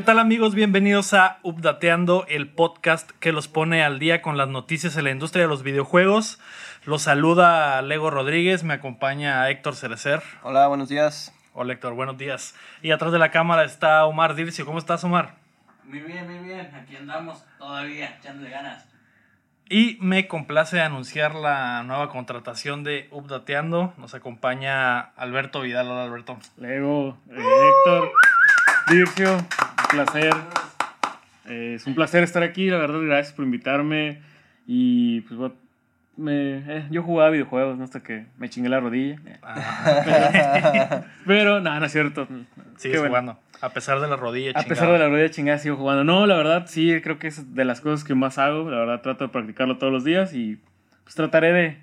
¿Qué tal amigos? Bienvenidos a Updateando, el podcast que los pone al día con las noticias en la industria de los videojuegos. Los saluda Lego Rodríguez, me acompaña Héctor Cerecer. Hola, buenos días. Hola Héctor, buenos días. Y atrás de la cámara está Omar Dircio. ¿Cómo estás Omar? Muy bien, muy bien. Aquí andamos todavía, echándole ganas. Y me complace anunciar la nueva contratación de Updateando. Nos acompaña Alberto Vidal. Hola Alberto. Lego, eh, Héctor, Dircio, placer. Eh, es un placer estar aquí, la verdad, gracias por invitarme. Y pues bueno, me, eh, yo jugaba videojuegos ¿no? hasta que me chingué la rodilla. Ah, Pero nada, no es cierto. sigues bueno. jugando. A pesar de la rodilla A pesar de la rodilla chingada sigo jugando. No, la verdad sí, creo que es de las cosas que más hago. La verdad trato de practicarlo todos los días y pues trataré de,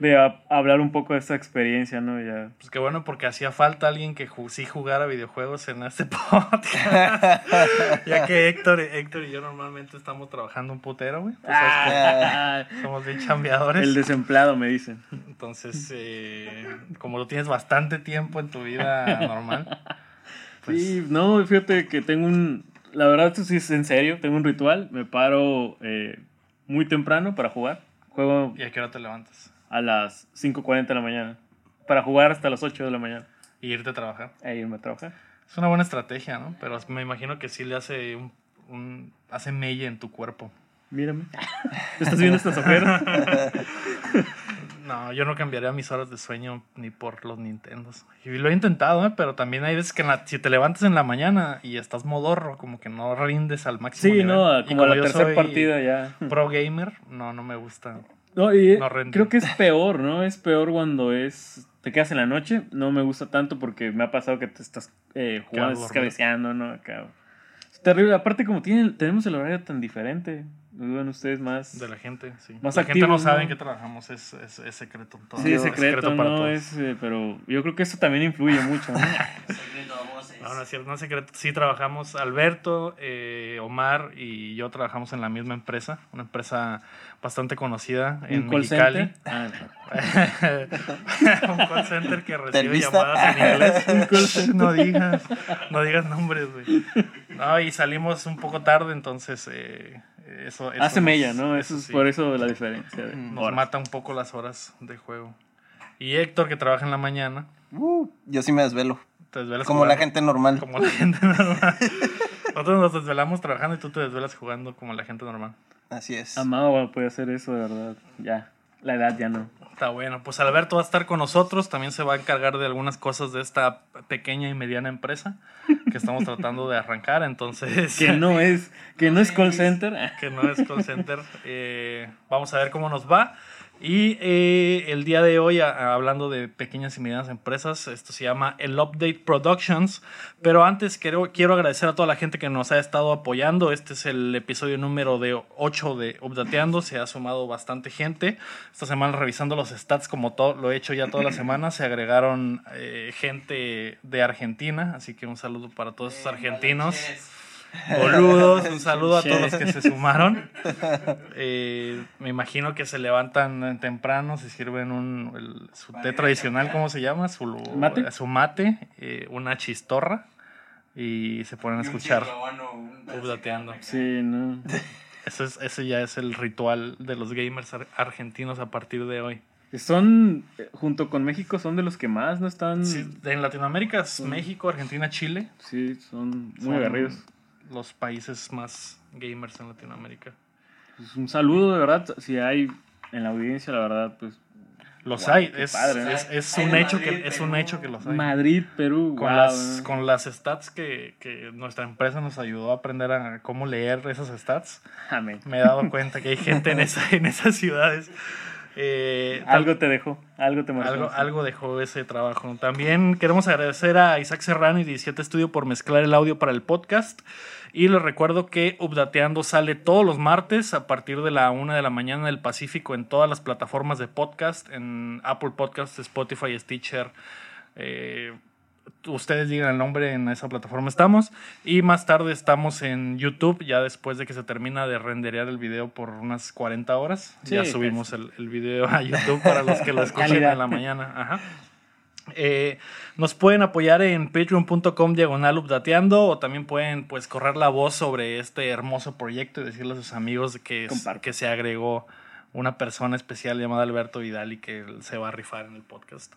de a- hablar un poco de esta experiencia, ¿no? Ya. Pues qué bueno, porque hacía falta alguien que ju- sí jugara videojuegos en este podcast. ya que Héctor, Héctor y yo normalmente estamos trabajando un putero, güey. Pues, Ah, somos bien chambeadores. el desempleado me dicen. Entonces, eh, como lo tienes bastante tiempo en tu vida normal, pues Sí, no, fíjate que tengo un. La verdad, esto sí es en serio. Tengo un ritual. Me paro eh, muy temprano para jugar. Juego ¿y a qué hora te levantas? A las 5:40 de la mañana. Para jugar hasta las 8 de la mañana. Y irte a trabajar. E irme a trabajar. Es una buena estrategia, ¿no? Pero me imagino que sí le hace un, un- hace mella en tu cuerpo. Mírame. ¿Estás viendo estas ojeras? No, yo no cambiaría mis horas de sueño ni por los Nintendos. Y lo he intentado, ¿eh? pero también hay veces que la- si te levantas en la mañana y estás modorro, como que no rindes al máximo. Sí, nivel. no, como a la tercera partida ya. Pro gamer, no, no me gusta. No, y No creo que es peor, ¿no? Es peor cuando es te quedas en la noche. No me gusta tanto porque me ha pasado que te estás eh, jugando, estás cabeceando, ¿no? Acá. Es terrible. Aparte, como tienen, tenemos el horario tan diferente. Bueno, ustedes más. De la gente, sí. Más la gente no sabe ¿no? en qué trabajamos, es, es, es secreto. todo. Sí, es es secreto, para no todos. es, eh, pero yo creo que eso también influye mucho, ¿no? No, no es cierto, no es secreto. Sí trabajamos, Alberto, eh, Omar y yo trabajamos en la misma empresa, una empresa bastante conocida en Un call Mexicali. center. Ah, no. un call center que recibe llamadas en inglés. Un call center, no digas, no digas nombres, güey. No, y salimos un poco tarde, entonces eh, eso, eso Hace nos- mella, ¿no? Eso es sí, por eso la diferencia. de Nos horas. mata un poco las horas de juego. Y Héctor, que trabaja en la mañana, Uh, yo sí me desvelo. Te desvelas Como la gente normal. Como la gente normal. Nosotros nos desvelamos trabajando y tú te desvelas jugando como la gente normal. Así es. Amado puede hacer eso, de verdad. Ya. La edad ya no. Está bueno. Pues Alberto va a estar con nosotros. También se va a encargar de algunas cosas de esta pequeña y mediana empresa que estamos tratando de arrancar. Entonces, Que no es, que no es call center. que no es call center. Eh, vamos a ver cómo nos va. Y eh, el día de hoy, a- a- hablando de pequeñas y medianas empresas, esto se llama el Update Productions. Pero antes quiero, quiero agradecer a toda la gente que nos ha estado apoyando. Este es el episodio número de 8 de Updateando. Se ha sumado bastante gente. Esta semana revisando los stats como todo, lo he hecho ya toda la semana. Se agregaron eh, gente de Argentina. Así que un saludo para todos esos argentinos boludos. Un saludo a todos los que se sumaron. Eh, me imagino que se levantan temprano, se sirven un, el- su té tradicional, ¿cómo se llama? Su ¿Mate? su mate, eh, una chistorra y se ponen a escuchar updateando. Sí, no. Eso, es, eso ya es el ritual de los gamers ar- argentinos a partir de hoy. Son, eh, junto con México, son de los que más no están. Sí, Sí, en Latinoamérica es México, Argentina, Chile. son muy Son agarridos. Los países más gamers en Latinoamérica. Pues un saludo, de verdad. Si hay en la audiencia, la verdad, pues. Los hay, es, padre, ¿no? es, un hecho Madrid, que es un Perú. hecho que los hay. Madrid, Perú. con guau, las con las stats que, que nuestra empresa nos ayudó a aprender a cómo leer esas stats, Amén. me he dado cuenta que hay gente en esa en esas ciudades. Eh, Algo te dejó, algo te marcó. algo, algo dejó ese trabajo. También queremos agradecer a Isaac Serrano y 17 Studio por mezclar el audio para el podcast. Y les recuerdo que Updateando sale todos los martes a partir de la 1 de la mañana del Pacífico en todas las plataformas de podcast, en Apple Podcasts, Spotify, Stitcher. eh, ustedes digan el nombre en esa plataforma estamos. Y más tarde estamos en YouTube, ya después de que se termina de renderear el video por unas 40 horas. Sí, ya subimos el, el video a YouTube para los que lo escuchen en la mañana. Ajá. Eh, nos pueden apoyar en patreon.com diagonal updateando o también pueden pues correr la voz sobre este hermoso proyecto y decirle a sus amigos que, es- que se agregó una persona especial llamada Alberto Vidal y que se va a rifar en el podcast.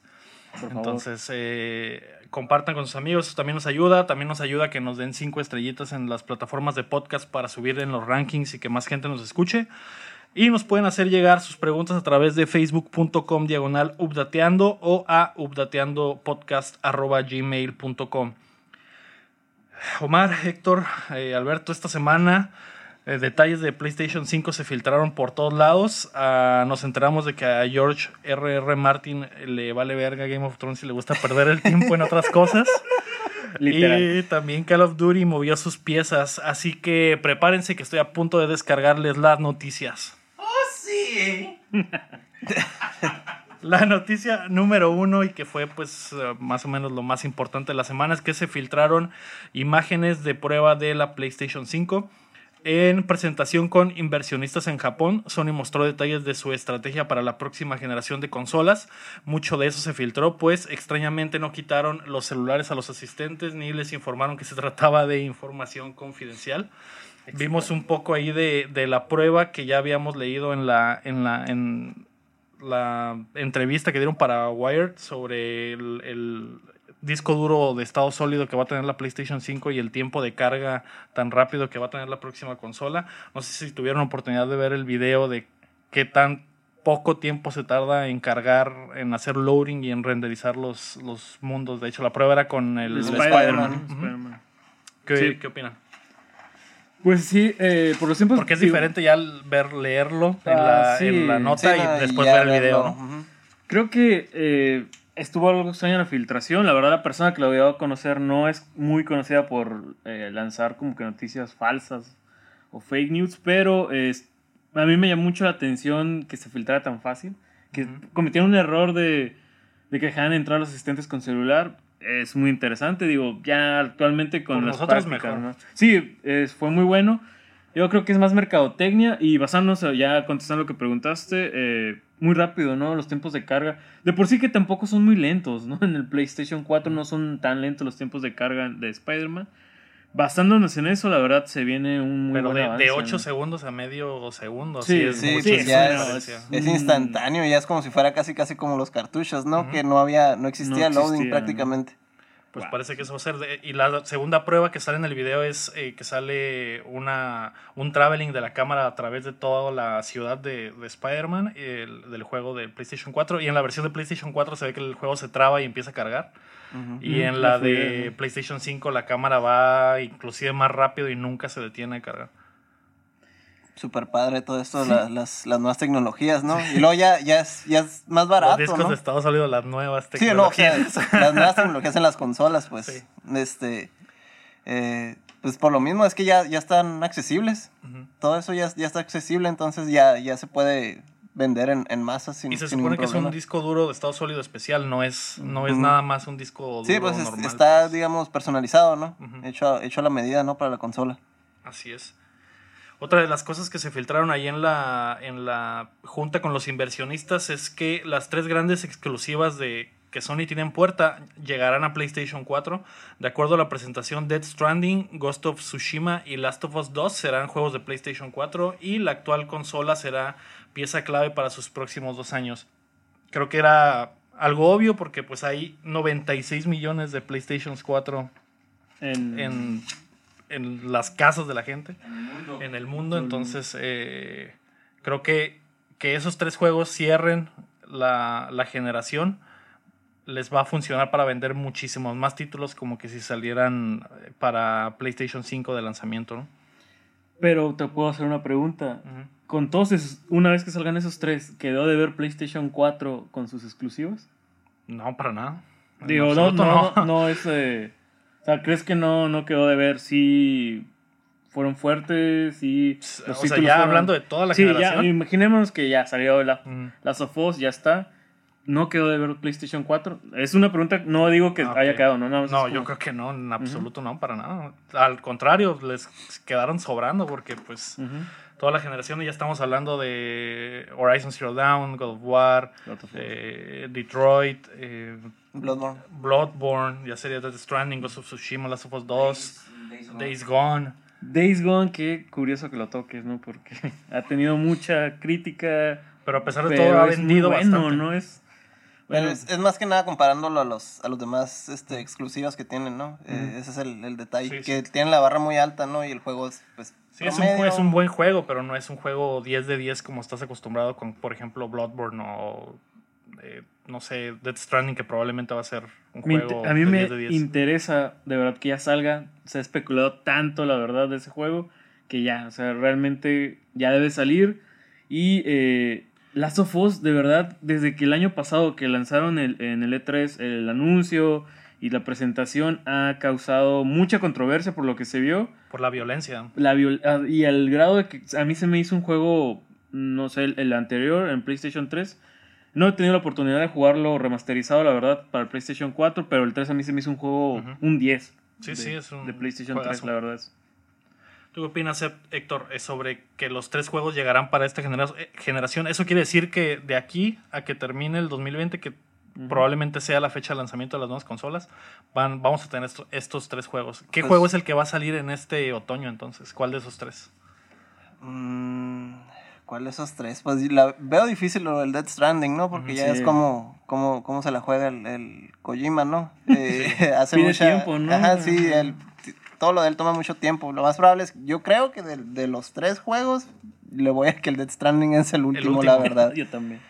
Entonces, eh, compartan con sus amigos, eso también nos ayuda. También nos ayuda que nos den cinco estrellitas en las plataformas de podcast para subir en los rankings y que más gente nos escuche. Y nos pueden hacer llegar sus preguntas a través de facebook.com diagonal updateando o a updateandopodcast.gmail.com. Omar, Héctor, eh, Alberto, esta semana eh, detalles de PlayStation 5 se filtraron por todos lados. Ah, nos enteramos de que a George R.R. Martin le vale verga Game of Thrones y le gusta perder el tiempo en otras cosas. Literal. Y también Call of Duty movió sus piezas. Así que prepárense que estoy a punto de descargarles las noticias. ¡Oh, sí! La noticia número uno y que fue pues eh, más o menos lo más importante de la semana es que se filtraron imágenes de prueba de la PlayStation 5. En presentación con inversionistas en Japón, Sony mostró detalles de su estrategia para la próxima generación de consolas. Mucho de eso se filtró, pues extrañamente no quitaron los celulares a los asistentes ni les informaron que se trataba de información confidencial. Vimos un poco ahí de, de la prueba que ya habíamos leído en la, en la, en la entrevista que dieron para Wired sobre el, el disco duro de estado sólido que va a tener la PlayStation 5 y el tiempo de carga tan rápido que va a tener la próxima consola. No sé si tuvieron oportunidad de ver el video de qué tan poco tiempo se tarda en cargar, en hacer loading y en renderizar los, los mundos. De hecho, la prueba era con el, El Spider-Man. ¿Qué, Sí. qué opinan? Pues sí, eh, por los tiempos. Porque es digo, diferente ya al ver, leerlo en, Ah, la, sí. en la nota Sí, y después ver el video. verlo, ¿no? ujú. Creo que eh, estuvo algo extraño en la filtración. La verdad, la persona que lo dio a conocer no es muy conocida por eh, lanzar como que noticias falsas o fake news, pero eh, a mí me llamó mucho la atención que se filtrara tan fácil. Que Ujú. cometieron un error de, de que dejaran entrar a los asistentes con celular. Es muy interesante, digo, ya actualmente con Por las nosotros mejor. ¿no? Sí, es- fue muy bueno. Yo creo que es más mercadotecnia y basándonos ya contestando lo que preguntaste, eh, muy rápido, ¿no? Los tiempos de carga. De por sí que tampoco son muy lentos, ¿no? En el PlayStation 4 no son tan lentos los tiempos de carga de Spider-Man. Basándonos en eso, la verdad se viene un muy Pero buen de, avance, de 8 ¿no? segundos a medio segundo. Sí, Sí, es Sí, mucho pues sí, ya sí, es, instantáneo, ya es como si fuera casi casi como los cartuchos, ¿no? Que no había, no existía No loading existía, prácticamente. Pues Wow. parece que eso va a ser. de- y la segunda prueba que sale en el video es eh, que sale una, un traveling de la cámara a través de toda la ciudad de, de Spider-Man, el- del juego de PlayStation 4. Y en la versión de PlayStation 4 se ve que el juego se traba y empieza a cargar. Y Ujú, en la de. PlayStation 5 la cámara va inclusive más rápido y nunca se detiene a cargar. Súper padre todo esto, la- las, las nuevas tecnologías, ¿no? Y luego ya, ya, es, ya es más barato, Los discos ¿no? de Estados Unidos, las nuevas Sí, no, o sea, tecnologías. las nuevas tecnologías en las consolas, pues, Sí. este, eh, pues por lo mismo es que ya, ya están accesibles. Todo eso ya, ya está accesible, entonces ya, ya se puede vender en, en masa sin, Y se sin supone que es un disco duro de estado sólido especial, no es, no es nada más un disco duro Sí, pues normal. está, pues. digamos, personalizado, ¿no? Hecho, hecho a la medida, ¿no? Para la consola. Así es. Otra de las cosas que se filtraron ahí en la, en la junta con los inversionistas es que las tres grandes exclusivas de que Sony tiene en puerta llegarán a PlayStation 4. De acuerdo a la presentación, Dead Stranding, Ghost of Tsushima y Last of Us 2 serán juegos de PlayStation 4 y la actual consola será pieza clave para sus próximos dos años. Creo que era algo obvio porque pues hay 96 millones de PlayStation 4 En, en, en las casas de la gente En el mundo. en el mundo. Mm. Entonces, eh, creo que, que esos tres juegos cierren la, la generación. Les va a funcionar para vender muchísimos más títulos, como que si salieran eh, para PlayStation 5 de lanzamiento, ¿no? Pero te puedo hacer una pregunta. Con todos esos, una vez que salgan esos tres, ¿quedó de ver PlayStation 4 con sus exclusivos? No, para nada. Digo, no, absoluto no, no, es... eh, o sea, ¿crees que no, no quedó de ver si fueron fuertes? Si o sea, ya fueron- hablando de toda la sí, generación. ya, imaginémonos que ya salió la, Ujú. la Sofos, ya está. ¿No quedó de ver PlayStation 4? Es una pregunta, no digo que Ah, haya quedado, no, nada más No, yo creo que no, en absoluto no, para nada. Al contrario, les quedaron sobrando porque pues toda la generación y ya estamos hablando de Horizon Zero Dawn, God of War, God of War. eh, Detroit, eh, Bloodborne. Bloodborne, ya sería Death Stranding, Ghost of Tsushima, Last of Us 2, Days Gone. Days Gone. Days Gone, qué curioso que lo toques, ¿no? Porque ha tenido mucha crítica. Pero a pesar de todo ha vendido bueno, bastante. ¿no? Es, Pero bueno, es, es más que nada comparándolo a los, a los demás este, exclusivas que tienen, ¿no? Eh, ese es el, el detalle. Sí, que tienen la barra muy alta, ¿no? Y el juego es, pues. Sí, es un, es un buen juego, pero no es un juego 10 de 10 como estás acostumbrado con, por ejemplo, Bloodborne o, eh, no sé, Death Stranding, que probablemente va a ser un me juego a mí de me 10 de 10. interesa de verdad que ya salga. Se ha especulado tanto, la verdad, de ese juego que ya, o sea, realmente ya debe salir. Y eh, Last of Us, de verdad, desde que el año pasado que lanzaron el- en el E3 el anuncio y la presentación, ha causado mucha controversia por lo que se vio. Por la violencia. La viol- ah, y al grado de que a mí se me hizo un juego, no sé, el, el anterior en PlayStation 3. No he tenido la oportunidad de jugarlo remasterizado, la verdad, para el PlayStation 4, pero el 3 a mí se me hizo un juego, un 10. Sí, de, sí, es un de PlayStation juegazo. 3, la verdad. Es. ¿Tú qué opinas, Hé- Héctor, eh, sobre que los tres juegos llegarán para esta genera- eh, generación? Eso quiere decir que de aquí a que termine el 2020, que Ujú. probablemente sea la fecha de lanzamiento de las nuevas consolas, van, vamos a tener esto- estos tres juegos. ¿Qué Pues- juego es el que va a salir en este otoño entonces? ¿Cuál de esos tres? Mm, ¿Cuál de esos tres? Pues la, veo difícil lo del Death Stranding, ¿no? Porque Ujú, ya sí. es como, como, como se la juega el, el Kojima, ¿no? Eh, hace mucha, tiempo, ¿no? Ajá, sí, el- todo lo de él toma mucho tiempo. Lo más probable es, yo creo que de, de los tres juegos, le voy a que el Death Stranding es el último, la último. verdad. Yo también.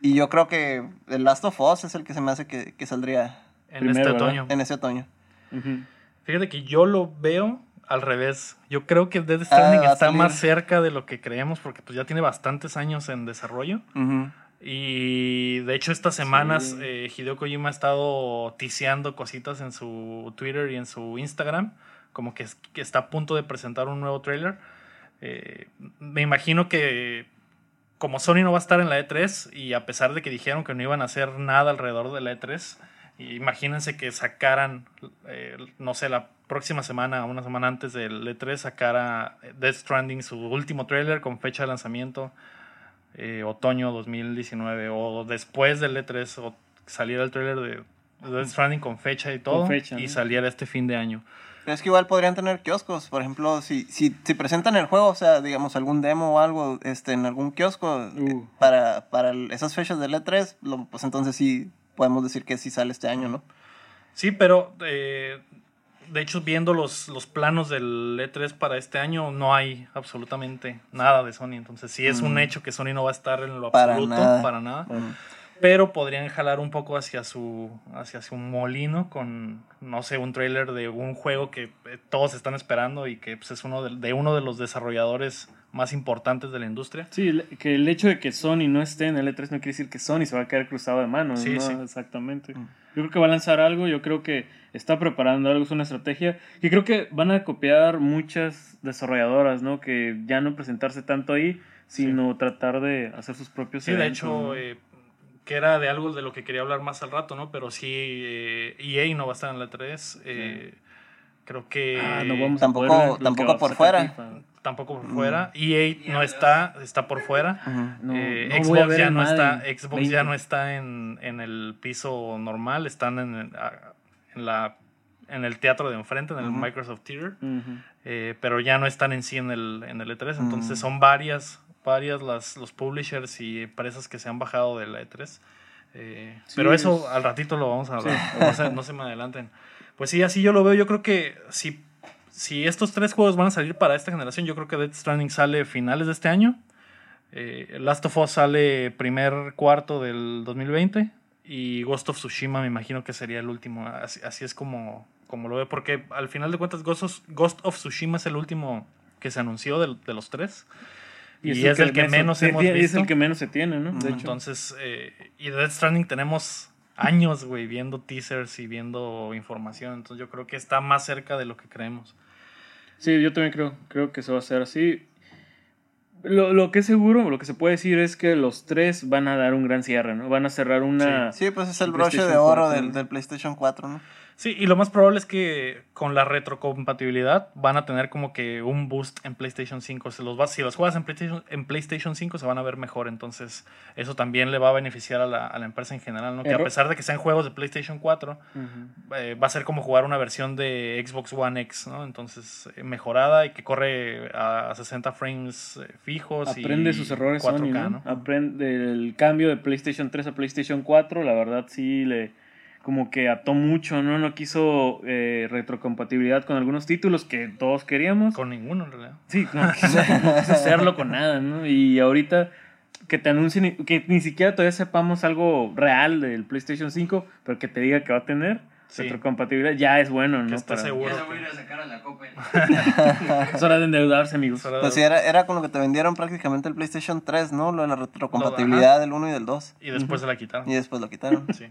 Y yo creo que el Last of Us es el que se me hace que, que saldría En Primero, este ¿verdad? otoño. en ese otoño. Ujú. Fíjate que yo lo veo al revés. Yo creo que Death Stranding Ah, va a está más cerca de lo que creemos porque pues ya tiene bastantes años en desarrollo. Ujú. Y de hecho estas semanas Sí. eh, Hideo Kojima ha estado tiseando cositas en su Twitter y en su Instagram, como que está a punto de presentar un nuevo trailer. Eh, me imagino que como Sony no va a estar en la E3 y a pesar de que dijeron que no iban a hacer nada alrededor de la E3, imagínense que sacaran, eh, no sé, la próxima semana, una semana antes del E3, sacara Death Stranding su último trailer con fecha de lanzamiento eh, otoño 2019 o después del E3 o saliera el trailer de Death Stranding con fecha y todo fecha, y ¿no? saliera este fin de año. Pero es que igual podrían tener kioscos, por ejemplo, si, si, si presentan el juego, o sea, digamos, algún demo o algo este, en algún kiosco eh, Uh. para, para el- esas fechas del E3, lo- pues entonces sí podemos decir que sí sale este año, ¿no? Sí, pero eh, de hecho viendo los, los planos del E3 para este año no hay absolutamente nada de Sony. Entonces sí es un Mm. hecho que Sony no va a estar en lo Para absoluto, nada. para nada. Bueno, Pero podrían jalar un poco hacia su, hacia su molino con, no sé, un trailer de un juego que eh, todos están esperando y que pues, es uno de, de uno de los desarrolladores más importantes de la industria. Sí, que el hecho de que Sony no esté en el E3 no quiere decir que Sony se va a quedar cruzado de manos. Sí, ¿no? sí. Exactamente. Mm. Yo creo que va a lanzar algo, yo creo que está preparando algo, es una estrategia. Y creo que van a copiar muchas desarrolladoras, ¿no? Que ya no presentarse tanto ahí, sino tratar de hacer sus propios Sí, de eventos, hecho, ¿no? eh, que era de algo de lo que quería hablar más al rato, ¿no? Pero sí, eh, EA no va a estar en la 3. eh, Creo que Ah, no vamos Tampoco- tampoco por fuera. FIFA. tampoco por fuera. EA no está, está por fuera. No, Eh, no voy a Xbox ver ya no está, Xbox 20. ya no está en, en el piso normal, están en, en la en el teatro de enfrente, en el. Microsoft Theater, eh, pero ya no están en sí en el, en el E3, entonces son varias, varias las, los publishers y empresas que se han bajado de la E3. eh, Sí, pero eso es- al ratito lo vamos a hablar, Sí. no, se, no se me adelanten. Pues sí, así yo lo veo, yo creo que si, si estos tres juegos van a salir para esta generación, yo creo que Death Stranding sale finales de este año. Eh, Last of Us sale primer cuarto del 2020 y Ghost of Tsushima me imagino que sería el último. Así, así es como, como lo veo, porque al final de cuentas Ghost of, Ghost of Tsushima es el último que se anunció del- de, los tres. Y, es el que menos se hemos tiene- visto. Es el que menos se tiene, ¿no? De hecho. Entonces, eh, y de Death Stranding tenemos años, güey, viendo teasers y viendo información. Entonces yo creo que está más cerca de lo que creemos. Sí, yo también creo, creo que eso va a ser así. Lo, lo que es seguro, lo que se puede decir es que los tres van a dar un gran cierre, ¿no? Van a cerrar una... Sí, pues es el broche de oro 4, del, del PlayStation 4, ¿no? Sí, y lo más probable es que con la retrocompatibilidad van a tener como que un boost en PlayStation 5. Se los va, si los juegas en PlayStation, en PlayStation 5 se van a ver mejor, entonces eso también le va a beneficiar a la, a la empresa en general, ¿no? Que a pesar de que sean juegos de PlayStation 4, eh, va a ser como jugar una versión de Xbox One X, ¿no? Entonces, eh, mejorada y que corre a 60 frames eh, fijos. Aprende y sus errores 4K, Sony, ¿no? ¿no? Aprende el cambio de PlayStation 3 a PlayStation 4, la verdad sí le como que ató mucho, ¿no? No quiso eh, retrocompatibilidad con algunos títulos que todos queríamos. Con ninguno, en realidad. Sí, no quiso, no quiso hacerlo con nada, ¿no? Y ahorita que te anuncien, que ni siquiera todavía sepamos algo real del PlayStation 5, pero que te diga que va a tener Sí. retrocompatibilidad, ya es bueno, ¿no? Que Para- seguro. Ya se voy a ir a sacar a la copa. Es hora de endeudarse, amigos. Pues sí, era, era con lo que te vendieron prácticamente el PlayStation 3, ¿no? Lo de la retrocompatibilidad del 1 y del 2. Y después se la quitaron. Y después lo quitaron. Sí.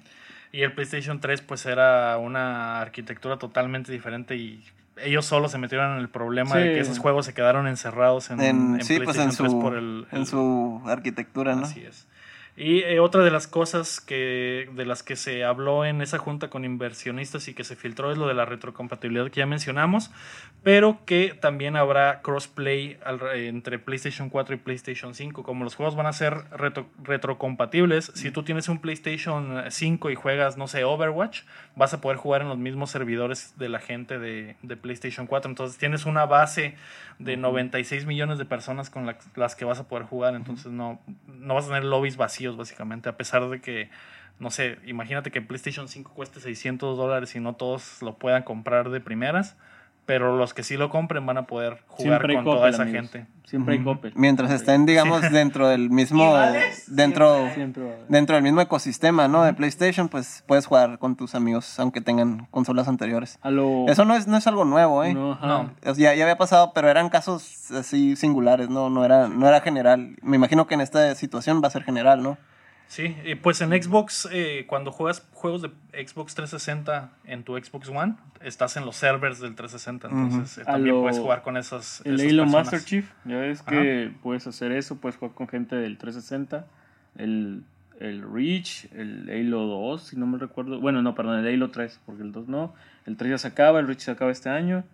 Y el PlayStation 3 pues era una arquitectura totalmente diferente y ellos solos se metieron en el problema de que esos juegos se quedaron encerrados en, En, en sí, pues en PlayStation 3 su, por el, en el- su arquitectura, ¿no? Así es. Y eh, otra de las cosas que de las que se habló en esa junta con inversionistas y que se filtró es lo de la retrocompatibilidad que ya mencionamos, pero que también habrá crossplay al- entre PlayStation 4 y PlayStation 5. Como los juegos van a ser retro- retrocompatibles, si tú tienes un PlayStation 5 y juegas, no sé, Overwatch, vas a poder jugar en los mismos servidores de la gente de, de PlayStation 4. Entonces tienes una base de 96 millones de personas con la- las que vas a poder jugar. Entonces no, no vas a tener lobbies vacíos, básicamente, a pesar de que, no sé, imagínate que PlayStation 5 cueste 600 dólares y no todos lo puedan comprar de primeras. Pero los que sí lo compren van a poder jugar Siempre hay con Coppel, toda esa amigos. gente. Siempre hay Ujú. Coppel. Mientras estén, digamos, dentro del mismo, dentro, Siempre. Dentro del mismo ecosistema, ¿no? De PlayStation, pues puedes jugar con tus amigos, aunque tengan consolas anteriores. A lo... Eso no es, no es algo nuevo, ¿eh? No, ajá. No. Ya, ya había pasado, pero eran casos así singulares, ¿no? No era, no era general. Me imagino que en esta situación va a ser general, ¿no? Sí, y pues en Xbox, eh, cuando juegas juegos de Xbox 360 en tu Xbox One, estás en los servers del 360, entonces eh, A también lo- puedes jugar con esas. El esas Halo personas. Master Chief, ya ves que puedes hacer eso, puedes jugar con gente del 360, el, el Reach, el Halo 2, si no me recuerdo. Bueno, no, perdón, el Halo 3, porque el 2 no. El 3 ya se acaba, el Reach se acaba este año.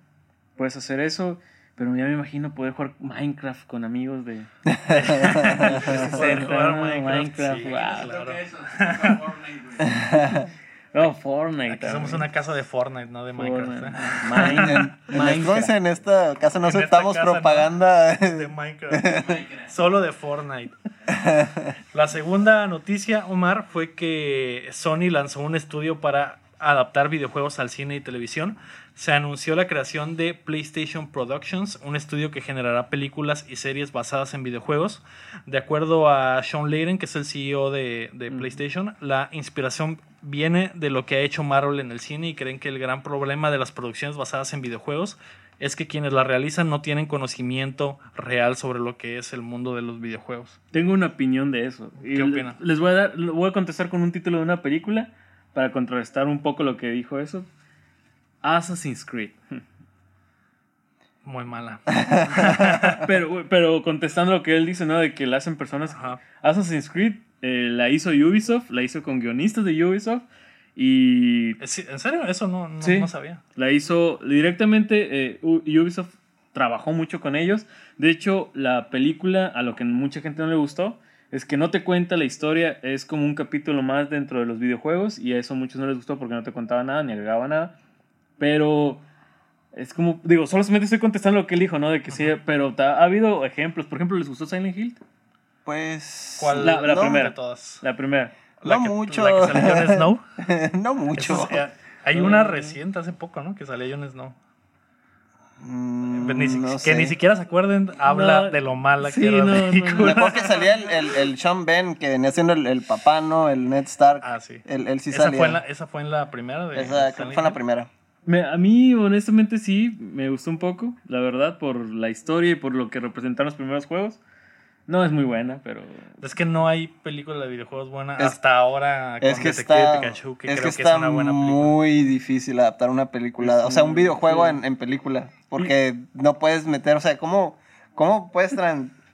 Puedes hacer eso, pero ya me imagino poder jugar Minecraft con amigos de... Poder jugar ¿no? Minecraft, sí, wow. claro. Eso. Fortnite. No, Fortnite. Aquí somos una casa de Fortnite, no de Minecraft. Fortnite. ¿eh? Mine- En, en, Minecraft. en esta casa no En aceptamos casa, ¿no? propaganda. De Minecraft. Minecraft. Solo de Fortnite. La segunda noticia, Omar, fue que Sony lanzó un estudio para adaptar videojuegos al cine y televisión. Se anunció la creación de PlayStation Productions, un estudio que generará películas y series basadas en videojuegos. De acuerdo a Sean Layden, que es el CEO de, de PlayStation, la inspiración viene de lo que ha hecho Marvel en el cine y creen que el gran problema de las producciones basadas en videojuegos es que quienes las realizan no tienen conocimiento real sobre lo que es el mundo de los videojuegos. Tengo una opinión de eso. Y ¿Qué le- opina? Les voy a dar, voy a contestar con un título de una película para contrarrestar un poco lo que dijo eso. Assassin's Creed. Muy mala. pero, pero contestando lo que él dice, ¿no? De que la hacen personas. Ajá. Assassin's Creed eh, la hizo Ubisoft, la hizo con guionistas de Ubisoft y Eh, ¿En serio? Eso no, no, Sí. no sabía. La hizo directamente, eh, Ubisoft trabajó mucho con ellos. De hecho, la película, a lo que mucha gente no le gustó, es que no te cuenta la historia, es como un capítulo más dentro de los videojuegos y a eso a muchos no les gustó porque no te contaba nada ni agregaba nada. Pero es como, digo, solamente estoy contestando lo que él dijo, ¿no? De que sí, pero ta- ha habido ejemplos. Por ejemplo, ¿les gustó Silent Hill? Pues. ¿Cuál La- la no, primera. de todas? La primera. La No que, mucho. La que salió Jon Snow. no mucho. Es- eh, hay una reciente hace poco, ¿no? Que salió Jon Snow. Mm, Ni no que sé. ni siquiera se acuerden, habla No. de lo mala Sí, que era no, la no, no. película. Me acuerdo que salía el, el, el Sean Ben, que venía siendo el, el papá, ¿no? El Ned Stark. Ah, sí. Él, él sí esa, salía. fue en la, esa fue en la primera de Esa creo que fue en la primera. Me- a mí, honestamente, sí, me gustó un poco, la verdad, por la historia y por lo que representaron los primeros juegos. No es muy buena, pero... Es que no hay película de videojuegos buena Es- hasta ahora con Es que Detective está, Pikachu, que es creo que que, está es una buena película. muy difícil adaptar una película, o sea, un videojuego sí. en, en película, porque no puedes meter, o sea, ¿cómo, cómo puedes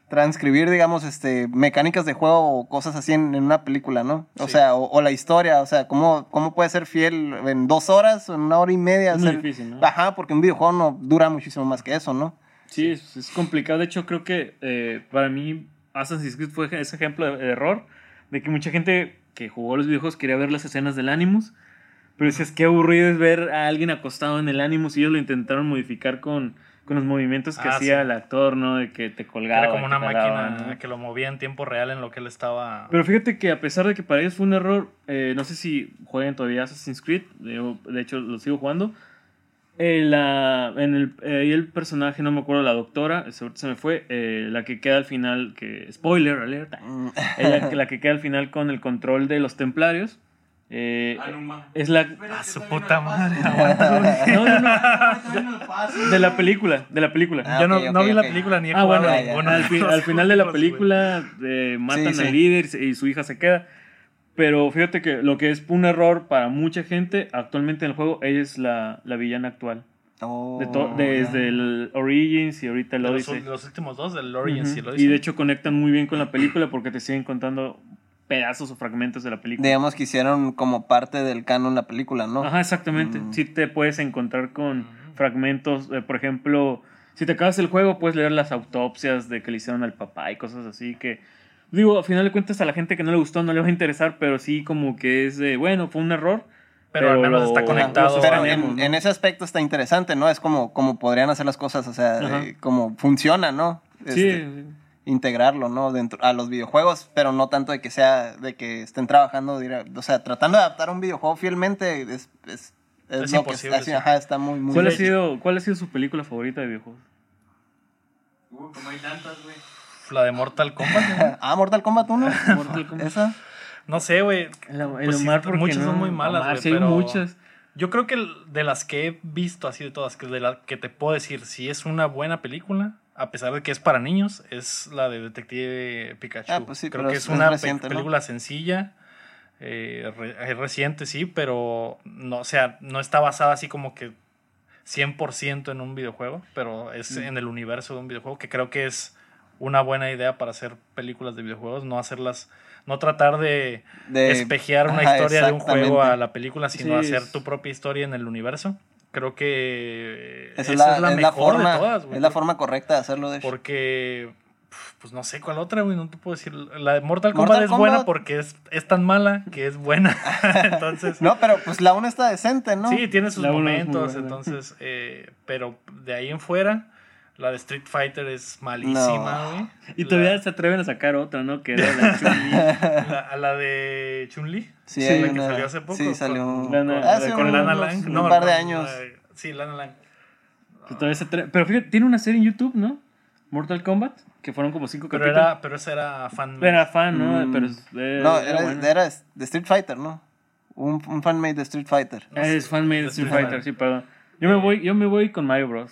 transcribir, digamos, este, mecánicas de juego o cosas así en, en una película, ¿no? O sea, o, o la historia, o sea, ¿cómo, ¿cómo puede ser fiel en dos horas o en una hora y media? Es muy difícil, ¿no? Ajá, porque un videojuego no dura muchísimo más que eso, ¿no? Sí, es, es complicado. De hecho, creo que eh, para mí Assassin's Creed fue ese ejemplo de, de error, de que mucha gente que jugó los videojuegos quería ver las escenas del Animus, pero decías, qué aburrido es ver a alguien acostado en el Animus y ellos lo intentaron modificar con, con los movimientos que Ah, hacía sí. el actor, ¿no? De que te colgaba. Era como una jalaba, máquina ¿no? que lo movía en tiempo real en lo que él estaba. Pero fíjate que a pesar de que para ellos fue un error, eh, no sé si jueguen todavía Assassin's Creed, de, de hecho lo sigo jugando. Eh, la, en el, eh, y el personaje, no me acuerdo, la doctora, se me fue, eh, la que queda al final, que spoiler, alerta, Mm, ella, la que queda al final con el control de los templarios, eh, Anuma. es la... A su puta madre. aguanta. No, no, no, no. de la película, de la película. Ah, Yo no, ok, no ok, vi la película ni he Ah, bueno, ninguno al, fin- al final de la película eh, matan Sí, al sí. líder y, su hija se queda. Pero fíjate que lo que es un error para mucha gente, actualmente en el juego, ella es la, la villana actual. oh, De desde el Origins y ahorita el De los, Odyssey. los últimos dos, del Origins y el. Odyssey. Y de hecho conectan muy bien con la película porque te siguen contando pedazos o fragmentos de la película. Digamos que hicieron como parte del canon la película, ¿no? Ajá, exactamente. Mm. Sí te puedes encontrar con fragmentos, eh, por ejemplo, si te acabas el juego puedes leer las autopsias de que le hicieron al papá y cosas así que digo, a final de cuentas a la gente que no le gustó no le va a interesar, pero sí como que es de, bueno, fue un error. pero, al menos está conectado. lo Pero en, ¿no? en ese aspecto está interesante, ¿no? Es como, como podrían hacer las cosas, o sea, eh, como funciona, ¿no? Sí, Este, integrarlo, ¿no? Dentro a los videojuegos, pero no tanto de que sea, de que estén trabajando, o sea, tratando de adaptar un videojuego fielmente es, es, es Es lo imposible, que está, sí. ajá, está muy, muy ¿Cuál ha, sido, ¿Cuál ha sido su película favorita de videojuegos? Uy, como hay tantas, güey. La de Mortal Kombat. Ah, Mortal Kombat 1. Mortal Kombat. Esa. No sé, güey. El, el Pues sí, Omar, porque muchas no? son muy malas, güey, sí hay pero- muchas. Yo creo que de las que he visto, así de todas, que de las que te puedo decir si es una buena película, a pesar de que es para niños, es la de Detective Pikachu. Ah, pues sí, creo que es- una pe- reciente, ¿no? película sencilla, eh, re- es reciente, sí, pero no, o sea, no está basada así como que 100% en un videojuego, pero es Mm. en el universo de un videojuego, que creo que es una buena idea para hacer películas de videojuegos, no hacerlas, no tratar de De, espejear una ajá, historia de un juego a la película, sino Sí, hacer tu propia historia en el universo. Creo que Esa es la, es la mejor forma, de todas, güey. es la forma correcta de hacerlo, de hecho. Porque, pues no sé cuál otra, güey, no te puedo decir. La de Mortal Kombat Mortal es buena Kombat. porque es, es tan mala que es buena. entonces, No, pero pues la 1 está decente, ¿no? sí, tiene sus La momentos, entonces, eh, pero de ahí en fuera, la de Street Fighter es malísima, No. güey. Y La- todavía se atreven a sacar otra, ¿no? Que era la Chun-Li. la, a la de Chun-Li. Sí, Sí, la que una- salió hace poco. Sí, salió. Con, Lana- Ah, sí, con unos- Lana Lang. Un No, par de años. eh, sí, Lana Lang. Todavía se atre- Pero fíjate, tiene una serie en YouTube, ¿no? Mortal Kombat, que fueron como cinco Pero, capítulos. era, pero esa era fan. Era fan, ¿no? Mm. Pero eh, No, era era, bueno. era de Street Fighter, ¿no? Un, un fanmade de Street Fighter. no Ah, es fan made de Street Street Fighter, Fighter. sí, perdón. Yo me voy, yo me voy con Mario Bros.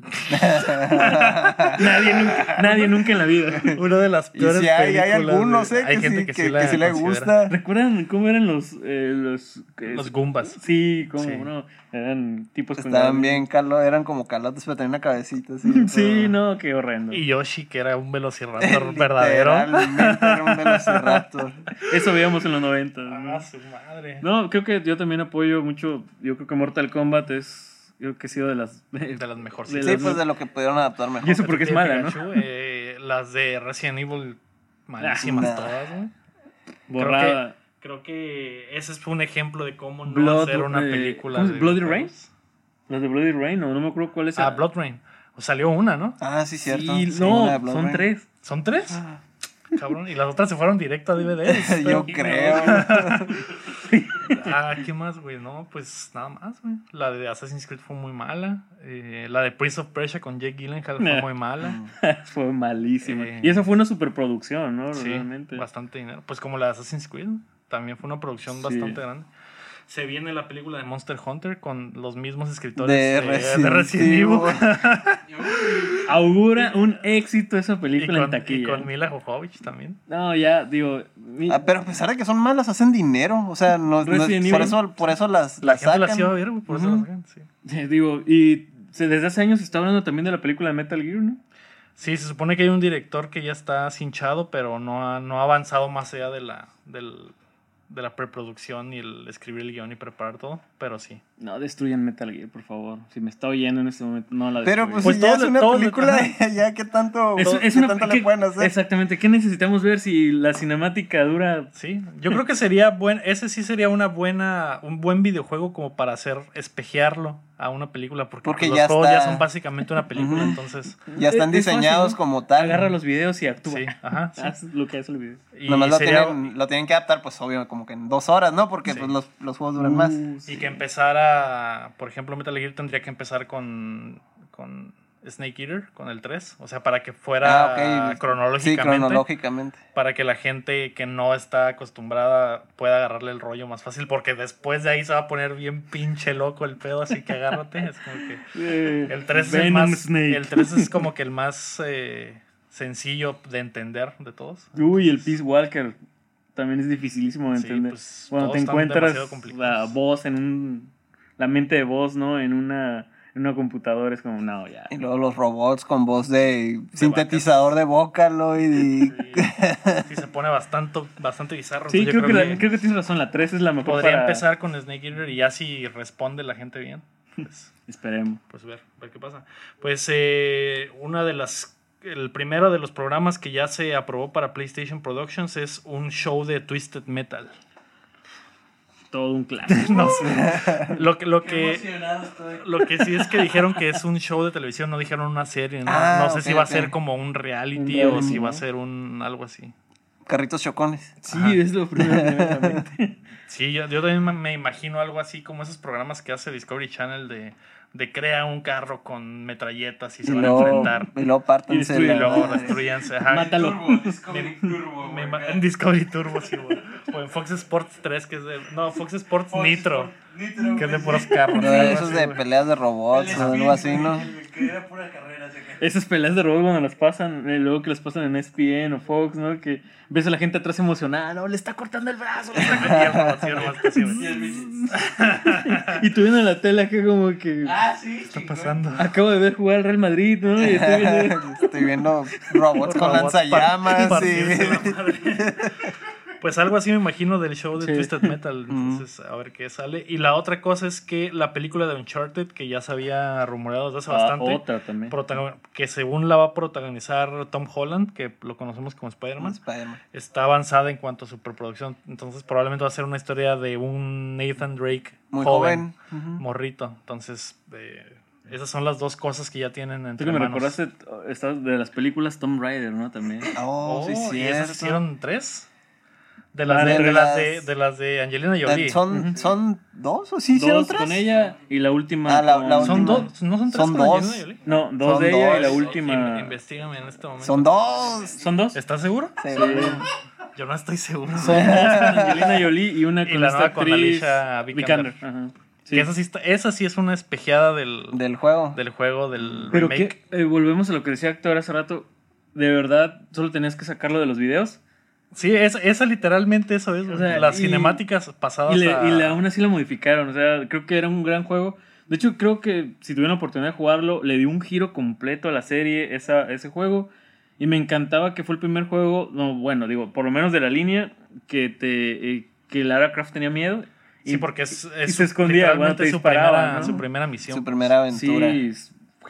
nadie, nunca, nadie nunca en la vida. Una de las Y peores si hay, hay algunos. ¿eh? Hay que, gente sí, que, que, sí la que sí le gusta. ¿Recuerdan cómo eran los eh, los, Los Goombas. Sí, como Sí. no, eran tipos con Estaban bien, Carlos, eran como calotes, pero tenían una cabecita así. Sí, todo. no, qué horrendo. Y Yoshi, que era un velociraptor verdadero. Era un velociraptor. Eso veíamos en los 90. Ah, ¿no? su madre. No, creo que yo también apoyo mucho. Yo creo que Mortal Kombat es. Yo creo que ha sido de las. De las mejores. De Sí, las- pues de lo que pudieron adaptar mejor. Y eso porque es mala, ¿no? Eh, las de Resident Evil, malísimas Nah. todas, güey. Borrada. Creo que ese es un ejemplo de cómo no Blood, hacer una eh, película. de ¿Bloody videojuegos. Las de Bloody Rain, o no me acuerdo cuál es. Ah, el- Blood Rain. O salió una, ¿no? Ah, sí, cierto. Sí, Sí, no, son Rain. tres. ¿Son tres? Ah. Cabrón. Y las otras se fueron directo a DVD. Yo creo. Ah, ¿qué más, güey? No, pues nada más, güey. La de Assassin's Creed fue muy mala. Eh, la de Prince of Persia con Jake Gyllenhaal fue Nah. muy mala. fue malísima. Eh. Y eso fue una superproducción, ¿no? Sí, Realmente. bastante dinero. Pues como la de Assassin's Creed, también fue una producción Sí. bastante grande. Se viene la película de Monster Hunter con los mismos escritores De de, Resident, de Resident Evil. Augura un éxito esa película con, en taquilla. y con Mila Jovovich también. No, ya, digo. mi- Ah, pero a pesar de que son malas, hacen dinero. O sea, no, no- por, eso, por eso las, La las gente la sacan. sí va a ver, güey, por eso Ujú. la sacan, sí. digo, y se- desde hace años se está hablando también de la película de Metal Gear, ¿no? Sí, se supone que hay un director que ya está cinchado, pero no ha, no ha avanzado más allá de la, del, de la preproducción y el escribir el guion y preparar todo, pero sí. No destruyan Metal Gear, por favor. Si me está oyendo en este momento, no la Pero destruyan. pues, Pues si ya todo- es una película, ajá. ya qué tanto, Es- es qué una- tanto ¿qué- le pueden hacer. Exactamente. ¿Qué necesitamos ver si la cinemática dura? Sí, yo creo que sería buen, ese sí sería una buena, un buen videojuego como para hacer, espejearlo a una película, porque, Porque pues, ya los juegos ya son básicamente una película, entonces, Ya están Es- es fácil, diseñados ¿no? como tal. Agarra los videos y actúa. sí, ajá, sí. Haz lo que hace el video. Y Nomás lo tienen, lo tienen que adaptar, pues obvio, como que en dos horas, ¿no? Porque Sí. pues, los, los juegos duran más. Uh, Y sí. que empezara, por ejemplo, Metal Gear tendría que empezar con, con Snake Eater, con el 3. O sea, para que fuera Ah, cronológicamente. Sí, cronológicamente. Para que la gente que no está acostumbrada pueda agarrarle el rollo más fácil. Porque después de ahí se va a poner bien pinche loco el pedo, así que agárrate. Es como que el 3 es el más. Snake. El 3 es como que el más eh, sencillo de entender de todos. Uy, el Peace Walker también es dificilísimo de Sí, entender. pues, Cuando te encuentras la voz en un. La mente de voz, ¿no? En una, una computadora es como, no, ya. Y luego los robots con voz de sintetizador de Vocaloid y... Sí, sí se pone bastante, bastante bizarro. Sí, creo que, la- creo que tienes razón. La 3 es la mejor. Podría para- empezar con Snake Eater y ya si responde la gente bien, pues, Esperemos. pues ver, ver qué pasa. Pues eh, una de las, el primero de los programas que ya se aprobó para PlayStation Productions es un show de Twisted Metal. Todo un clásico. No sé. Lo que, lo que, lo que sí es que dijeron que es un show de televisión, no dijeron una serie. No, Ah, no sé si va a ser como un reality o si va a ser un algo así. Carritos chocones. Sí, Ajá. es lo primero. Sí, yo, yo también me imagino algo así como esos programas que hace Discovery Channel de, de crea un carro con metralletas y se Y van a luego, enfrentar. y luego pártense Y Y luego destruyanse. Mátalo. Turbo, Discovery Turbo. Me en Discovery Turbo, sí, güey. O en Fox Sports 3, que es de. No, Fox Sports Fox Nitro, Sport Nitro, que es de puros carros. Algo esos de peleas de robots o algo así, ¿no? Que era pura carrera. así que- Esas peleas de robots cuando las pasan, eh, luego que las pasan en ESPN o Fox, ¿no? Que ves a la gente atrás emocionada, no, le está cortando el brazo. le está Y tú viendo en la tele que como que Ah, sí. ¿Qué está pasando? acabo de ver jugar al Real Madrid, ¿no? Y estoy viendo... Estoy viendo robots con Robots lanzallamas par- y... Pues algo así me imagino del show de Sí. Twisted Metal. Entonces, a ver qué sale. Y la otra cosa es que la película de Uncharted, que ya se había rumoreado desde hace Ah, bastante, otra también. que según la va a protagonizar Tom Holland, que lo conocemos como Spider-Man, Spider-Man. está avanzada en cuanto a su preproducción. Entonces, probablemente va a ser una historia de un Nathan Drake Muy joven, morrito. Entonces, eh, esas son las dos cosas que ya tienen Tú entre que me manos. recordaste oh, estas de las películas Tomb Raider, ¿no? También. Oh, sí, Oh, sí. ¿Y esas hicieron tres? De las de, de de las de, las- de las de Angelina Jolie. ¿Son, ¿Son dos o sí hicieron Dos tres? con ella y la última Ah, la- con- la Son última. dos, ¿no son tres Son con dos. Angelina Jolie? No, dos Son de ella y la última... In- Investígame en este momento. Son dos. ¿Son dos? ¿Estás seguro? Sí. Yo no estoy seguro. Son dos con Angelina Jolie y una Y con la esta nueva con Alicia Vikander. Ajá. Sí. Que esa, sí está- esa sí es una espejeada del, Del juego. del juego, del Pero remake. que eh, volvemos a lo que decía Héctor hace rato. De verdad, solo tenías que sacarlo de los videos. Sí, esa, esa literalmente eso es. O sea, las y- cinemáticas pasadas Y, le, a- y le- aún así lo modificaron. O sea, creo que era un gran juego. De hecho, creo que si tuvieron la oportunidad de jugarlo, le dio un giro completo a la serie, esa, ese juego. Y me encantaba que fue el primer juego, no, bueno, digo, por lo menos de la línea, que te eh, que Lara Croft tenía miedo. Sí, porque es, y es se escondía cuando te su, disparaba, primera, ¿no? su primera misión. Su primera aventura. Sí,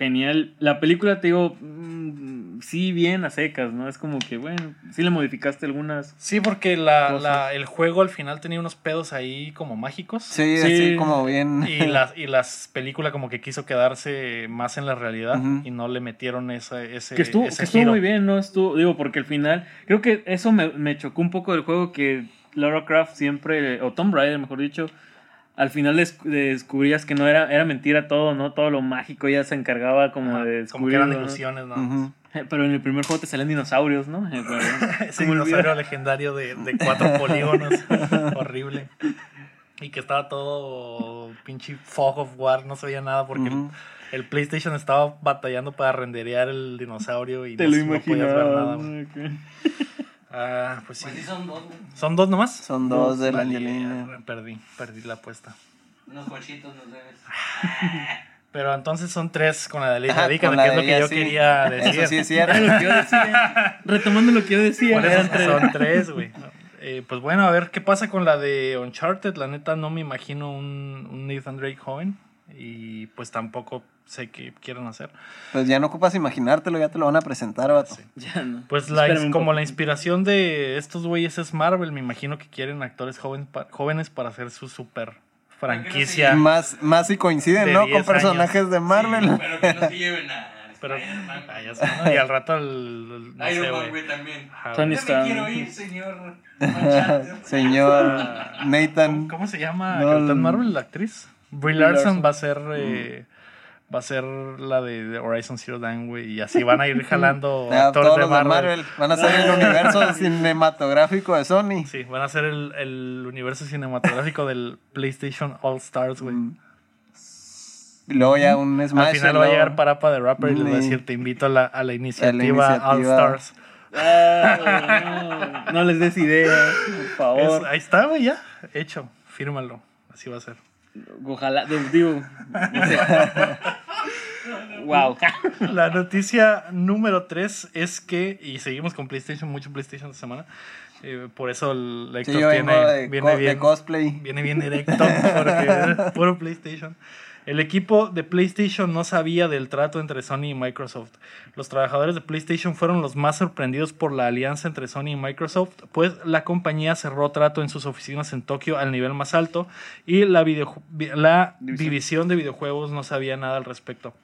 genial. La película, te digo, mm, sí, bien a secas, ¿no? Es como que, bueno, sí le modificaste algunas. Sí, porque la, la- el juego al final tenía unos pedos ahí como mágicos. Sí, Sí. así como bien. Y la, y las películas como que quiso quedarse más en la realidad y no le metieron esa, ese, Que estuvo, ese que estuvo giro. muy bien, ¿no? Estuvo, digo, porque al final, creo que eso me, me chocó un poco del juego que Lara Croft siempre, o Tomb Raider, mejor dicho, al final des- descubrías que no era, era mentira todo, ¿no? Todo lo mágico ya se encargaba como de como que eran ilusiones, ¿no? Eh, Pero en el primer juego te salen dinosaurios, ¿no? Eh, Ese dinosaurio legendario de, de cuatro polígonos. horrible. Y que estaba todo pinche fog of war, no se veía nada porque el- PlayStation estaba batallando para renderear el dinosaurio y Te no, lo no podías ver nada. Ah, pues sí. Pues sí, son dos, güey. ¿Son dos nomás? Son dos de la Angelina. Perdí, perdí la apuesta. Unos cochitos nos debes. Pero entonces son tres con la de Vikander, con la que es lo que ella, yo sí. quería decir. Eso sí es cierto. lo que yo decía. Retomando lo que yo decía. Por eso eran tres. son tres, güey. Eh, pues bueno, a ver qué pasa con la de Uncharted. La neta, no me imagino un, un Nathan Drake joven. Y pues tampoco sé qué quieren hacer. Pues ya no ocupas imaginártelo, ya te lo van a presentar, vato. Ya no. Pues la, como poco. la inspiración de estos güeyes es Marvel, me imagino que quieren actores joven pa- jóvenes para hacer su super franquicia. Más, más si coinciden, De ¿no? 10 Con personajes de Marvel. Sí, pero que no se lleven a Pero, ah, ya sé, ¿no? Y al rato el, el- no sé, Iron Man, güey. también. Tony Stark. quiero ir, señor. Señor ¿Cómo, Nathan. cómo se llama No, Capitán no. Marvel, la actriz? Brie Larson Larson. va a ser eh, va a ser la de, de Horizon Zero Dawn, güey, y así van a ir jalando actores todos de Marvel. Van a ser el universo cinematográfico de Sony. Sí, van a ser el, el universo cinematográfico del PlayStation All Stars, güey. Mm. Y luego ya un Smash. Al final va a llegar Parapa de Rapper y les va a Sí. decir, te invito a la, a la iniciativa, All iniciativa. Stars. Ah, no, no les des ideas, por Es- favor. ahí está, güey, ya, hecho, fírmalo, así va a ser. Ojalá, digo. no sé. wow. La noticia número 3 es que, y seguimos con PlayStation, mucho PlayStation esta semana, eh, por eso el Sí, Héctor yo vengo tiene, de, viene, co- de bien, cosplay. viene bien erecto, porque puro PlayStation. El equipo de PlayStation no sabía del trato entre Sony y Microsoft. Los trabajadores de PlayStation fueron los más sorprendidos por la alianza entre Sony y Microsoft, pues la compañía cerró trato en sus oficinas en Tokio al nivel más alto y la, División. división de videojuegos no sabía nada al respecto.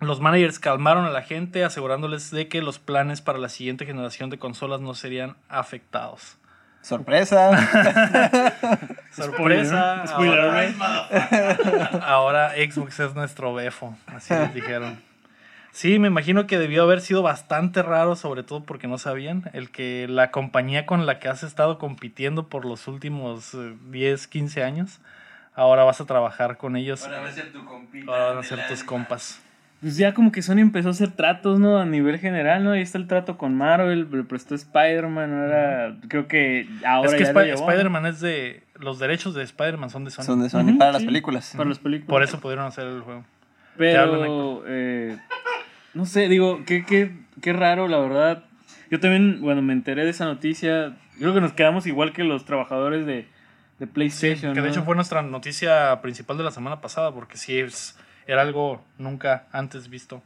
Los managers calmaron a la gente asegurándoles de que los planes para la siguiente generación de consolas no serían afectados. Sorpresa. Sorpresa. Spoiler ahora-. Ahora Xbox es nuestro befo, así les dijeron. Sí, me imagino que debió haber sido bastante raro, sobre todo porque no sabían, el que la compañía con la que has estado compitiendo por los últimos eh, 10, 15 años, ahora vas a trabajar con ellos, Ahora va a ser tu compita. ahora van a ser tus alma. compas. Pues ya como que Sony empezó a hacer tratos, ¿no? A nivel general, ¿no? Ahí está el trato con Marvel, le prestó Spider-Man, ahora creo que ahora es que ¿no? Spider-Man es de... Los derechos de Spider-Man son de Sony. Son de Sony Ujú, para las sí. películas. Para las películas. Por eso pudieron hacer el juego. Pero, eh, no sé, digo, qué, qué, qué raro, la verdad. Yo también, bueno, me enteré de esa noticia. Creo que nos quedamos igual que los trabajadores de, de Sí, PlayStation. que de ¿no? hecho fue nuestra noticia principal de la semana pasada, porque sí es, era algo nunca antes visto.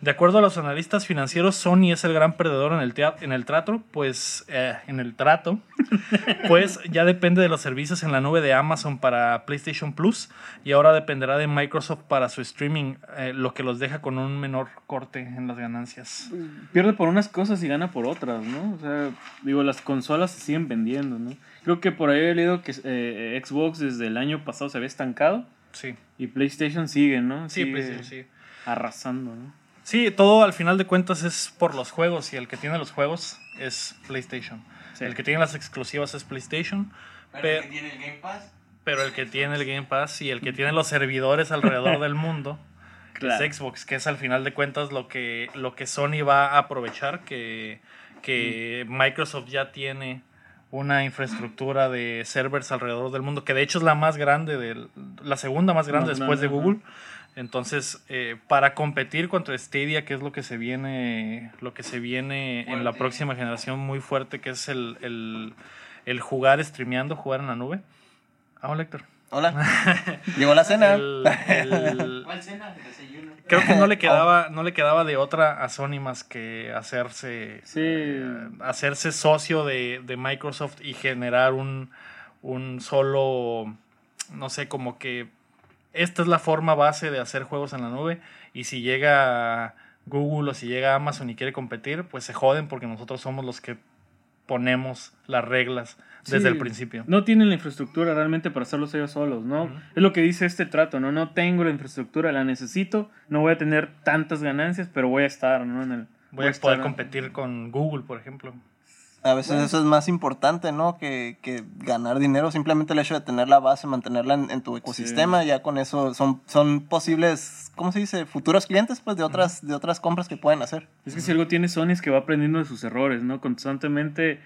De acuerdo a los analistas financieros, Sony es el gran perdedor en el, en el trato, pues eh, en el trato, pues ya depende de los servicios en la nube de Amazon para PlayStation Plus y ahora dependerá de Microsoft para su streaming, eh, lo que los deja con un menor corte en las ganancias. Pierde por unas cosas y gana por otras, ¿no? O sea, digo, las consolas siguen vendiendo, ¿no? Creo que por ahí he leído que eh, Xbox desde el año pasado se había estancado Sí, y PlayStation sigue, ¿no? sí, Sigue sí, sí. arrasando, ¿no? Sí, todo al final de cuentas es por los juegos y el que tiene los juegos es PlayStation. Sí. El que tiene las exclusivas es PlayStation, Pero Pe- el que tiene el Game Pass. pero el que tiene el Game Pass y el que tiene los servidores alrededor del mundo Claro. es Xbox, que es al final de cuentas lo que, lo que Sony va a aprovechar, que, que Microsoft ya tiene una infraestructura de servers alrededor del mundo, que de hecho es la más grande, del, la segunda más grande después de Google. Entonces, eh, para competir contra Stadia, que es lo que se viene, lo que se viene en la próxima generación muy fuerte, que es el, el, el jugar streameando, jugar en la nube. Ah, hola, Héctor. Hola. Llegó la cena. El- el- ¿Cuál cena? Desayuno. creo que no le quedaba, no le quedaba de otra a Sony más que hacerse, Sí. eh, hacerse socio de, de Microsoft y generar un, un solo, no sé, como que esta es la forma base de hacer juegos en la nube y si llega Google o si llega Amazon y quiere competir, pues se joden porque nosotros somos los que ponemos las reglas desde Sí, el principio. No tienen la infraestructura realmente para hacerlos ellos solos, ¿no? Es lo que dice este trato, ¿no? No tengo la infraestructura, la necesito, no voy a tener tantas ganancias, pero voy a estar, ¿no? En el, Voy a poder estar- competir con Google, por ejemplo. A veces eso es más importante, ¿no? Que, que ganar dinero. Simplemente el hecho de tener la base, mantenerla en, en tu ecosistema, ya con eso son, son posibles, ¿cómo se dice? Futuros clientes, pues, de otras, de otras compras que pueden hacer. Es que si algo tiene Sony es que va aprendiendo de sus errores, ¿no? Constantemente.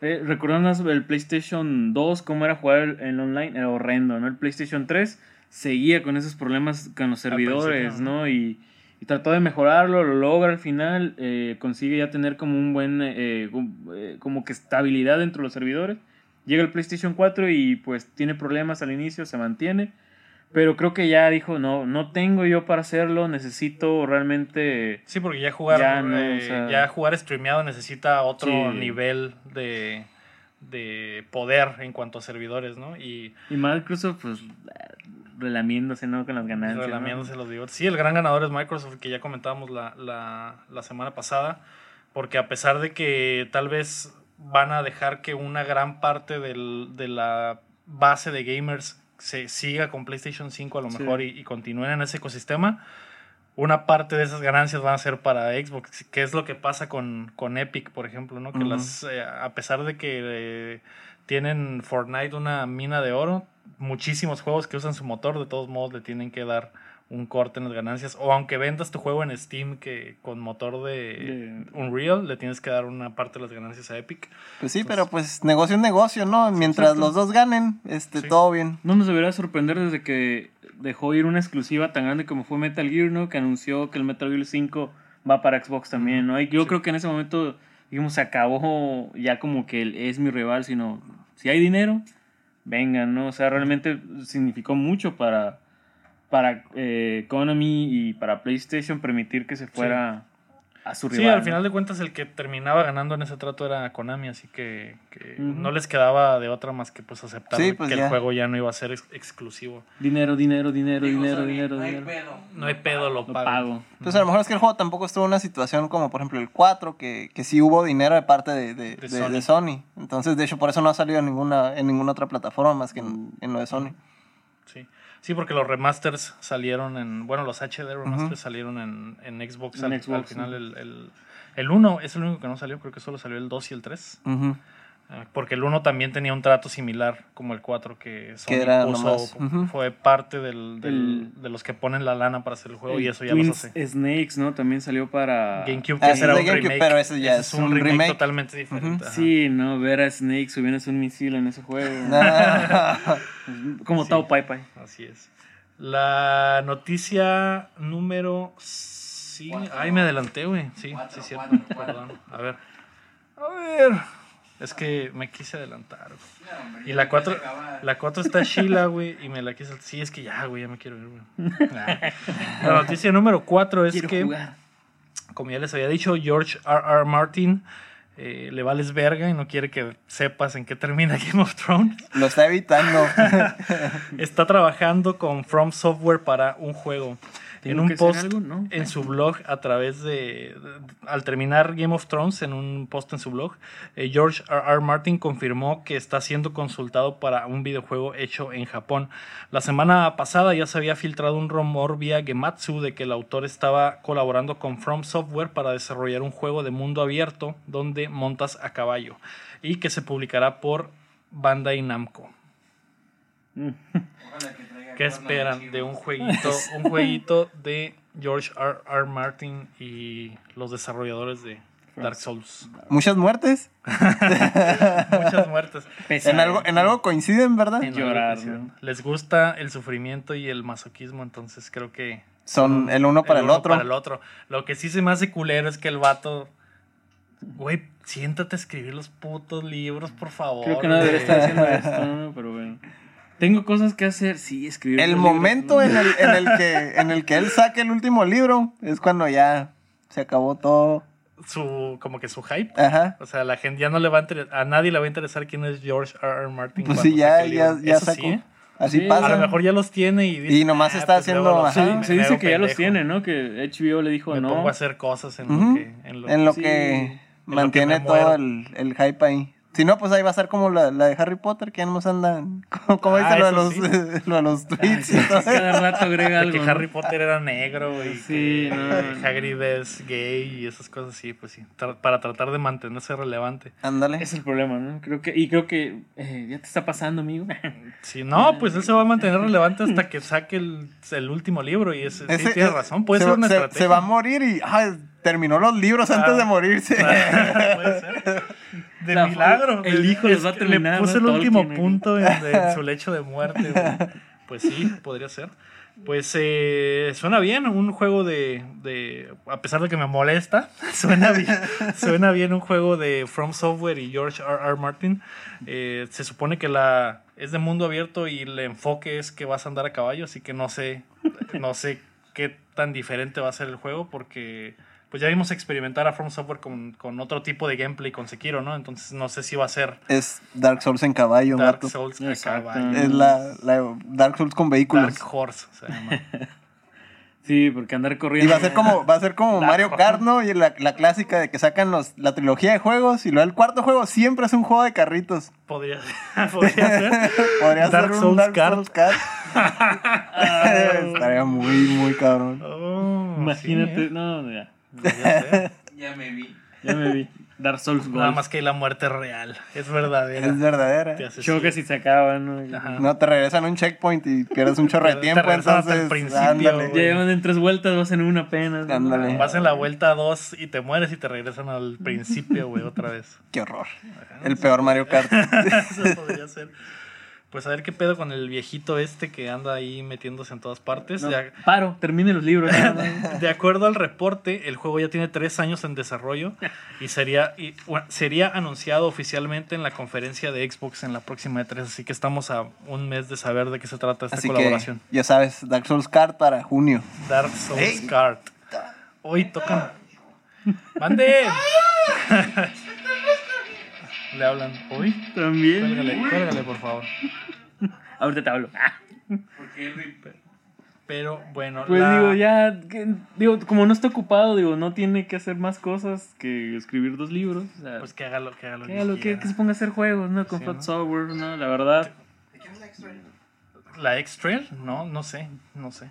Eh, ¿Recuerdan el PlayStation 2 cómo era jugar en online? Era horrendo, ¿no? El PlayStation 3 seguía con esos problemas con los servidores, ¿no? Y, y trató de mejorarlo, lo logra al final, eh, consigue ya tener como un buen, eh, como- eh, como que estabilidad dentro de los servidores. Llega el PlayStation 4 y pues tiene problemas al inicio, se mantiene. Pero creo que ya dijo, no, no tengo yo para hacerlo, necesito realmente... Sí, porque ya jugar, Ya no, eh, o sea- ya jugar streameado necesita otro Sí. nivel de, de poder en cuanto a servidores, ¿no? Y Y Microsoft, pues, relamiéndose, ¿no? Con las ganancias. ¿no? relamiéndose los digo. Sí, el gran ganador es Microsoft, que ya comentábamos la, la, la semana pasada, porque a pesar de que tal vez van a dejar que una gran parte del- de la base de gamers se siga con PlayStation 5 a lo Sí. mejor y, y continúen en ese ecosistema, una parte de esas ganancias van a ser para Xbox, que es lo que pasa con, con Epic, por ejemplo, ¿no? Que las, eh, a pesar de que eh, tienen Fortnite una mina de oro, muchísimos juegos que usan su motor, de todos modos le tienen que dar un corte en las ganancias. O aunque vendas tu juego en Steam que con motor de De- Unreal, le tienes que dar una parte de las ganancias a Epic. Pues sí, pero pues negocio es negocio, ¿no? Mientras los dos ganen, este, Sí. todo bien. No nos debería sorprender desde que dejó ir una exclusiva tan grande como fue Metal Gear, ¿no? Que anunció que el Metal Gear 5 va para Xbox también, ¿no? Y yo Sí. creo que en ese momento, digamos, se acabó ya como que es mi rival, sino si hay dinero, vengan, ¿no? O sea, realmente significó mucho para, para eh, Konami y para PlayStation permitir que se fuera a su rival. Sí, al final de cuentas el que terminaba ganando en ese trato era Konami, así que, no les quedaba de otra más que pues aceptar Sí, pues que ya. el juego ya no iba a ser ex- exclusivo. Dinero, dinero, dinero, Dijo dinero, dinero, no hay dinero. pedo. No hay pedo, lo Lo pago. pago. Pues a lo mejor es que el juego tampoco estuvo en una situación como por ejemplo el 4, que, que sí hubo dinero de parte de, de, De de- Sony. de Sony. Entonces, de hecho, por eso no ha salido en ninguna, en ninguna otra plataforma más que en, en lo de Sony. Sí. porque los remasters salieron en, bueno, los HD remasters salieron en, en Xbox, En al, Xbox, al final sí. el, el, el 1 es el único que no salió, creo que solo salió el 2 y el 3. Ujú. Eh, Porque el 1 también tenía un trato similar como el 4 que Sony Que era puso, nomás, ujú. fue parte del, del- El- de los que ponen la lana para hacer el juego y eso ya los Twins hace. Snakes, ¿no? También salió para... GameCube, Ah, que ese era un remake. pero ese ya Ese es un remake. totalmente diferente. Sí, no, ver a Snake subiéndose un misil en ese juego. Como Sí. Tao Pai Pai. Así es. La noticia número. Sí. Cuatro. Ay, me adelanté, güey. Sí, Cuatro, sí, cierto. cuatro, cuatro. Perdón. A ver. A ver. Es que me quise adelantar. güey. No, hombre, Y la se 4 acaba. la cuatro está Sheila, güey, y me la quise. Sí, es que ya, güey, ya me quiero ir, güey. Nah. La noticia número 4 es Quiero que, jugar. como ya les había dicho, George R. R. Martin eh, le vales verga y no quiere que sepas en qué termina Game of Thrones. lo está evitando. Está trabajando con From Software para un juego. En ¿Tengo un post algo? No. en su blog a través de, de- Al terminar Game of Thrones, en un post en su blog, eh, George R. R. Martin confirmó que está siendo consultado para un videojuego hecho en Japón. La semana pasada ya se había filtrado un rumor vía Gematsu de que el autor estaba colaborando con From Software para desarrollar un juego de mundo abierto donde montas a caballo y que se publicará por Bandai Namco. Mm. ¿Qué esperan de un jueguito, un jueguito de George R. R. Martin y los desarrolladores de Dark Souls? Muchas muertes. Muchas muertes. En algo, en algo coinciden, ¿verdad? En Llorar. Les gusta el sufrimiento y el masoquismo, entonces creo que Son el uno para el, uno otro. para el otro. Lo que sí se me hace culero es que el vato, güey, siéntate a escribir los putos libros, por favor. Creo que no debería estar haciendo esto. Pero bueno. Tengo cosas que hacer. Sí, escribir. El momento libros, en el, en, el que, en el que él saque el último libro es cuando ya se acabó todo. Su, como que su hype. Ajá. O sea, la gente ya no le va a inter- a nadie le va a interesar quién es George R. R. Martin. Pues cuando sí, ya, ya, ya Eso sacó. sí, ¿eh? Así Sí, pasa. A lo mejor ya los tiene y dice, Y nomás "Ah, está pues haciendo, los- ajá. me- Se me dice que ya los tiene, ¿no? Que HBO le dijo Me no. pongo a hacer cosas en lo que... En lo, en lo sí. que En lo mantiene que todo el, el hype ahí. Si no, pues ahí va a estar como la, la de Harry Potter, que ya nos andan. Como, como Ah, dice lo de, los, lo de los Ay, tweets sí, y todo. cada rato agrega algo. que. Harry Potter era negro y Sí, que no. Hagrid es gay y esas cosas sí, pues sí. Tra- para tratar de mantenerse relevante. Ándale. Es el problema, ¿no? Creo que, y creo que eh, ya te está pasando, amigo. Sí, no, pues él se va a mantener relevante hasta que saque el, el último libro y ese, sí, Ese- tienes razón, puede se, ser una se- estrategia. se va a morir y ay, terminó los libros Ah. antes de morirse. Puede ser. De La- milagro. el hijo Es los va a terminar, Le puso el último Tolkien, punto en, en su lecho de muerte, güey. Pues sí, podría ser. Pues eh, suena bien, un juego de, de, a pesar de que me molesta, suena bien, suena bien un juego de From Software y George R. R. Martin. Eh, se supone que la es de mundo abierto y el enfoque es que vas a andar a caballo, así que no sé, no sé qué tan diferente va a ser el juego porque pues ya vimos experimentar a From Software con, con otro tipo de gameplay con Sekiro, ¿no? Entonces no sé si va a ser Es Dark Souls en caballo, Dark. Souls Exacto. caballo. Es la, la Dark Souls con vehículos. Dark Horse se llama. Sí, porque andar Y corriendo. va a ser como, va a ser como Mario. Kart, ¿no? Y la, la clásica de que sacan los, la trilogía de juegos y luego el cuarto juego siempre es un juego de carritos. Podría, podría ser. Podría Dark ser un Souls Dark Kart. Souls Kart. Estaría muy, muy cabrón. Oh, Imagínate, sí, ¿eh? no, ya. Ya me vi. Ya me vi. Dark Souls Nada más que la muerte es real, es verdadera. Es verdadera. Te Chocas y se acaban, ¿no? Te regresan un checkpoint y pierdes un chorro de Te tiempo, regresan hasta el entonces. principio. Llevan en tres vueltas, vas en una apenas. Ándale. Vas en la vuelta 2 y te mueres y te regresan al principio, güey, otra vez. Qué horror. El peor Mario Kart. Eso podría ser. Pues a ver qué pedo con el viejito este que anda ahí metiéndose en todas partes. No, paro, termine los libros. de acuerdo al reporte, el juego ya tiene tres años en desarrollo y sería, y, bueno, sería anunciado oficialmente en la conferencia de Xbox en la próxima E3. Así que estamos a un mes de saber de qué se trata esta Así que, colaboración. ya sabes, Dark Souls Kart para junio. Dark Souls. Kart. Hoy tocan. ¡Mande! Le hablan. ¿Hoy? También. Cuélgale, cuélgale, por favor. Ahorita te hablo. Porque Henry. Pero bueno, Pues la- digo, ya, que- digo, como no está ocupado, digo, no tiene que hacer más cosas que escribir dos libros. O sea, Pues que haga lo que haga lo que, haga lo que, quiera. que se ponga a hacer juegos, ¿no? Con Sí, Flat ¿no? Software, ¿no? La verdad. ¿La X-Trail? No, no sé, no sé.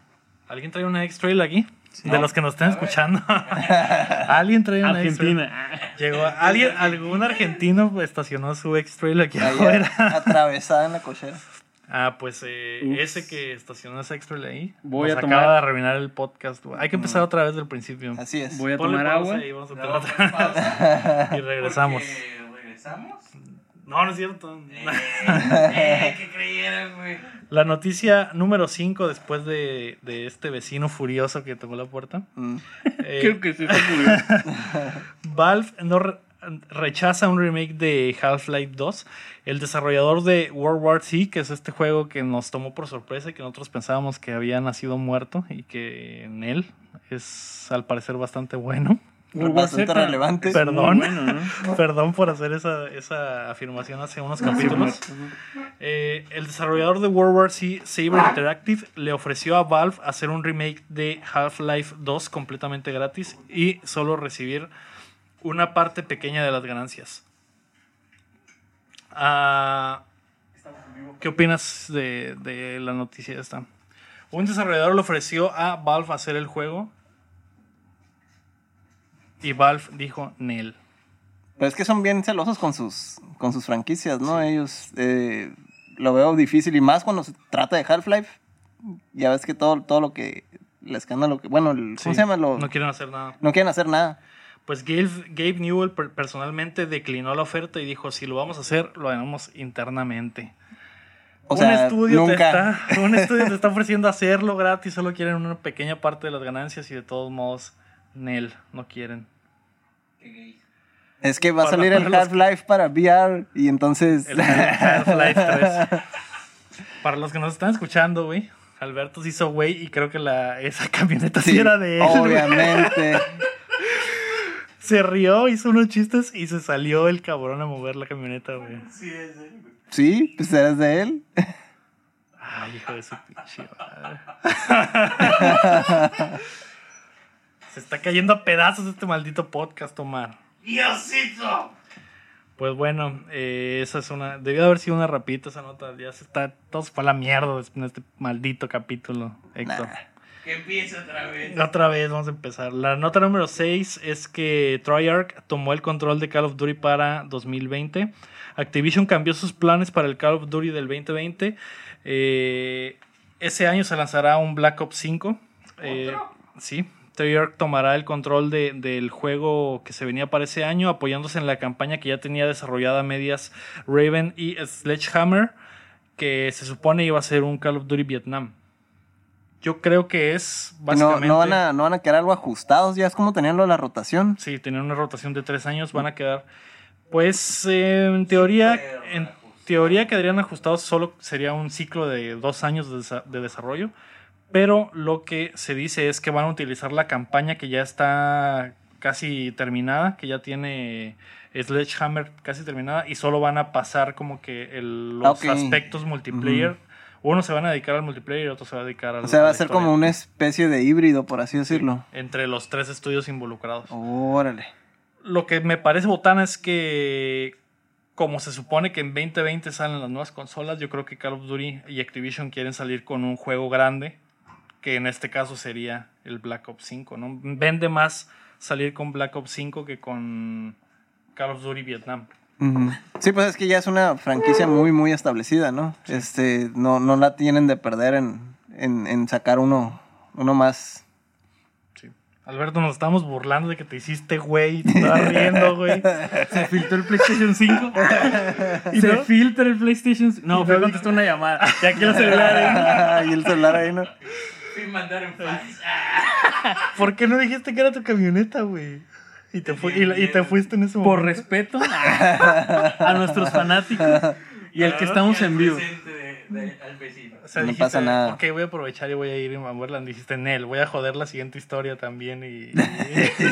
¿Alguien trae una X-Trail aquí? De los que nos están escuchando. ¿Alguien trae una X-Trail? Argentina. Llegó alguien, algún argentino estacionó su X-Trail aquí Ahí afuera. atravesada en la cochera. Ah, pues eh, ese que estacionó ese X-Trail ahí. Voy nos a tomar- acaba de arruinar el podcast. güey. Hay que empezar otra vez del principio. Así es. Voy a Ponle tomar pausa agua. y vamos a poner pausa. y regresamos. Porque regresamos. No, no es cierto. Eh, eh, ¿Qué creyeron, güey? La noticia número 5 después de, de este vecino furioso que tocó la puerta. Mm. Eh, Creo que sí está curioso. Valve no re- rechaza un remake de Half-Life 2. El desarrollador de World War Z, que es este juego que nos tomó por sorpresa y que nosotros pensábamos que había nacido muerto y que en él es al parecer bastante bueno. War Bastante relevante. Perdón. Muy bueno, ¿no? Perdón por hacer esa, esa afirmación hace unos capítulos. Eh, el desarrollador de World War Z, Saber Interactive, le ofreció a Valve hacer un remake de Half-Life 2 completamente gratis y solo recibir una parte pequeña de las ganancias. Ah, ¿Qué opinas de, de la noticia esta? Un desarrollador le ofreció a Valve hacer el juego y Valve dijo Nel. Pero es que son bien celosos con sus, con sus franquicias, ¿no? Ellos eh, lo veo difícil y más cuando se trata de Half-Life. Ya ves que todo, todo lo que. El escándalo que. Bueno, el- ¿cómo Sí, se llama? Lo- No quieren hacer nada. no quieren hacer nada. Pues Gabe, Gabe Newell per- personalmente declinó la oferta y dijo, si lo vamos a hacer, lo haremos internamente. O un, estudio te nunca. está, un estudio te está ofreciendo hacerlo gratis, solo quieren una pequeña parte de las ganancias y de todos modos, Nel, no quieren. Es que va a salir el Half-Life para VR y entonces. El Half-Life 3. Para los que nos están escuchando, güey, Alberto se hizo güey y creo que la, esa camioneta sí, Sí, era de él. Obviamente. Se rió, hizo unos chistes y se salió el cabrón a mover la camioneta, güey. Sí, es él, güey. Sí, pues eres de él. Ay, hijo de su pinche madre. Se está cayendo a pedazos este maldito podcast, Omar. ¡Diosito! Pues bueno, eh, esa es una. Debió haber sido una rapidita esa nota. Ya se está. Todo se fue a la mierda en este maldito capítulo, Héctor. Nah. Que empiece otra vez. Otra vez vamos a empezar. La nota número 6 es que Treyarch tomó el control de Call of Duty para 2020. Activision cambió sus planes para el Call of Duty del 2020. Eh, ese año se lanzará un Black Ops 5. Eh, sí, Treyarch tomará el control de- del juego que se venía para ese año, apoyándose en la campaña que ya tenía desarrollada a medias Raven y Sledgehammer, que se supone iba a ser un Call of Duty Vietnam. Yo creo que es No, básicamente... no, van a, no van a quedar algo ajustados, ya es como tenían lo de la rotación. Sí, tenían una rotación de tres años, van a quedar... Pues eh, en teoría, en teoría quedarían ajustados, solo sería un ciclo de dos años de, desa- de desarrollo. Pero lo que se dice es que van a utilizar la campaña que ya está casi terminada, que ya tiene Sledgehammer casi terminada, y solo van a pasar como que el- los Ok. aspectos multiplayer. Uno se van a dedicar al multiplayer y otro se va a dedicar al O sea, va a ser como una especie de híbrido, por así decirlo. Entre los tres estudios involucrados. Órale. Lo que me parece botana es que, como se supone que en 2020 salen las nuevas consolas, yo creo que Call of Duty y Activision quieren salir con un juego grande, que en este caso sería el Black Ops 5, ¿no? Vende más salir con Black Ops 5 que con Call of Duty Vietnam. Sí, pues es que ya es una franquicia muy, muy establecida, ¿no? Este, no, no la tienen de perder en, en, en sacar uno, uno más. Sí. Alberto, nos estamos burlando de que te hiciste güey, y te estabas riendo, güey. Se filtró el PlayStation 5. Se filtra el PlayStation 5. No, fue contestar una llamada. Y aquí los celulares. y el celular ahí, ¿no? Sin mandar en fax. ¿Por qué no dijiste que era tu camioneta, güey? Y te, fu- y, y te fuiste en ese Por momento. respeto a nuestros fanáticos y el que estamos en vivo. De- de- al vecino. O sea, No dijiste, pasa nada. Ok, voy a aprovechar y voy a ir a Wonderland. Dijiste, Nel, voy a joder la siguiente historia también y,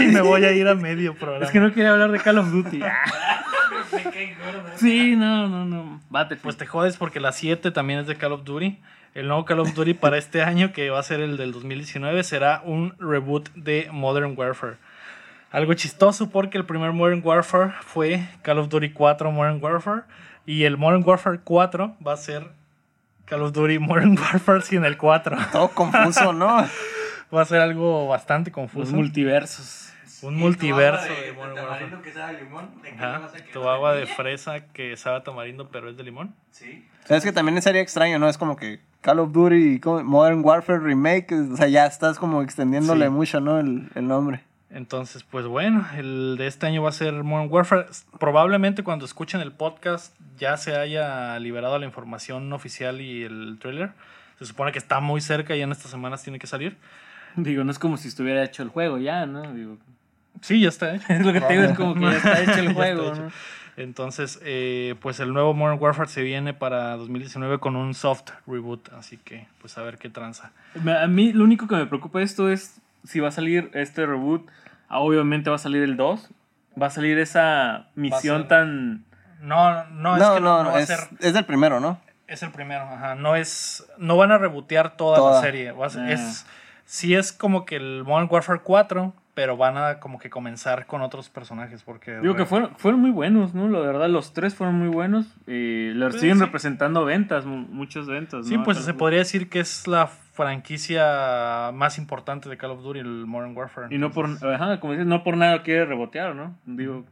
y me voy a ir a medio programa. Es que no quería hablar de Call of Duty. Me cae gordo. Sí, no, no, no. Battlefield. Pues te jodes porque la 7 también es de Call of Duty. El nuevo Call of Duty para este año, que va a ser el del 2019, será un reboot de Modern Warfare. Algo chistoso porque el primer Modern Warfare fue Call of Duty 4 Modern Warfare y el Modern Warfare 4 va a ser Call of Duty Modern Warfare sin el 4. Todo confuso, ¿no? Va a ser algo bastante Los confuso. multiversos. un Y tu multiverso agua de de, Modern de Warfare. tamarindo que sabe a limón. ¿De qué le Ajá, vas a quedar? tu agua de fresa que sabe a tamarindo pero es de limón. Sí. Sabes que también sería extraño, ¿no? Es como que Call of Duty, Modern Warfare Remake, o sea, ya estás como extendiéndole Sí. mucho, ¿no? El, el nombre. Entonces, pues bueno, el de este año va a ser Modern Warfare. Probablemente cuando escuchen el podcast ya se haya liberado la información oficial y el trailer. Se supone que está muy cerca y en estas semanas tiene que salir. Digo, no es como si estuviera hecho el juego ya, ¿no? Digo, Sí, ya está hecho. es lo que te digo, es como que ya está hecho el Ya juego, está hecho. ¿no? Entonces, eh, pues el nuevo Modern Warfare se viene para 2019 con un soft reboot. Así que, pues a ver qué tranza. A mí lo único que me preocupa de esto es si va a salir este reboot. Ah, Obviamente va a salir el 2. Va a salir esa misión ser- tan... No, no, es No, que no, no, no, va a es, ser. es del primero, ¿no? Es el primero, ajá. No es. No van a rebotear toda, Toda. la serie. Va a ser- Ah. Es. Sí es como que el Modern Warfare 4, pero van a como que comenzar con otros personajes. Porque. Digo que fueron, fueron muy buenos, ¿no? La verdad, los tres fueron muy buenos. Y le Pues, siguen sí. representando ventas, mu- muchas ventas. Sí, ¿no? pues se podría decir que es la franquicia más importante de Call of Duty, el Modern Warfare. Y no por, Entonces, ajá, como dices, no por nada quiere rebotear, ¿no? Digo,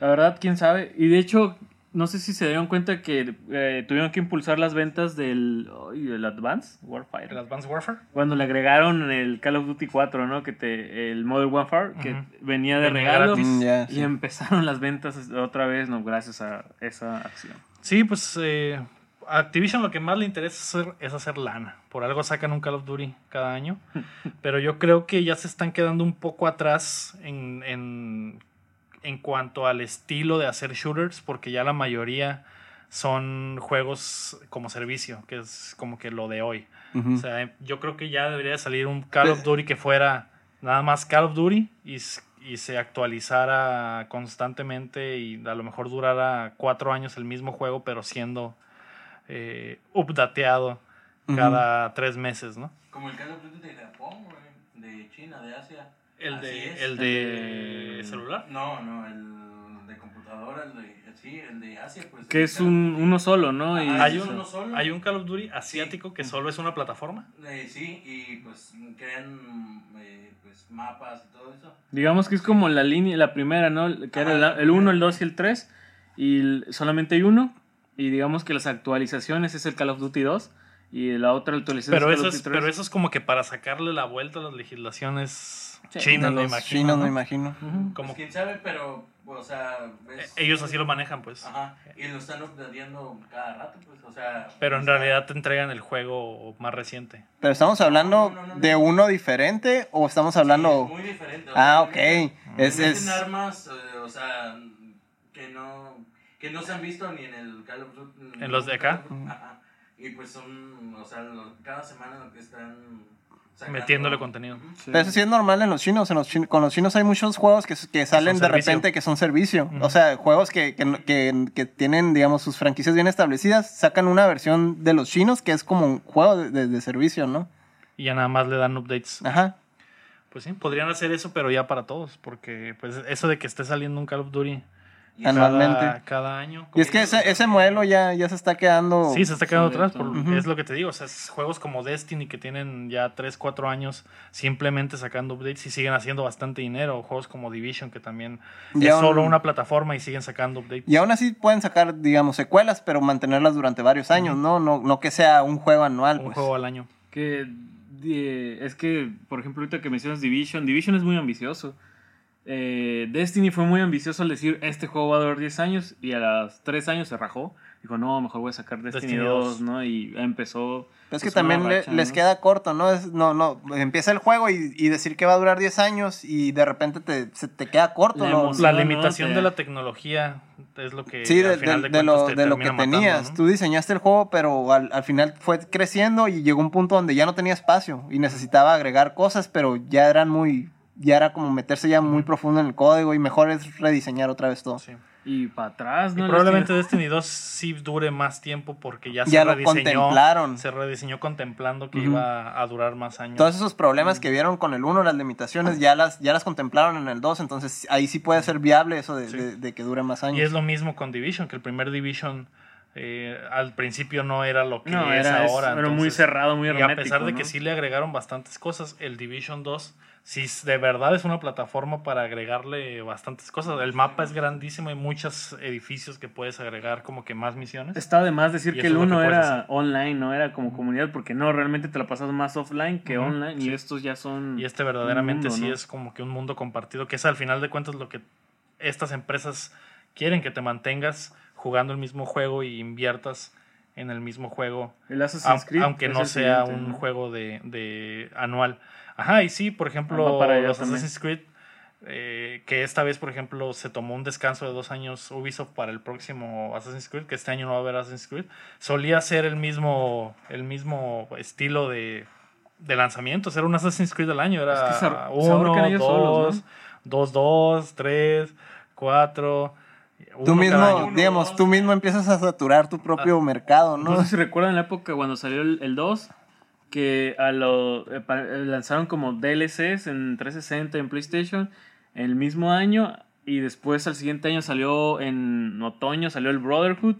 la verdad, quién sabe. Y de hecho, no sé si se dieron cuenta que eh, tuvieron que impulsar las ventas del, ay, del Advance Warfare. El Advanced Warfare. Cuando le agregaron el Call of Duty 4, ¿no? Que te, el Modern Warfare, que venía de regalo. Mm, Y sí. empezaron las ventas otra vez, ¿no? Gracias a esa acción. Sí, pues eh, a Activision lo que más le interesa hacer, es hacer lana. Por algo sacan un Call of Duty cada año. Pero yo creo que ya se están quedando un poco atrás en, en, en cuanto al estilo de hacer shooters, porque ya la mayoría son juegos como servicio, que es como que lo de hoy. O sea, yo creo que ya debería de salir un Call of Duty que fuera nada más Call of Duty y, se actualizara constantemente y a lo mejor durara cuatro años el mismo juego, pero siendo eh, updateado cada tres meses, ¿no? Como el Call of Duty de Japón, de China, de Asia. El de, es. el de El- celular. No, no, el de computadora, el de, sí, el de Asia, pues. Que es un, uno solo, ¿no? Y Ajá, Hay es un, uno solo. hay un Call of Duty asiático que solo es una plataforma. Eh, sí, y pues crean eh, pues, mapas y todo eso. Digamos que es como la línea, la primera, ¿no? Que era Ajá, el- el 1, el 2 y el 3. Y el- solamente hay uno. Y digamos que las actualizaciones es el Call of Duty 2. Y la otra actualización Pero es Call of Duty 3. pero eso es como que para sacarle la vuelta a las legislaciones Sí, me imagino. chinos, ¿no? me imagino. Como Pues quién sabe, pero o sea, ves- Ellos así lo manejan, pues. Ajá, y lo están updateando cada rato, pues, o sea. Pero en realidad te entregan el juego más reciente. Pero estamos hablando No, no, no, no. de uno diferente o estamos hablando... sí, es muy diferente. o Ah, ok. Es, es... armas, eh, o sea, que no, que no se han visto ni en el Call of Duty. ¿En los de acá? Ajá. Y pues son, o sea, lo- cada semana lo que están sacando. Metiéndole contenido. Sí. Pero eso sí es normal en los chinos. En los chin- con los chinos hay muchos juegos que, que salen de servicio. repente que son servicio. O sea, juegos que, que, que- que tienen, digamos, sus franquicias bien establecidas. Sacan una versión de los chinos que es como un juego de, de- de servicio, ¿no? Y ya nada más le dan updates. Ajá. Pues sí, podrían hacer eso, pero ya para todos. Porque pues eso de que esté saliendo un Call of Duty Anualmente. cada, cada año. Y es que ese, ese modelo ya, ya se está quedando... Sí, se está quedando atrás. por-. Es lo que te digo. O sea, es juegos como Destiny que tienen ya 3, 4 años simplemente sacando updates y siguen haciendo bastante dinero. O juegos como Division que también Y es aún- solo una plataforma y siguen sacando updates. Y aún así pueden sacar, digamos, secuelas, pero mantenerlas durante varios años, ¿no? No, no que sea un juego anual. un pues. juego al año. Que eh, es que, por ejemplo, ahorita que mencionas Division, Division es muy ambicioso. Eh, Destiny fue muy ambicioso al decir este juego va a durar 10 años y a los 3 años se rajó. Dijo, no, mejor voy a sacar Destiny, Destiny 2, 2, ¿no? Y empezó. Pero es que pues, también le- les ¿no? queda corto, ¿no? Es, no, no, empieza el juego y, y decir que va a durar 10 años y de repente te, se te queda corto, La ¿no? emoción. La no, limitación de la tecnología es lo que Sí, de, al final de- de, de lo, cuentas te de lo que matando, tenías. ¿no? Tú diseñaste el juego, pero al, al final fue creciendo y llegó un punto donde ya no tenía espacio y necesitaba agregar cosas, pero ya eran muy, ya era como meterse ya muy profundo en el código y mejor es rediseñar otra vez todo. Sí. Y para atrás, Y ¿no? probablemente Destiny 2 sí dure más tiempo porque ya se lo rediseñó. contemplaron. Se rediseñó contemplando que iba a durar más años. Todos esos problemas que vieron con el 1, las limitaciones, ya las, ya las contemplaron en el 2, entonces ahí sí puede ser viable eso de, Sí. de- de que dure más años. y es lo mismo con Division, que el primer Division eh, al principio no era lo que No, es era, ahora. era muy cerrado, muy Y hermético. a pesar de que sí le agregaron bastantes cosas, el Division 2 sí de verdad es una plataforma para agregarle bastantes cosas. El mapa es grandísimo, hay muchos edificios que puedes agregar como que más misiones. Está de más decir Y que el es lo que 1 puedes era hacer. online, no era como comunidad, porque no, realmente te la pasas más offline que online sí. y estos ya son... Y este verdaderamente mundo, sí ¿no? es como que un mundo compartido, que es al final de cuentas lo que estas empresas quieren, que te mantengas jugando el mismo juego y inviertas en el mismo juego, El Assassin's Creed aunque no sea siguiente, un juego de, de anual. Ajá, y sí, por ejemplo, para los. Assassin's Creed, eh, que esta vez, por ejemplo, se tomó un descanso de dos años Ubisoft para el próximo Assassin's Creed, que este año no va a haber Assassin's Creed, solía ser el mismo, el mismo estilo de, de lanzamientos, era un Assassin's Creed al año, era Es que se ahor- se ahorcan uno. Tú mismo, año. digamos, tú mismo empiezas a saturar tu propio mercado, No ¿no? sé si recuerdan la época cuando salió el, el 2, que a lo, eh, eh, lanzaron como DLCs en 360 en PlayStation el mismo año y después al siguiente año salió en otoño, salió el Brotherhood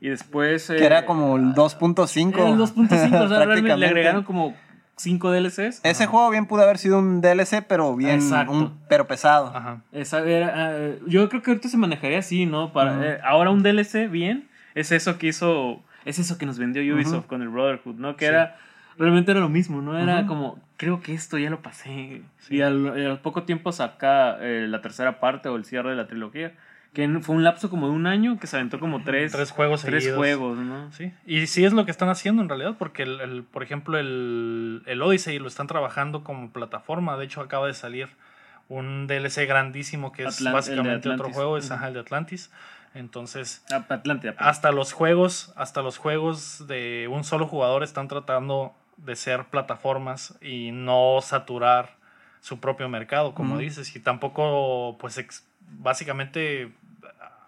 y después... Que era como el 2.5. Era el 2.5, o sea, realmente le agregaron como 5 DLCs. Ese juego bien pudo haber sido un DLC, pero bien, Exacto. un- pero pesado. Ajá. Esa era, eh, yo creo que ahorita se manejaría así, ¿no? Para, Ujú. eh, ahora un DLC bien es eso que hizo, es eso que nos vendió Ubisoft con el Brotherhood, ¿no? Que Sí. era, realmente era lo mismo, ¿no? Era como, creo que esto ya lo pasé. Y al, y al poco tiempo saca eh, la tercera parte o el cierre de la trilogía, que fue un lapso como de un año que se aventó como tres, Tres juegos tres seguidos. juegos, ¿no? Sí, y sí es lo que están haciendo en realidad, porque, el, el- por ejemplo, el, el Odyssey lo están trabajando como plataforma. De hecho, acaba de salir un DLC grandísimo que es básicamente otro juego, es ajá, el de Atlantis. Entonces, Ah, hasta los juegos, hasta los juegos de un solo jugador están tratando de ser plataformas y no saturar su propio mercado, como dices, y tampoco, pues, básicamente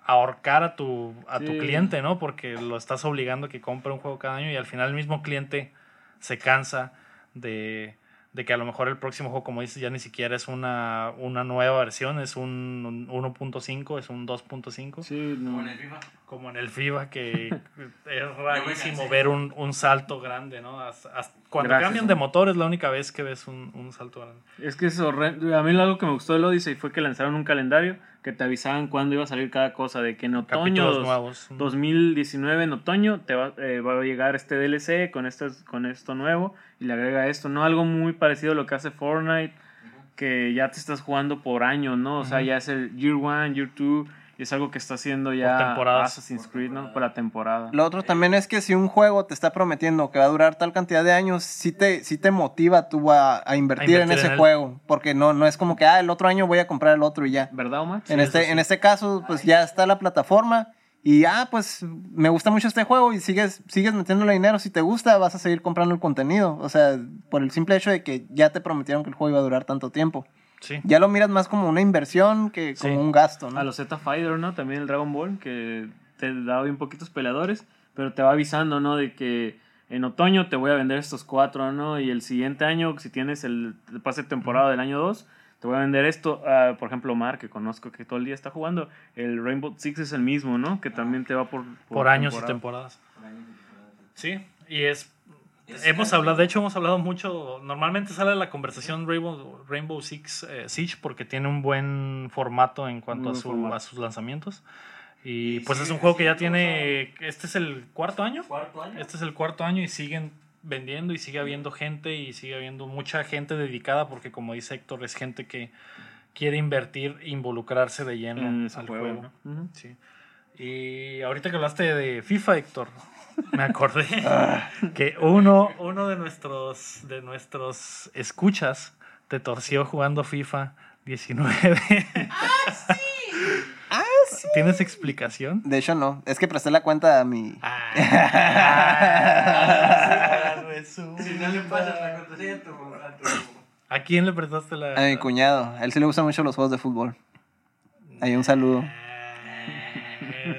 ahorcar a tu, a tu cliente, ¿no? Porque lo estás obligando a que compre un juego cada año y al final el mismo cliente se cansa de, de que a lo mejor el próximo juego, como dices, ya ni siquiera es una, una nueva versión, es un 1.5, es un 2.5 Sí, no. Como en el FIFA. como en el FIBA, que es rarísimo ver un, un salto grande, ¿no? Hasta- hasta- cuando Gracias, cambian de motor es la única vez que ves un, un salto grande. Es que es horrendo. A mí algo que me gustó del Odyssey fue que lanzaron un calendario que te avisaban cuándo iba a salir cada cosa, de que en otoño dos- nuevos. 2019 en otoño te va, eh, va a llegar este DLC con esto, con esto nuevo y le agrega esto, ¿no? Algo muy parecido a lo que hace Fortnite, que ya te estás jugando por año, ¿no? O sea, ya es el Year One, Year Two, y es algo que está haciendo ya. Assassin's Creed, ¿no? Por la temporada. Lo otro también es que si un juego te está prometiendo que va a durar tal cantidad de años, sí te, sí te motiva tú a, a invertir, A invertir en ese en juego. Porque no, no es como que, ah, el otro año voy a comprar el otro y ya. ¿Verdad, Omar? en, Sí, este, sí. en este caso, pues ya está la plataforma. Y ah, pues me gusta mucho este juego y sigues, sigues metiéndole dinero. Si te gusta, vas a seguir comprando el contenido. O sea, por el simple hecho de que ya te prometieron que el juego iba a durar tanto tiempo. Sí. Ya lo miras más como una inversión que como Sí. un gasto, ¿no? A los Z Fighter, ¿no? También el Dragon Ball, que te da bien poquitos peleadores, pero te va avisando, ¿no? De que en otoño te voy a vender estos cuatro, ¿no? Y el siguiente año, si tienes el, pase de temporada del año 2, te voy a vender esto. Ah, por ejemplo, Omar, que conozco que todo el día está jugando, el Rainbow Six es el mismo, ¿no? Que también te va por... Por años y temporada. temporadas. Sí, y es Hemos hablado, de hecho hemos hablado mucho, normalmente sale la conversación Rainbow, Rainbow Six eh, Siege porque tiene un buen formato en cuanto a, su- formato. a sus lanzamientos. Y Y pues es sigue un juego que ya tiene, este es el cuarto año, ¿Cuarto año? este es el cuarto año y siguen vendiendo y sigue habiendo gente y sigue habiendo mucha gente dedicada porque como dice Héctor es gente que quiere invertir, involucrarse de lleno En al juego, juego. ¿no? Ujú. Sí. Y ahorita que hablaste de FIFA, Héctor, me acordé que uno, uno de nuestros de nuestros escuchas te torció jugando FIFA 19. Ah, sí. ¿Tienes explicación? De hecho, no. Es que presté la cuenta a mi. Ah, Si no le pasas la contraseña a tu, a tu- ¿A quién le prestaste la.? A mi cuñado. A él sí le gustan mucho los juegos de fútbol. Ahí un saludo.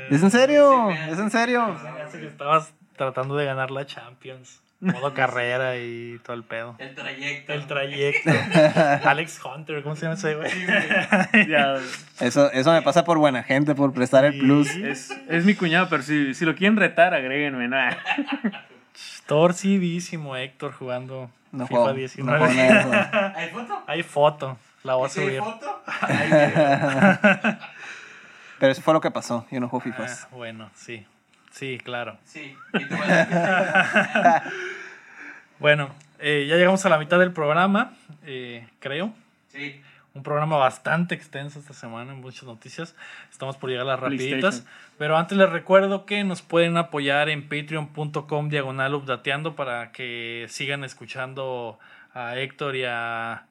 ¿Es en serio? ¿Es en serio? Que estabas tratando de ganar la Champions. Modo carrera y todo el pedo. El trayecto. El trayecto. Alex Hunter, ¿cómo se llama ese güey? Eso, eso me pasa por buena gente, por prestar el plus. es, es mi cuñado, pero si, si lo quieren retar, agréguenme, ¿no? Torcidísimo Héctor jugando No FIFA juego, 19. no juego nada de eso. ¿Hay foto? Hay foto, la voy a ¿Sí hay subir. foto? Pero eso fue lo que pasó. Yo no juego FIFA. Ah, bueno, sí. Sí, claro. Sí. Y tú Bueno, eh, ya llegamos a la mitad del programa, eh, creo. Sí. Un programa bastante extenso esta semana, muchas noticias. Estamos por llegar a las rapiditas. Pero antes les recuerdo que nos pueden apoyar en patreon.com diagonal updateando para que sigan escuchando a Héctor y a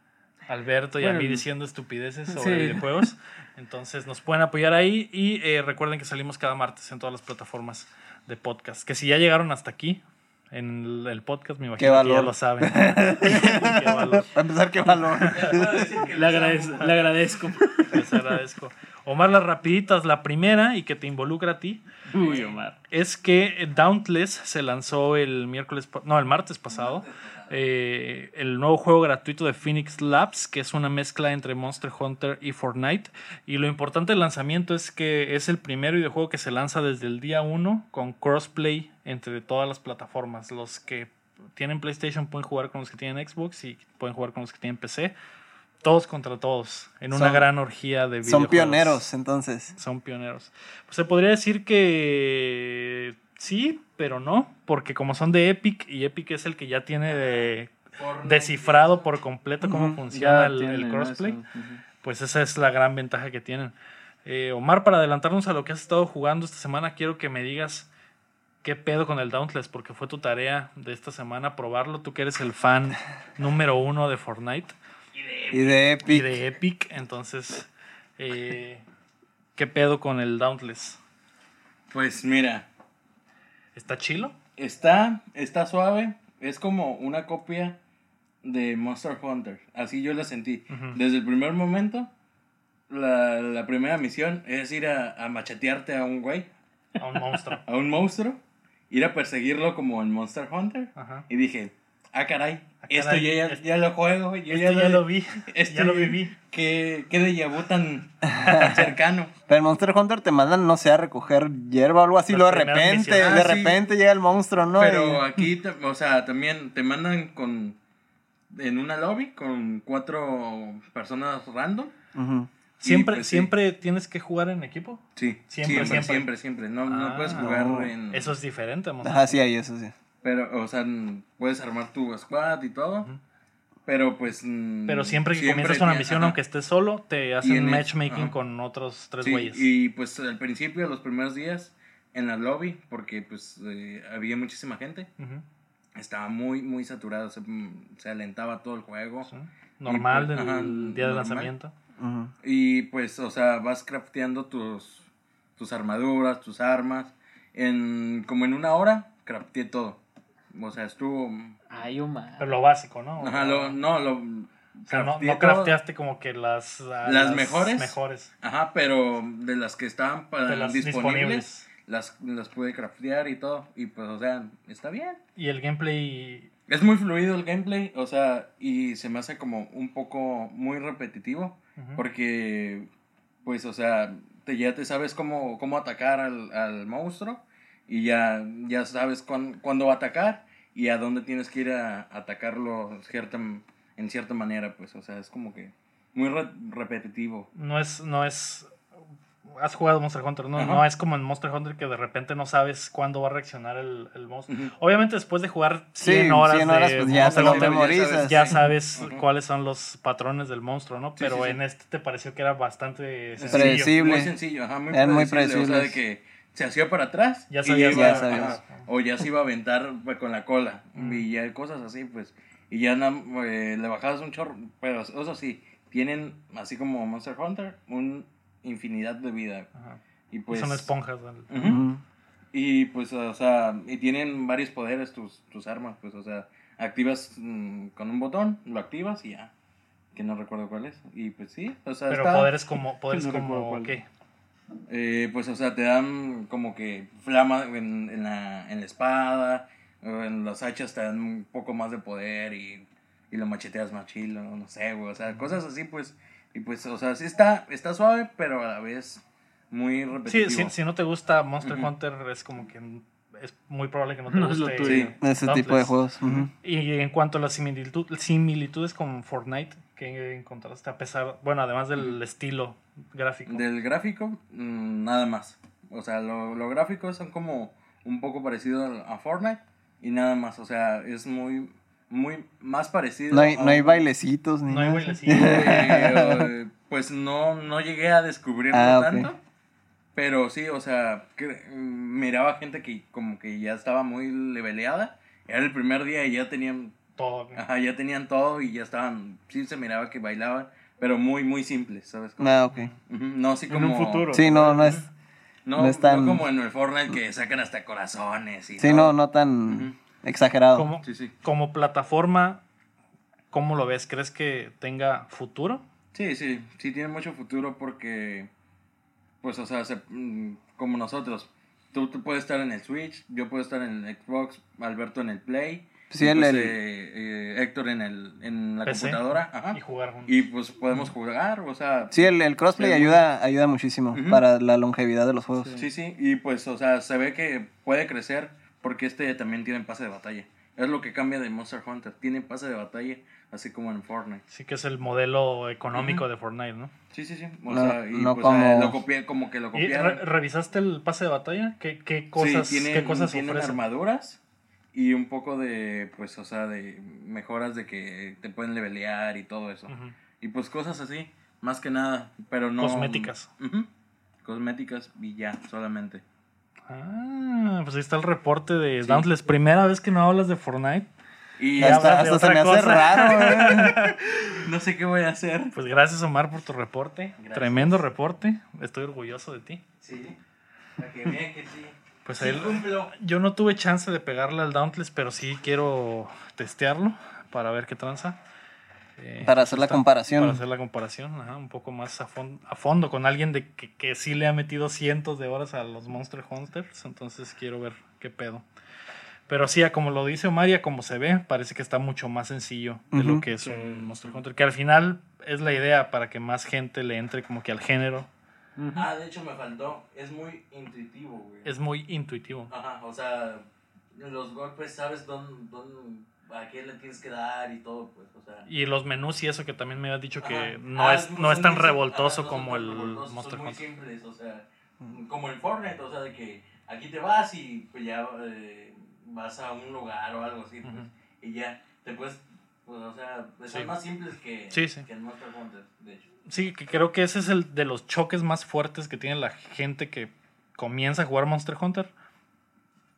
Alberto y a mí diciendo estupideces sobre sí. videojuegos. Entonces nos pueden apoyar ahí y eh, recuerden que salimos cada martes en todas las plataformas de podcast. Que si ya llegaron hasta aquí en el, el podcast, me imagino Qué que ya lo saben. Qué valor. Para empezar, qué valor. Le, agradez- agradezco. Les agradezco. Omar, las rapiditas. La primera y que te involucra a ti Uy, Omar. es que Dauntless se lanzó el miércoles, no, el martes pasado. Eh, el nuevo juego gratuito de Phoenix Labs, que es una mezcla entre Monster Hunter y Fortnite. Y lo importante del lanzamiento es que es el primer videojuego que se lanza desde el día 1 con crossplay entre todas las plataformas. Los que tienen PlayStation pueden jugar con los que tienen Xbox y pueden jugar con los que tienen PC. Todos contra todos, en una gran orgía de videojuegos. Son pioneros, entonces. Son pioneros. Pues se podría decir que sí, pero no, porque como son de Epic y Epic es el que ya tiene de- descifrado por completo cómo funciona el, crossplay, pues esa es la gran ventaja que tienen. Eh, Omar, para adelantarnos a lo que has estado jugando esta semana, quiero que me digas qué pedo con el Dauntless, porque fue tu tarea de esta semana probarlo, tú que eres el fan número uno de Fortnite Y de y Epic. de Epic, entonces, eh, ¿qué pedo con el Dauntless? Pues mira, ¿Está chilo? está, está suave. Es como una copia de Monster Hunter. Así yo la sentí. Desde el primer momento, la, la primera misión es ir a, a machetearte a un güey, A un monstruo. a un monstruo, ir a perseguirlo como en Monster Hunter. Y dije, ah, caray, Ah, esto caray, yo ya, esto- ya lo juego, yo Esto ya lo vi. esto ya lo viví. Qué, qué vu tan, tan cercano. Pero en Monster Hunter te mandan, no sé, a recoger hierba o algo así. Luego de repente, de Ah, sí. repente llega el monstruo, ¿no? Pero Y- aquí, te- o sea, también te mandan con en una lobby con cuatro personas random. Ujú. ¿Siempre, pues, sí. siempre tienes que jugar en equipo? Sí, Siempre, siempre, siempre. siempre, siempre. No, no Ah, puedes jugar no. en... Eso es diferente, amor. Ajá, sí, ahí, eso sí. Pero, o sea, puedes armar tu squad y todo. Pero pues. Pero siempre que comienzas una tiene- misión, ajá. aunque estés solo, te hacen matchmaking ajá. con otros tres Sí, güeyes. y pues al principio, los primeros días, en la lobby, porque pues eh, había muchísima gente, estaba muy, muy saturado, se, mm, se alentaba todo el juego. sí. Normal pues, del ajá, día de lanzamiento. Y pues, o sea, vas crafteando tus, tus armaduras, tus armas. En, como en una hora, crafteé todo. O sea, estuvo... Ay, Omar. Pero lo básico, ¿no? Ajá, lo, no, lo... O sea, no, crafteé no crafteaste como que las, ah, ¿Las mejores? mejores. Ajá, pero de las que estaban para De las disponibles, disponibles. Las, las pude craftear y todo. Y pues, o sea, está bien. Y el gameplay. Es muy fluido el gameplay, o sea, y se me hace como un poco muy repetitivo. Porque, pues, o sea, te, ya te sabes cómo, cómo atacar al, al monstruo y ya, ya sabes cuán- cuándo va a atacar y a dónde tienes que ir a atacarlo cierta, en cierta manera, pues, o sea, es como que muy re- repetitivo. No es, no es. Has jugado Monster Hunter, ¿no? Ajá. No es como en Monster Hunter que de repente no sabes cuándo va a reaccionar el, el monstruo. Obviamente después de jugar Sí, 100 horas, 100 horas, de pues ya Monster te lo Hunter, memorizas. ya sí. sabes cuáles son los patrones del monstruo, ¿no? Sí, Pero sí, sí. en este te pareció que era bastante Sí, sencillo. Predecible. Muy sencillo, ajá, muy predecible, O sea, de predecibles. que se hacía para atrás Ya y sabías, ya sabías. ajá, o ya se iba a aventar pues, con la cola Mm. y ya cosas así, pues. Y ya na- eh, le bajabas un chorro, pero eso sí, tienen, así como Monster Hunter, un infinidad de vida. Ajá. Y Y pues... son esponjas. Y pues, o sea, y tienen varios poderes tus, tus armas, pues, o sea, activas mm, con un botón, lo activas y ya. Que no recuerdo cuál es. Y pues sí, o sea, Pero está- poderes como, poderes No como. ¿qué? Eh, pues, o sea, te dan como que flama en, en la, en la espada, en las hachas te dan un poco más de poder y, y lo macheteas más chilo, no sé, güey, o sea, cosas así, pues, y pues, o sea, sí está, está suave, pero a la vez muy Sí, repetitivo. si, si no te gusta Monster. Hunter, es como que es muy probable que no te No es lo guste. tuyo. Sí. Ese tipo de juegos. Y en cuanto a las similitud- similitudes con Fortnite, que encontraste a pesar, bueno, además del estilo gráfico. Del gráfico, mm, nada más. O sea, lo, lo gráfico son como un poco parecido a Fortnite y nada más. O sea, es muy, muy más parecido. No hay, a no hay bailecitos ni no hay nada. bailecito. Eh, pues no, no llegué a descubrirlo Ah, tanto. Pero sí, o sea, que, mm, miraba gente que como que ya estaba muy leveleada. Era el primer día y ya tenían, Todo. ajá, ya tenían todo y ya estaban, sí se miraba que bailaban, pero muy, muy simples, ¿sabes? Como- Ah, ok. No así En como... un futuro. Sí, no, no es. No, No es tan- no como en el Fortnite que sacan hasta corazones y Sí, todo. no, no tan exagerado. Como, Sí, sí. como plataforma, ¿cómo lo ves? ¿Crees que tenga futuro? Sí, sí, sí tiene mucho futuro porque, pues, o sea, se- mm, como nosotros, tú, tú puedes estar en el Switch, yo puedo estar en el Xbox, Alberto en el Play, Sí, pues, el- eh, eh, Héctor en, el, en la PC. computadora, ajá, Y jugar juntos. y pues podemos jugar, o sea, Sí, el, el crossplay Sí. ayuda, ayuda muchísimo para la longevidad de los juegos. sí, sí, y pues, o sea, se ve que puede crecer porque este también tiene pase de batalla. Es lo que cambia de Monster Hunter, tiene pase de batalla, así como en Fortnite. Sí que es el modelo económico de Fortnite, ¿no? Sí, sí, sí. O No- sea, y no pues, como- eh, lo copié, como que lo ¿Y copiaron. re- revisaste el pase de batalla? ¿Qué, qué cosas, sí, tienen, ¿qué cosas tienen armaduras y un poco de, pues, o sea, de mejoras de que te pueden levelear y todo eso. Y pues cosas así, más que nada, pero no... Cosméticas. Cosméticas y ya, solamente. Ah, pues ahí está el reporte de Sí. Dauntless. Primera vez que no hablas de Fortnite. Y hasta hasta se me hace raro, eh. no sé qué voy a hacer. Pues gracias Omar por tu reporte. Gracias. Tremendo reporte. Estoy orgulloso de ti. Sí, para que vean que sí. Pues Sí, ahí- cumplo. yo no tuve chance de pegarle al Dauntless, pero sí quiero testearlo para ver qué tranza. Eh, Para hacer la está- comparación. Para hacer la comparación, ajá, un poco más a, fon- a fondo con alguien de que, que sí le ha metido cientos de horas a los Monster Hunters. Entonces quiero ver qué pedo. Pero sí, como lo dice Omar y a como se ve, parece que está mucho más sencillo de lo Ujú. que es un Monster Hunter. Que al final es la idea para que más gente le entre como que al género. Ujú. Ah, de hecho me faltó. Es muy intuitivo, güey. Es muy intuitivo. Ajá, o sea, los golpes sabes dónde, dónde, a qué le tienes que dar y todo, pues, o sea. Y los menús y eso que también me habías dicho que Ajá. no, Ah, es, son no es tan revoltoso ajá, no son como el revoltosos, Monster son muy Hunter. simples, o sea, como el Fortnite, o sea, de que aquí te vas y pues ya eh, vas a un lugar o algo así, pues, y ya te puedes Pues, o sea, son Sí. más simples que, Sí, sí. que en Monster Hunter, de hecho. Sí, que creo que ese es el de los choques más fuertes que tiene la gente que comienza a jugar Monster Hunter.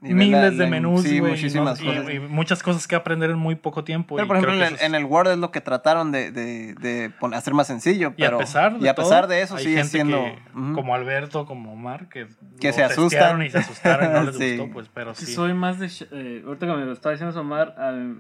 Miles la- de la- menús, sí, muchísimas ¿no? y, cosas. y muchas cosas que aprender en muy poco tiempo. Pero y por ejemplo, creo en que el, eso es- en el Word es lo que trataron de, de, de hacer más sencillo. Y a pesar de, y a todo, pesar de eso hay sigue gente siendo. que, como Alberto, como Omar, que, se asustan. y se asustaron y no les Sí. gustó, pues, pero Sí, soy más de. sh- eh, ahorita que me lo estaba diciendo Somar, al-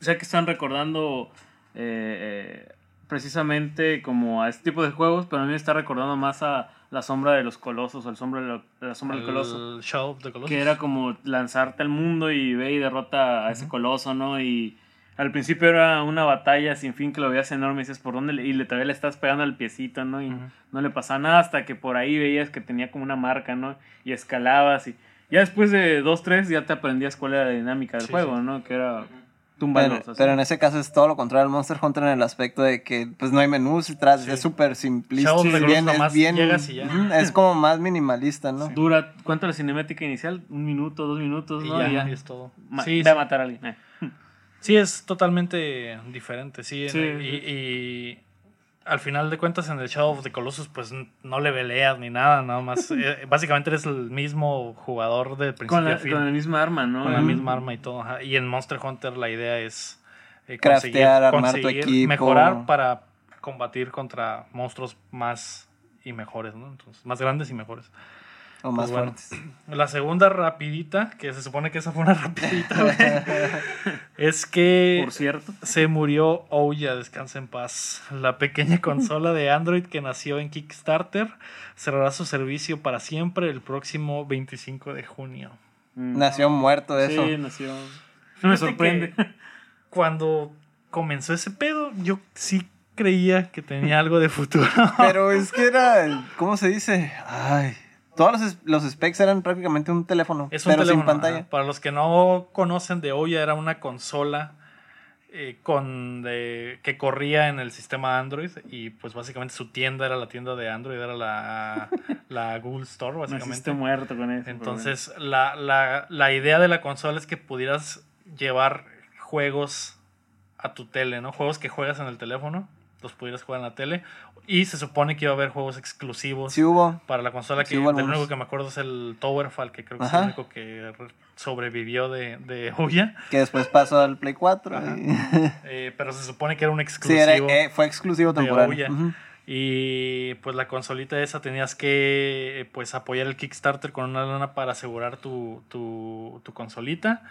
sé que están recordando eh, eh, precisamente como a este tipo de juegos, pero a mí me está recordando más a La Sombra de los Colosos, o el sombra de la Sombra del Coloso. El Shadow of the Colossus. Que era como lanzarte al mundo y ve y derrota a ese coloso, ¿no? Y al principio era una batalla sin fin que lo veías enorme y dices, ¿por dónde? le-?" Y le, todavía le estás pegando al piecito, ¿no? Y no le pasaba nada hasta que por ahí veías que tenía como una marca, ¿no? Y escalabas y ya después de dos, tres ya te aprendías cuál era la dinámica del Sí, juego, sí. ¿no? Que era Pero, así. pero en ese caso es todo lo contrario al Monster Hunter en el aspecto de que pues no hay menús detrás, Sí. es súper simplista. Bien, es bien- llegas y ya. ujú, es como más minimalista, ¿no? Dura, ¿cuánto la cinemática inicial? Un minuto, dos minutos, Y ¿no? ya, Y ya. es todo. Ma- Sí, ve a matar a alguien. eh. Sí, es totalmente diferente, sí. Sí. Y, y al final de cuentas en el Shadow of the Colossus pues no le veleas ni nada, nada más. eh, básicamente eres el mismo jugador de principio Con, la, a fin, con la misma arma, ¿no? con la Ujú. misma arma y todo. ajá. Y en Monster Hunter la idea es eh, Craftear, armar tu conseguir equipo. mejorar para combatir contra monstruos más y mejores, ¿no? Entonces, más grandes y mejores. O más Pues bueno. fuertes. La segunda rapidita, que se supone que esa fue una rapidita, es que Por cierto. se murió Ouya, descansa en paz. La pequeña consola de Android que nació en Kickstarter cerrará su servicio para siempre el próximo 25 de junio. Mm. Nació muerto eso. Sí, nació. Me sorprende. Cuando comenzó ese pedo, yo sí creía que tenía algo de futuro. Pero es que era, ¿cómo se dice? Ay, todos los, los specs eran prácticamente un teléfono, Es un pero teléfono, sin pantalla. Para los que no conocen de Ouya, era una consola eh, con de- que corría en el sistema Android y pues básicamente su tienda era la tienda de Android, era la, la Google Store básicamente. Naciste muerto con eso. Entonces la, la, la idea de la consola es que pudieras llevar juegos a tu tele, ¿no? Juegos que juegas en el teléfono, los pudieras jugar en la tele y se supone que iba a haber juegos exclusivos Sí hubo. para la consola Sí, que hubo algunos. único que me acuerdo es el Towerfall que creo que es el único que re- sobrevivió de, de Ouya Que después pasó al Play 4. Ajá. y- Eh, pero se supone que era un sí, exclusivo era, eh, fue exclusivo temporal. Y pues la consolita esa tenías que eh, pues apoyar el Kickstarter con una lana para asegurar tu, tu, tu consolita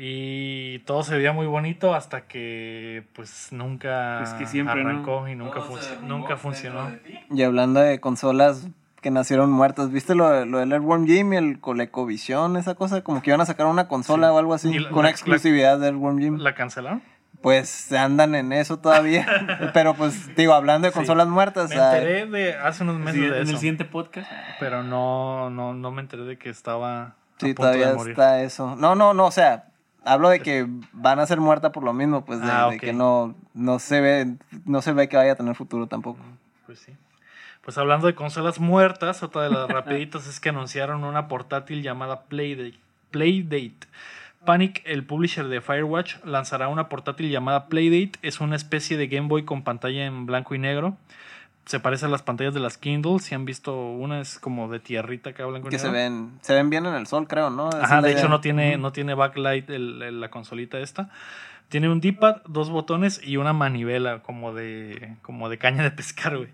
y todo se veía muy bonito hasta que pues nunca Es que siempre, ¿no? arrancó y nunca, nunca funcionó. Y hablando de consolas que nacieron muertas, ¿viste lo, lo del Airworm Jim y el ColecoVision, esa cosa? Como que iban a sacar una consola Sí. o algo así, la- con la- exclusividad del Airworm Jim. ¿La cancelaron? Pues andan en eso todavía. Pero pues, digo, hablando de Sí. consolas muertas, Me enteré de hace unos meses Sí, de en el eso, siguiente podcast. pero no, no, no me enteré de que estaba a sí, punto todavía de morir. está eso. No, no, no, o sea, hablo de que van a ser muerta por lo mismo, pues de, Ah, de que no, no se ve, no se ve que vaya a tener futuro tampoco. Pues sí. Pues hablando de consolas muertas, otra de las rapiditas es que anunciaron una portátil llamada Playdate. Playdate. Panic, el publisher de Firewatch, lanzará una portátil llamada Playdate. Es una especie de Game Boy con pantalla en blanco y negro. Se parece a las pantallas de las Kindle. Si han visto una, es como de tierrita que blanco y Que se ven, se ven bien en el sol, creo, ¿no? Esa Ajá, de hecho no tiene, no tiene backlight el- el- la consolita esta. Tiene un D-pad, dos botones y una manivela como de, como de caña de pescar, güey.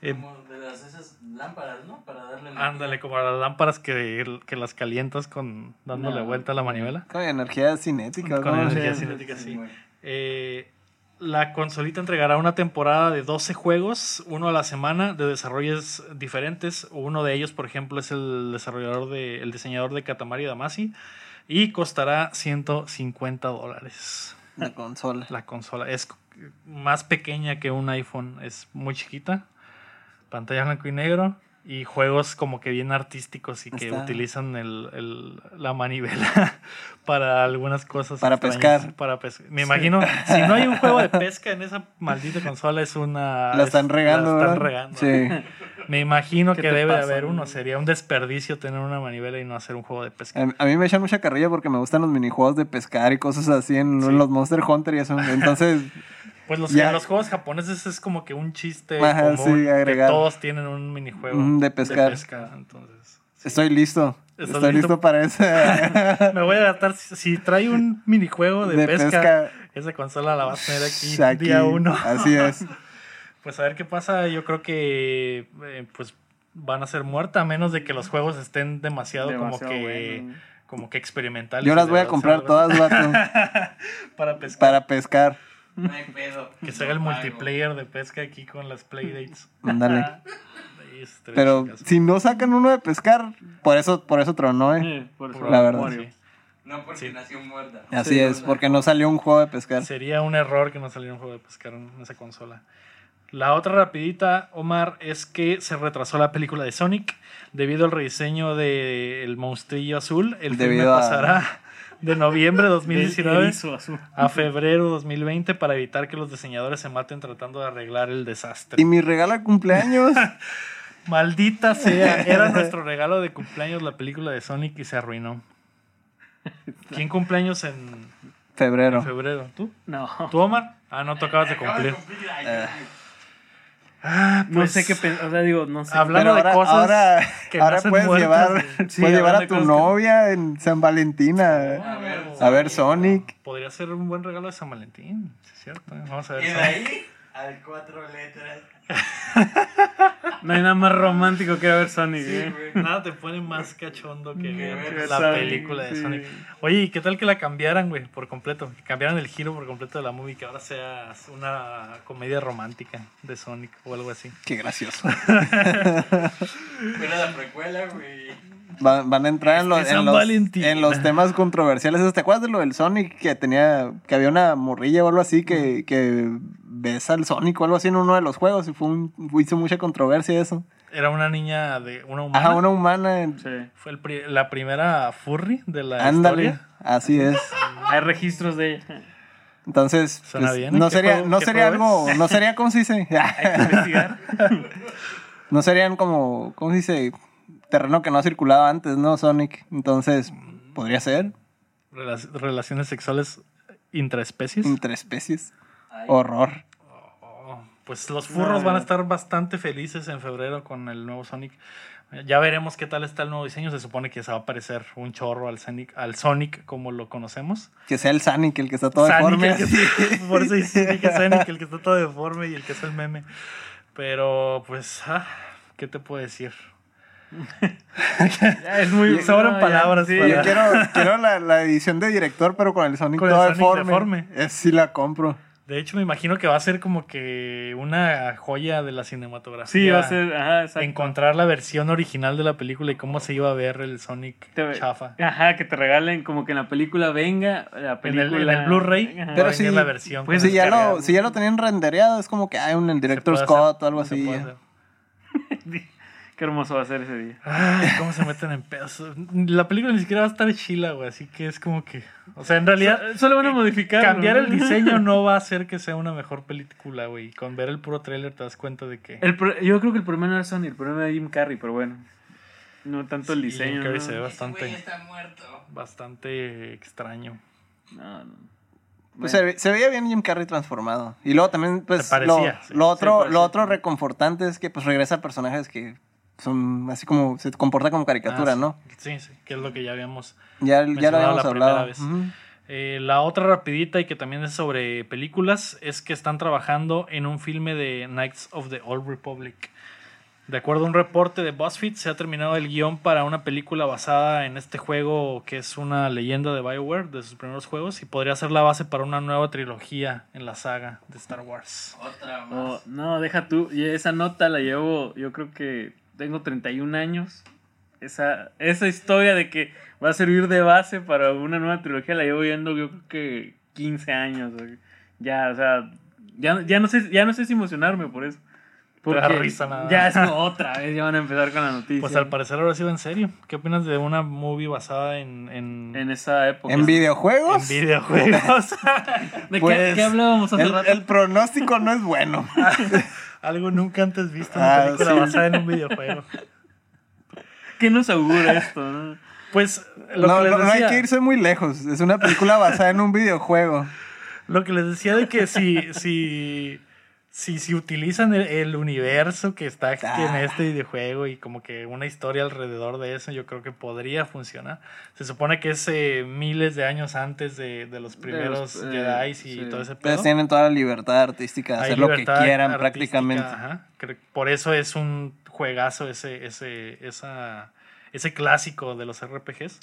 Eh, Como de las esas lámparas, ¿no? Para darle energía. ándale, como las lámparas que, que las calientas con dándole No. vuelta a la manivela. Con energía cinética, Con ¿no? energía Sí, cinética, sí. güey. Eh, la consolita entregará una temporada de 12 juegos, uno a la semana, de desarrollos diferentes. Uno de ellos, por ejemplo, es el desarrollador de, el diseñador de Katamari Damacy. Y costará 150 dólares. La consola. La consola es más pequeña que un iPhone, es muy chiquita, pantalla blanco y negro y juegos como que bien artísticos y que Está. utilizan el, el- la manivela para algunas cosas. Para extrañas, pescar. Para pescar. Me imagino, si no hay un juego de pesca en esa maldita consola es una... La están es- regando, La están regando. Sí. Me imagino ¿Qué que debe de haber uno. Sería un desperdicio tener una manivela y no hacer un juego de pesca. A, mí me echan mucha carrilla porque me gustan los minijuegos de pescar y cosas así en, en los Monster Hunter y eso. Entonces, Pues los, Ya. los juegos japoneses es como que un chiste Ajá, común sí, que agregar. todos tienen un minijuego Mm, de pescar. pesca, entonces, estoy listo. ¿Estás Estoy listo? listo para ese. me voy a adaptar. Si, si trae un minijuego de, De pesca, pesca. esa consola la vas a tener aquí, Aquí, día uno. Así es. Pues a ver qué pasa. Yo creo que eh, pues van a ser muerta a menos de que los juegos estén demasiado, Demasiado como que bueno. como que experimentales. Yo las de voy a comprar todas, vato, para pescar. para pescar. No hay pedo. Que se haga el multiplayer de pesca aquí con las playdates. Ándale. Pero si no sacan uno de pescar, por eso, por eso tronó, ¿eh? Por eso La verdad. Sí. No porque Sí. nació muerta. Así Sí, es, porque no salió un juego de pescar. Sería un error que no saliera un juego de pescar en esa consola. La otra rapidita, Omar, es que se retrasó la película de Sonic debido al rediseño del monstrillo azul. El filme Debido a- pasará de noviembre de De 2019 erizo azul. a febrero 2020 para evitar que los diseñadores se maten tratando de arreglar el desastre. Y mi regalo de cumpleaños. Maldita sea, era nuestro regalo de cumpleaños la película de Sonic y se arruinó. ¿Quién cumpleaños en febrero. febrero? ¿Tú? No. ¿Tú, Omar? Ah, no tocabas de cumplir. Eh. Ah, No pues, sé qué pensar. O sea, digo, no sé. Hablando Pero de ahora, cosas ahora, que ahora nacen puedes llevar. Sí, puedes llevar a tu que- novia en San Valentín a, A ver, a ver Sonic. Podría ser un buen regalo de San Valentín, sí, es cierto. ¿eh? Vamos a ver. Y de Sonic. ahí al cuatro letras. No hay nada más romántico que ver Sonic. Sí, ¿eh? Nada te pone más cachondo que ver ver la Sonic, película de sí. Sonic. Oye, ¿y qué tal que la cambiaran, güey, por completo? Que cambiaran el giro por completo de la movie, que ahora sea una comedia romántica de Sonic o algo así. Qué gracioso. Era la precuela, güey. Van, van a entrar en los, en, los, Valentín. en los temas controversiales. ¿Te acuerdas de lo del Sonic? Que tenía, que había una morrilla o algo así que, que besa al Sonic o algo así en uno de los juegos y fue un, hizo mucha controversia eso. Era una niña de una humana. Ajá, una humana. en- Sí. Fue el pri- la primera furry de la Ándale. historia. Así es. Hay registros de ella. Entonces, Suena pues, bien, ¿eh? no ¿Qué sería, juego- no sería algo, no sería, ¿cómo se dice? Hay que investigar. no serían como, ¿cómo se dice? Terreno que no ha circulado antes, ¿no? Sonic. Entonces, podría ser Rela- relaciones sexuales intraespecies. entre especies. Ay. Horror. Oh, pues los furros No, van a estar bastante felices en febrero con el nuevo Sonic. Ya veremos qué tal está el nuevo diseño. Se supone que se va a parecer un chorro al Sonic, al Sonic como lo conocemos. Que sea el Sonic el que está todo Sonic, deforme. el que- por eso dice que Sonic, el que está todo deforme y el que es el meme. Pero, pues, ah, ¿qué te puedo decir? Es muy. Sobran no, ya, palabras sí. para- Yo quiero, quiero la, la edición de director, pero con el Sonic Con el todo Sonic deforme. deforme. Es sí la compro. De hecho, me imagino que va a ser como que una joya de la cinematografía. Sí, va a ser. Ajá, exacto. Encontrar la versión original de la película y cómo se iba a ver el Sonic Te- chafa. Ajá, que te regalen como que en la película venga la En el, película. en el Blu-ray Pero sí, la versión. pues si, ya lo, si ya lo tenían rendereado, es como que hay un el director Scott hacer, o algo así. Qué hermoso va a ser ese día. Ay, cómo se meten en pedos. La película ni siquiera va a estar chila, güey. Así que es como que. O sea, en realidad. So- Solo van a modificar. Cambiar el diseño no va a hacer que sea una mejor película, güey. Con ver el puro tráiler te das cuenta de que. El pro- yo creo que el problema no era Sony, el problema era Jim Carrey, pero bueno. No tanto el diseño. Jim Carrey ¿no? se ve Ese güey bastante, está muerto. bastante extraño. No, no. Pues Bueno. se, ve- se veía bien Jim Carrey transformado. Y luego también, pues, parecía, lo, sí. lo otro, Se parecía. lo otro reconfortante es que pues regresa a personajes que son así como, se comporta como caricatura, Ah, sí. ¿no? Sí, sí, que es lo que ya habíamos Ya, ya lo mencionado habíamos la primera hablado. vez. Eh, la otra rapidita y que también es sobre películas es que están trabajando en un filme de Knights of the Old Republic. De acuerdo a un reporte de BuzzFeed, se ha terminado el guion para una película basada en este juego que es una leyenda de BioWare, de sus primeros juegos, y podría ser la base para una nueva trilogía en la saga de Star Wars. Otra más. Oh, no, deja tú. Y esa nota la llevo, yo creo que tengo 31 años. Esa, esa historia de que va a servir de base para una nueva trilogía la llevo viendo yo creo que 15 años. Ya, o sea, ya, ya, no sé, ya no sé si emocionarme por eso. Te da Porque risa nada. Ya es otra vez, ya van a empezar con la noticia. Pues al parecer ahora ha sido en serio. ¿Qué opinas de una movie basada en, en, en esa época. En videojuegos, en videojuegos? ¿De qué, pues, qué hablábamos hace el, rato? el pronóstico no es bueno. Algo nunca antes visto, una Ah, película sí. basada en un videojuego. ¿Qué nos augura esto? no? Pues lo No, que les no, no hay que irse muy lejos. Es una película basada en un videojuego. lo que les decía de que si, si, si, si utilizan el, el universo que está en Ah. este videojuego y como que una historia alrededor de eso, yo creo que podría funcionar. Se supone que es eh, miles de años antes de, de los primeros eh, Jedi y sí. todo ese pedo. Ustedes tienen toda la libertad artística de Hay hacer lo que quieran prácticamente. ajá. Por eso es un juegazo ese, ese, esa, ese clásico de los RPGs.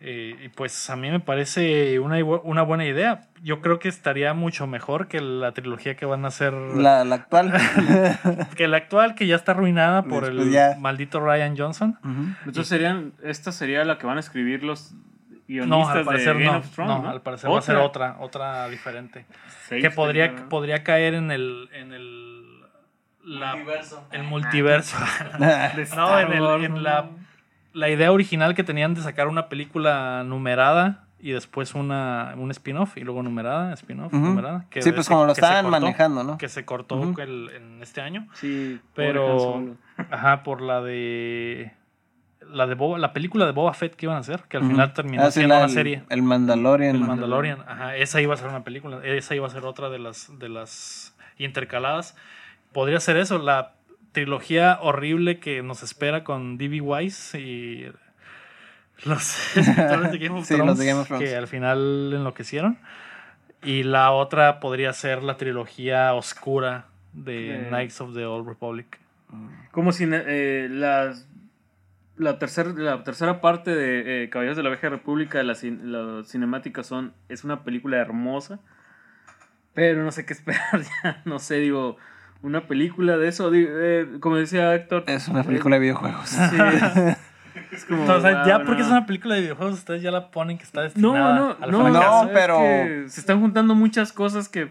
Eh, y pues a mí me parece una, una buena idea. Yo creo que estaría mucho mejor que la trilogía que van a hacer. La, La, actual. que la actual, que ya está arruinada por Después el ya. maldito Ryan Johnson. Entonces serían, esta sería la que van a escribir los No, guionistas al parecer de Game no. of Thrones, no, ¿no? al parecer va a ser otra, otra diferente. Seis que podría, podría caer en el. En el la- Multiverso. el multiverso. De No, en, el- en la, la idea original que tenían de sacar una película numerada y después una, un spin-off y luego numerada, spin-off, numerada. que Sí, pues como lo estaban cortó, manejando, ¿no? Que se cortó el- en este año. Sí, Pero, ajá, por la de... La de Boba, la película de Boba Fett que iban a hacer, que al final terminó Ah, sí, siendo la- una serie. El Mandalorian. El Mandalorian, ajá, esa iba a ser una película, esa iba a ser otra de las de las intercaladas. Podría ser eso, la trilogía horrible que nos espera con D.B. Wise y los escritores de Game of Sí, los de Game of Thrones. que al final enloquecieron. Y la otra podría ser la trilogía oscura de Knights of the Old Republic. Como si eh, las- la, tercer- la tercera parte de eh, Caballeros de la Vieja República, de las, cin- las cinemáticas son, es una película hermosa, pero no sé qué esperar ya, no sé, digo, una película de eso, eh, como decía Héctor. Es una película de videojuegos. sí, es como, Entonces, ya wow, porque es una película de videojuegos, ustedes ya la ponen que está No, destinada no, al no, fracaso. No, es pero- que se están juntando muchas cosas que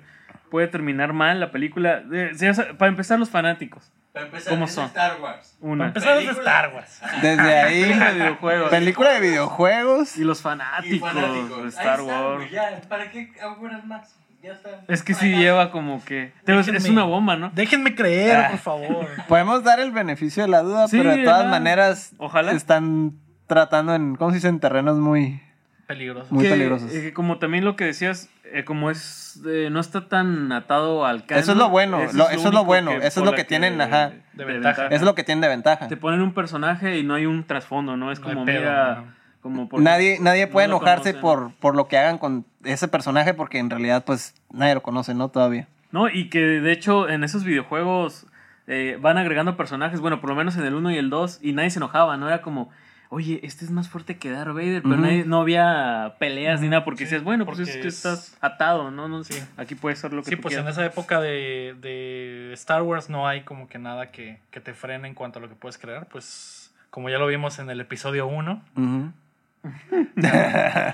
puede terminar mal la película. Eh, para empezar, los fanáticos. Para empezar, ¿Cómo son? Star Wars. Para Una. empezar es de Película. Star Wars. Desde ahí. Película de videojuegos. película de videojuegos. Y los Y fanáticos, de Star Wars. ya, ¿para qué auguras más? Ya está. Es que sí Acá. lleva como que. Digo, es- es Déjenme- una bomba, ¿no? Déjenme creer, Ah. por favor. Podemos dar el beneficio de la duda, Sí, pero de todas maneras Ojalá. están tratando en, ¿cómo se dice? En terrenos muy... Peligroso. Muy Que, peligrosos. eh, como también lo que decías, eh, como es. eh, no está tan atado al canon. Eso es lo bueno, lo- eso es lo bueno, eso es lo que tienen, ajá. De ventaja. Es lo que tiene de ventaja. Te ponen un personaje y no hay un trasfondo, ¿no? Es No como, pedo, mira. no. Como porque- Nadie, nadie puede no enojarse por, por lo que hagan con ese personaje porque en realidad pues nadie lo conoce, ¿no? Todavía. No, y que de hecho en esos videojuegos eh, van agregando personajes, bueno, por lo menos en el 1 y el 2, y nadie se enojaba, ¿no? Era como, oye, este es más fuerte que Darth Vader, pero nadie- no había peleas ni nada, porque Sí, decías, bueno, pues porque es que es- estás atado, ¿no? no Sí. Aquí puede ser lo que Sí, tú pues en esa época de, de Star Wars no hay como que nada que, que te frene en cuanto a lo que puedes crear. Pues como ya lo vimos en el episodio 1, Ujú.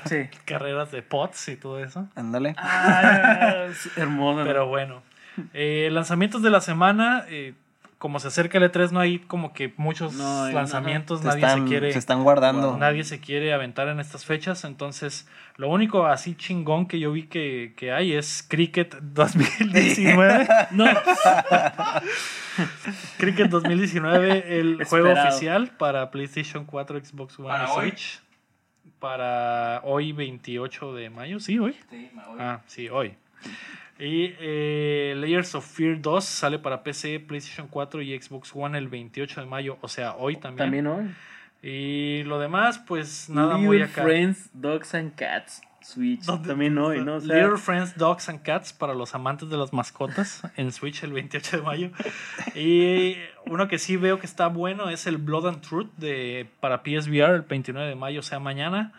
Sí. carreras de pots y todo eso. Ándale. Ah, hermoso. Pero bueno, eh, lanzamientos de la semana, eh, como se acerca el E3 no hay como que muchos No lanzamientos, nadie están, se quiere... se están guardando. Nadie se quiere aventar en estas fechas, entonces lo único así chingón que yo vi que, que hay es Cricket 2019. no. Cricket 2019, el juego oficial para PlayStation 4, Xbox One ¿Para y hoy? Para hoy 28 de mayo, sí, hoy. Sí. Ah, sí, hoy. Y eh, Layers of Fear 2 sale para PC, PlayStation 4 y Xbox One el 28 de mayo, o sea, hoy también. También hoy. Y lo demás, pues nada muy Little acá. Friends, Dogs and Cats, Switch. ¿Dónde- También hoy, ¿no? O sea, Little Friends, Dogs and Cats para los amantes de las mascotas en Switch el 28 de mayo. Y uno que sí veo que está bueno es el Blood and Truth de, para PSVR el 29 de mayo, o sea, mañana.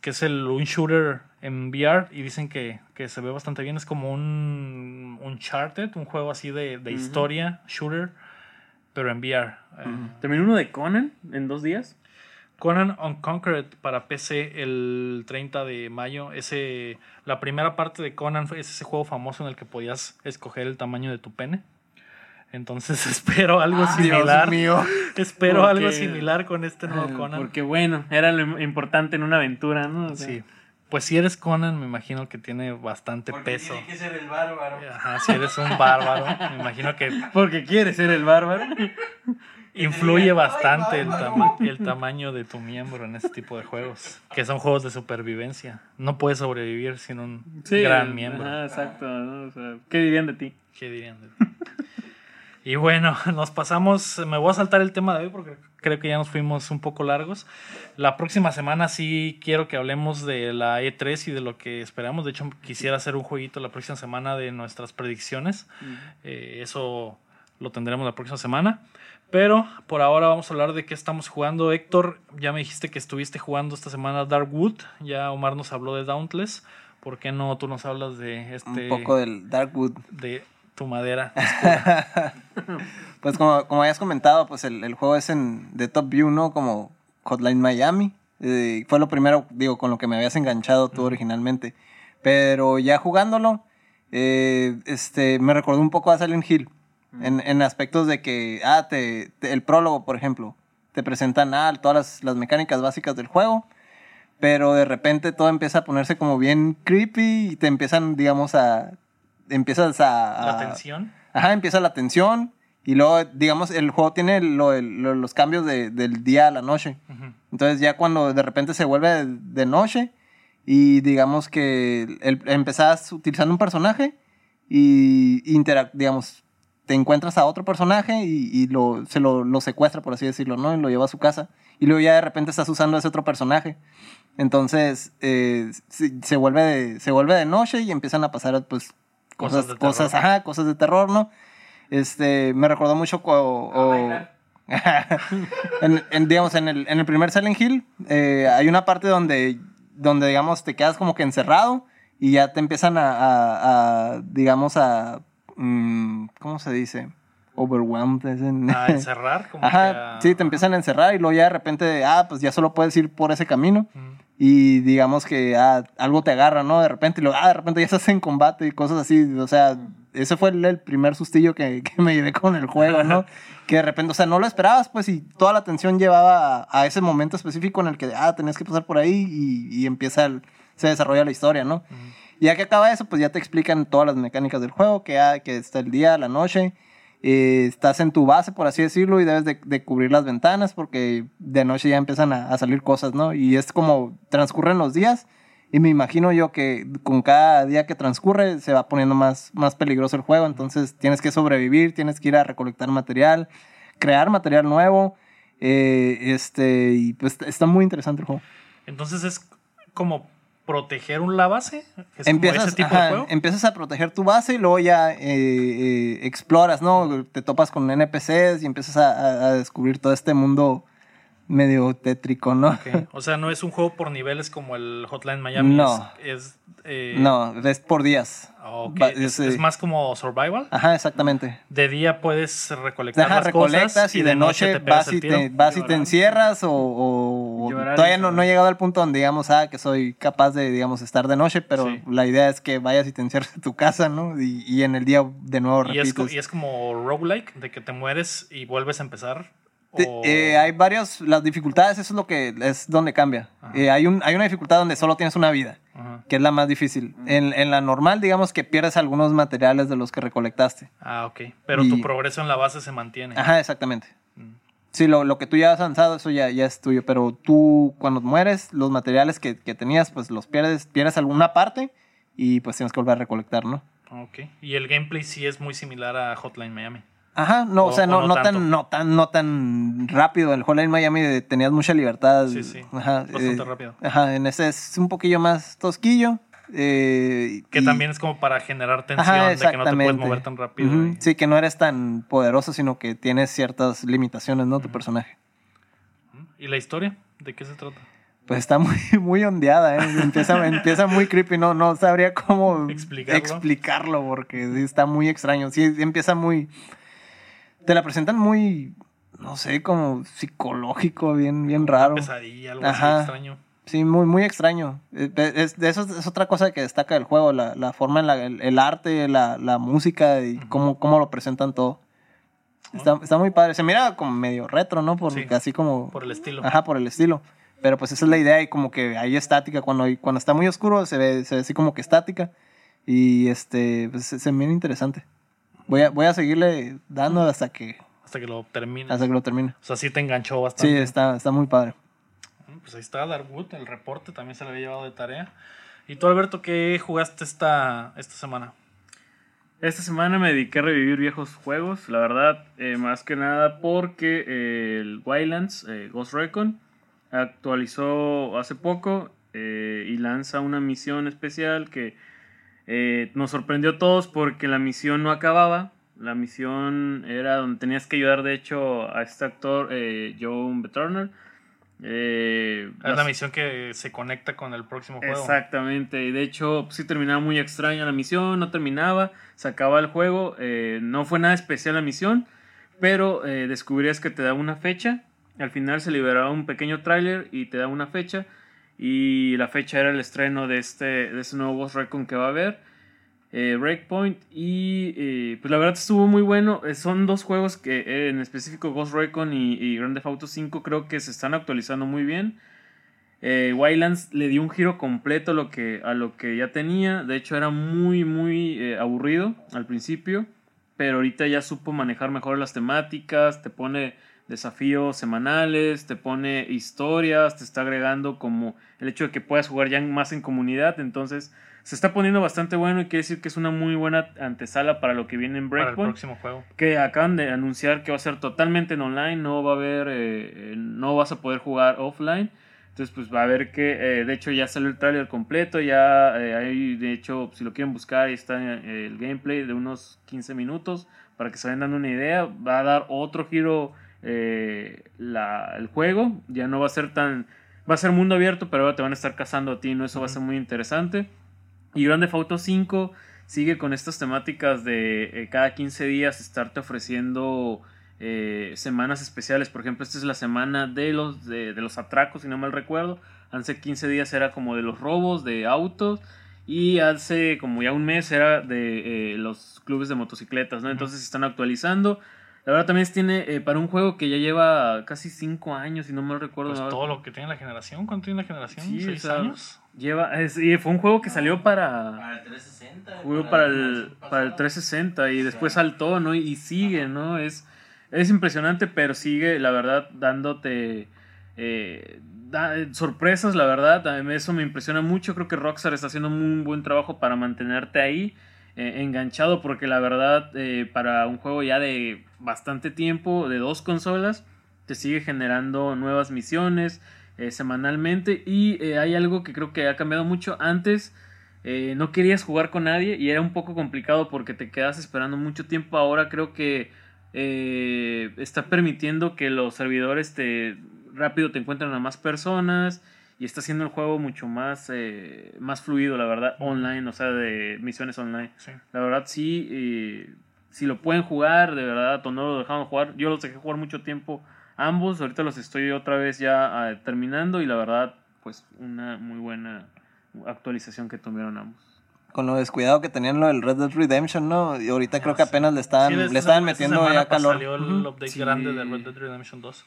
Que es el, un shooter en VR y dicen que, que se ve bastante bien. Es como un Uncharted, un juego así de, de Ujú. historia, shooter, pero en VR. Eh, También uno de Conan en dos días. Conan Unconquered para PC el 30 de mayo. Ese, la primera parte de Conan es ese juego famoso en el que podías escoger el tamaño de tu pene. Entonces espero algo Ah, Dios similar. mío. Espero Porque- algo similar con este nuevo Ah, Conan. Porque bueno, era lo importante en una aventura, ¿no? O sea, Sí. Pues si eres Conan, me imagino que tiene bastante Porque peso. tiene que ser el bárbaro. Ajá, si eres un bárbaro, me imagino que Porque quieres ser el bárbaro. Influye bastante "Ay, el, bárbaro". tama- el tamaño de tu miembro en este tipo de juegos, que son juegos de supervivencia. No puedes sobrevivir sin un Sí, gran miembro. Ajá, exacto. ¿no? O sea, ¿Qué dirían de ti? ¿Qué dirían de ti? Y bueno, nos pasamos, me voy a saltar el tema de hoy porque creo que ya nos fuimos un poco largos. La próxima semana sí quiero que hablemos de la E3 y de lo que esperamos. De hecho, quisiera hacer un jueguito la próxima semana de nuestras predicciones. Eh, eso lo tendremos la próxima semana. Pero por ahora vamos a hablar de qué estamos jugando. Héctor, ya me dijiste que estuviste jugando esta semana Darkwood. Ya Omar nos habló de Dauntless. ¿Por qué no tú nos hablas de este Un poco del Darkwood. de tu madera? Pues como, como habías comentado, pues el, el juego es en de Top View, ¿no? Como Hotline Miami. Eh, fue lo primero, digo, con lo que me habías enganchado tú originalmente. Pero ya jugándolo, eh, este, me recordó un poco a Silent Hill. En, en aspectos de que, ah, te, te- el prólogo, por ejemplo, te presentan ah, todas las, las mecánicas básicas del juego. Pero de repente todo empieza a ponerse como bien creepy y te empiezan, digamos, a... Empiezas a... La a- tensión. Ajá, empieza la tensión. Y luego, digamos, el juego tiene lo- lo- los cambios de- del día a la noche. Ujú. Entonces ya cuando de repente se vuelve de, de noche y digamos que el, empezás utilizando un personaje y interac- digamos, te encuentras a otro personaje y, y lo, se lo, lo secuestra, por así decirlo, ¿no? Y lo lleva a su casa. Y luego ya de repente estás usando a ese otro personaje. Entonces eh, se, se vuelve de, se vuelve de noche y empiezan a pasar pues Cosas cosas, de cosas, terror. ajá, cosas de terror, ¿no? Este, me recordó mucho o- en, en, digamos, en el, en el primer Silent Hill eh, hay una parte donde, donde, digamos, te quedas como que encerrado y ya te empiezan a, a- a, digamos, a, mm, ¿cómo se dice? Overwhelmed. es en- A encerrar, como que Ajá, a- sí, te empiezan a encerrar y luego ya de repente, ah, pues ya solo puedes ir por ese camino y digamos que ah, algo te agarra, ¿no? De repente, y luego, ah, de repente ya estás en combate y cosas así, o sea, ese fue el, el primer sustillo que, que me llevé con el juego, ¿no? que de repente, o sea, no lo esperabas, pues, y toda la atención llevaba a, a ese momento específico en el que, ah, tenías que pasar por ahí y, y empieza, el- se desarrolla la historia, ¿no? Ya que acaba eso, pues ya te explican todas las mecánicas del juego, que, ah, que está el día, la noche, eh, estás en tu base, por así decirlo, y debes de, cubrir las ventanas porque de noche ya empiezan a, a salir cosas, ¿no? Y es como transcurren los días y me imagino yo que con cada día que transcurre se va poniendo más, más peligroso el juego, entonces tienes que sobrevivir, tienes que ir a recolectar material, crear material nuevo, eh, este, y pues está muy interesante el juego. Entonces es como proteger un la base. Es empiezas, ese tipo ajá, de juego. empiezas a proteger tu base y luego ya eh, eh, exploras, ¿no? Te topas con NPCs y empiezas a descubrir todo este mundo medio tétrico, ¿no? O sea, no es un juego por niveles como el Hotline Miami. No. Es, es, eh, No, es por días. Es, más como survival. Ajá, exactamente. De día puedes recolectar Ajá, las recolectas cosas y de noche te vas y te, vas y te encierras o, todavía no, no he llegado al punto donde digamos, ah, que soy capaz de, digamos, estar de noche, pero Sí. la idea es que vayas y te encierres en tu casa, ¿no? Y, y en el día de nuevo Y es, repites. y es como roguelike, de que te mueres y vuelves a empezar. O- eh, hay varios, las dificultades, eso es lo que es donde cambia. Eh, hay, un, hay una dificultad donde solo tienes una vida, Ajá. que es la más difícil. En, en la normal, digamos que pierdes algunos materiales de los que recolectaste. Ah, ok. Pero Y- tu progreso en la base se mantiene. Ajá, exactamente. Mm. Sí, lo, lo que tú ya has avanzado, eso ya, ya es tuyo, pero tú cuando mueres, los materiales que, que tenías, pues los pierdes, pierdes alguna parte y pues tienes que volver a recolectar, ¿no? Ok. Y el gameplay sí es muy similar a Hotline Miami. Ajá, no, o, O- sea, o no, no tan, no, tan, no tan rápido. El Hotline Miami tenías mucha libertad. Sí, sí, Ajá, bastante eh, rápido. Ajá, en ese es un poquillo más tosquillo. eh, Que y- también es como para generar tensión Ajá, de que no te puedes mover tan rápido. Y- Sí, que no eres tan poderoso, sino que tienes ciertas limitaciones, ¿no? Tu personaje. ¿Y la historia? ¿De qué se trata? Pues está muy, muy ondeada, ¿eh? Empieza, empieza muy creepy, no, no sabría cómo Explicarlo. explicarlo, porque sí está muy extraño. Sí, empieza muy... Te la presentan muy, no sé, como psicológico, bien, bien raro. Pesadilla, algo Ajá. así extraño. Sí, muy, muy extraño. Eh, Es, eso es otra cosa que destaca del juego, la, la forma en la, el, el arte, la, la música y cómo, cómo lo presentan todo. Está, está muy padre. Se mira como medio retro, ¿no? Porque Sí. así como... Por el estilo. Ajá, por el estilo. Pero pues esa es la idea y como que hay estática. Cuando, cuando está muy oscuro se ve, se ve así como que estática. Y este, pues se, se viene interesante. Voy a, voy a seguirle dando hasta que, Hasta que lo termine. hasta que lo termine. O sea, sí te enganchó Sí, bastante. está, está muy padre. Pues ahí está Darwood, el reporte también se le había llevado de tarea. ¿Y tú, Alberto, qué jugaste esta, esta semana? Esta semana me dediqué a revivir viejos juegos, la verdad, eh, más que nada porque eh, el Wildlands, eh, Ghost Recon, actualizó hace poco eh, y lanza una misión especial que eh, nos sorprendió a todos porque la misión no acababa. La misión era donde tenías que ayudar, de hecho, a este actor, eh, Joe Turner. Eh, Es la misión que se conecta con el próximo juego. Exactamente, y de hecho sí terminaba muy extraña la misión, no terminaba, se acababa el juego, eh, no fue nada especial la misión, pero eh, descubrías que te daba una fecha, al final se liberaba un pequeño tráiler y te daba una fecha, y la fecha era el estreno de este, de este nuevo Ghost Recon que va a haber, eh, Breakpoint, y eh, pues la verdad estuvo muy bueno, Eh, son dos juegos que en específico Ghost Recon y, y Grand Theft Auto 5 creo que se están actualizando muy bien. Wildlands le dio un giro completo a lo que, a lo que ya tenía. De hecho, era muy, muy aburrido al principio. Pero ahorita ya supo manejar mejor las temáticas. Te pone desafíos semanales. Te pone historias. Te está agregando como el hecho de que puedas jugar ya más en comunidad. Entonces, se está poniendo bastante bueno. Y quiere decir que es una muy buena antesala para lo que viene en para el Breakpoint próximo juego. que acaban de anunciar que va a ser totalmente en online, no va a haber, eh, eh, no vas a poder jugar offline. Entonces, pues va a haber que, eh, de hecho, ya salió el tráiler completo, ya hay, de hecho, si lo quieren buscar, ahí está el gameplay de unos 15 minutos para que se vayan dando una idea. Va a dar otro giro eh, la- el juego, ya no va a ser tan, va a ser mundo abierto, pero ahora te van a estar cazando a ti, ¿no? Eso va a ser muy interesante. Y Grande Auto 5 sigue con estas temáticas de eh, cada 15 días estarte ofreciendo eh, semanas especiales. Por ejemplo, esta es la semana de los, de, de los atracos, si no mal recuerdo. Hace 15 días era como de los robos de autos. Y hace como ya un mes era de eh, los clubes de motocicletas, ¿no? Entonces se están actualizando. La verdad también tiene, eh, para un juego que ya lleva casi 5 años, si no mal recuerdo. Pues todo lo que tiene la generación. ¿Cuánto tiene la generación? Sí, ¿Seis o sea, años? Lleva, es- y fue un juego que salió para, Para el 360. Jugó para el, para el 360 y después saltó, ¿no? Y sigue, ¿no? Es, es impresionante, pero sigue, la verdad, dándote eh, da- sorpresas, la verdad. Eso me impresiona mucho. Creo que Rockstar está haciendo un buen trabajo para mantenerte ahí eh, enganchado, porque la verdad, eh, para un juego ya de bastante tiempo, de dos consolas, te sigue generando nuevas misiones eh, semanalmente. Y hay algo que creo que ha cambiado mucho. Antes no querías jugar con nadie y era un poco complicado porque te quedas esperando mucho tiempo. Ahora creo que está permitiendo que los servidores te rápido te encuentren a más personas y está haciendo el juego mucho más, eh, más fluido, la verdad, online, o sea, de misiones online. Sí. La verdad, sí, eh, si lo pueden jugar, de verdad, o no lo dejaron jugar, yo los dejé jugar mucho tiempo ambos, ahorita los estoy otra vez ya ah, terminando y la verdad, pues una muy buena actualización que tuvieron ambos. Con lo descuidado que tenían lo del Red Dead Redemption, ¿no? Y ahorita creo que apenas le estaban, Sí, le esta estaban metiendo ya calor. Salió el update Sí. grande de Red Dead Redemption 2.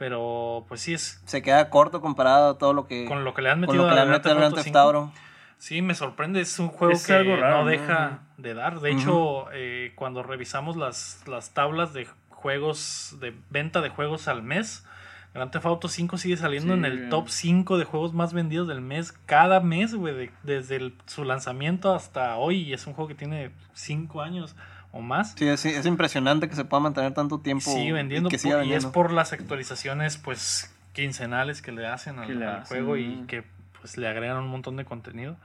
Pero pues sí es Se queda corto comparado a todo lo que, con lo que le han con metido lo que le a han Grand metido al Theft Grand Auto Theft 5. Auto. Sí, me sorprende, es un juego Es que algo raro, no ¿no? deja de dar. De hecho, eh, cuando revisamos las, las tablas de juegos, de venta de juegos al mes, Grand Theft Auto 5 sigue saliendo Sí, en el bien. top 5 de juegos más vendidos del mes, cada mes, güey, de- desde el- su lanzamiento hasta hoy. Y es un juego que tiene 5 años o más. Sí, es, es impresionante que se pueda mantener tanto tiempo. sigue vendiendo, Y que siga y es vendiendo. por las actualizaciones, pues, quincenales que le hacen al, le hacen, juego y que pues le agregan un montón de contenido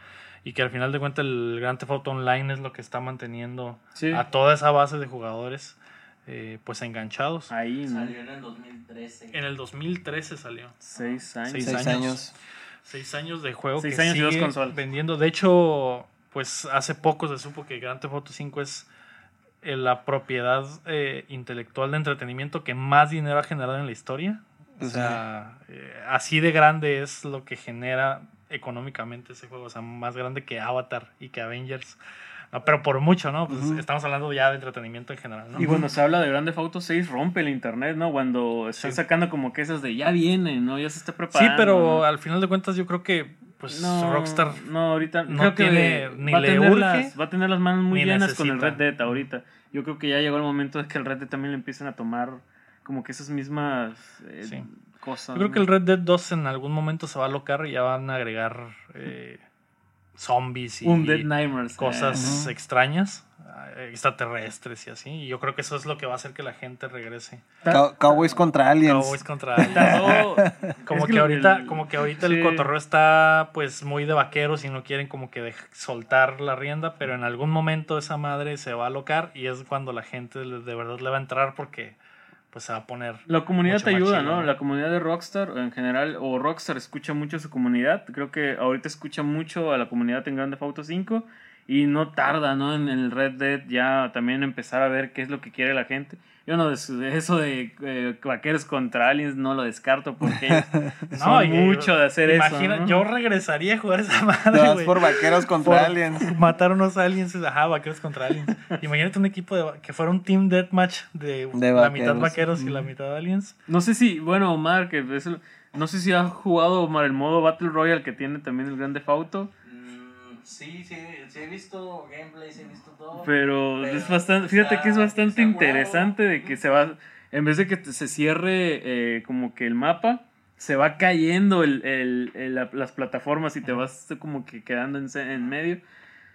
y que al final de cuentas el Grand Theft Auto Online es lo que está manteniendo Sí. a toda esa base de jugadores eh, pues enganchados. Ahí, ¿no? Salió en el 2013. En el 2013 salió. Seis años. Seis Seis años. años. Seis años de juego Seis que años y dos sigue consolas. vendiendo. De hecho, pues hace poco se supo que Grand Theft Auto 5 es la propiedad eh, intelectual de entretenimiento que más dinero ha generado en la historia. O sea, eh, así de grande es lo que genera económicamente ese juego. O sea, más grande que Avatar y que Avengers. No, pero por mucho, ¿no? Pues estamos hablando ya de entretenimiento en general, ¿no? Y cuando se habla de Grande Auto 6 rompe el internet, ¿no? Cuando están Sí. sacando como que esas de ya viene, ¿no? Ya se está preparando. Sí, pero ¿no? al final de cuentas yo creo que pues no, Rockstar No, ahorita no creo que tiene- ni va, a le tener urge, las, va a tener las manos muy llenas con el Red. Dead ahorita. Yo creo que ya llegó el momento de que el Red Dead también le empiecen a tomar como que esas mismas eh, Sí. cosas. Yo creo ¿no? que el Red Dead 2 en algún momento se va a alocar y ya van a agregar eh, zombies y Un Dead Nightmares. cosas extrañas, eh, extraterrestres y así. Y yo creo que eso es lo que va a hacer que la gente regrese. Cow- Cowboys contra aliens. Cowboys contra aliens. Como Es que, que ahorita, el- como que ahorita sí. el cotorreo está pues muy de vaqueros y no quieren como que soltar la rienda, pero en algún momento esa madre se va a alocar y es cuando la gente de verdad le va a entrar porque pues se va a poner La comunidad te ayuda. ¿no? La comunidad de Rockstar en general, o Rockstar escucha mucho a su comunidad. Creo que ahorita escucha mucho a la comunidad en Grande Auto 5 y no tarda, ¿no? En el Red Dead ya también empezar a ver qué es lo que quiere la gente. Yo no, eso de eh, vaqueros contra aliens no lo descarto porque ellos son y- mucho de hacer imagina, eso. ¿no? yo regresaría a jugar esa madre, vas por vaqueros contra Por aliens. Matar unos aliens, ajá, vaqueros contra aliens. Imagínate un equipo de, que fuera un team deathmatch de, De la mitad vaqueros. vaqueros y la mitad aliens. No sé si, bueno, Omar, que es el- no sé si ha jugado Omar el modo Battle Royale que tiene también el Grande Auto. Sí, sí, sí he visto gameplay, sí he visto todo. Pero, Pero es bastante, fíjate está- que es bastante interesante de que se va, en vez de que se cierre eh, como que el mapa, se va cayendo el, el- el- la- las plataformas y te vas como que quedando en, en medio.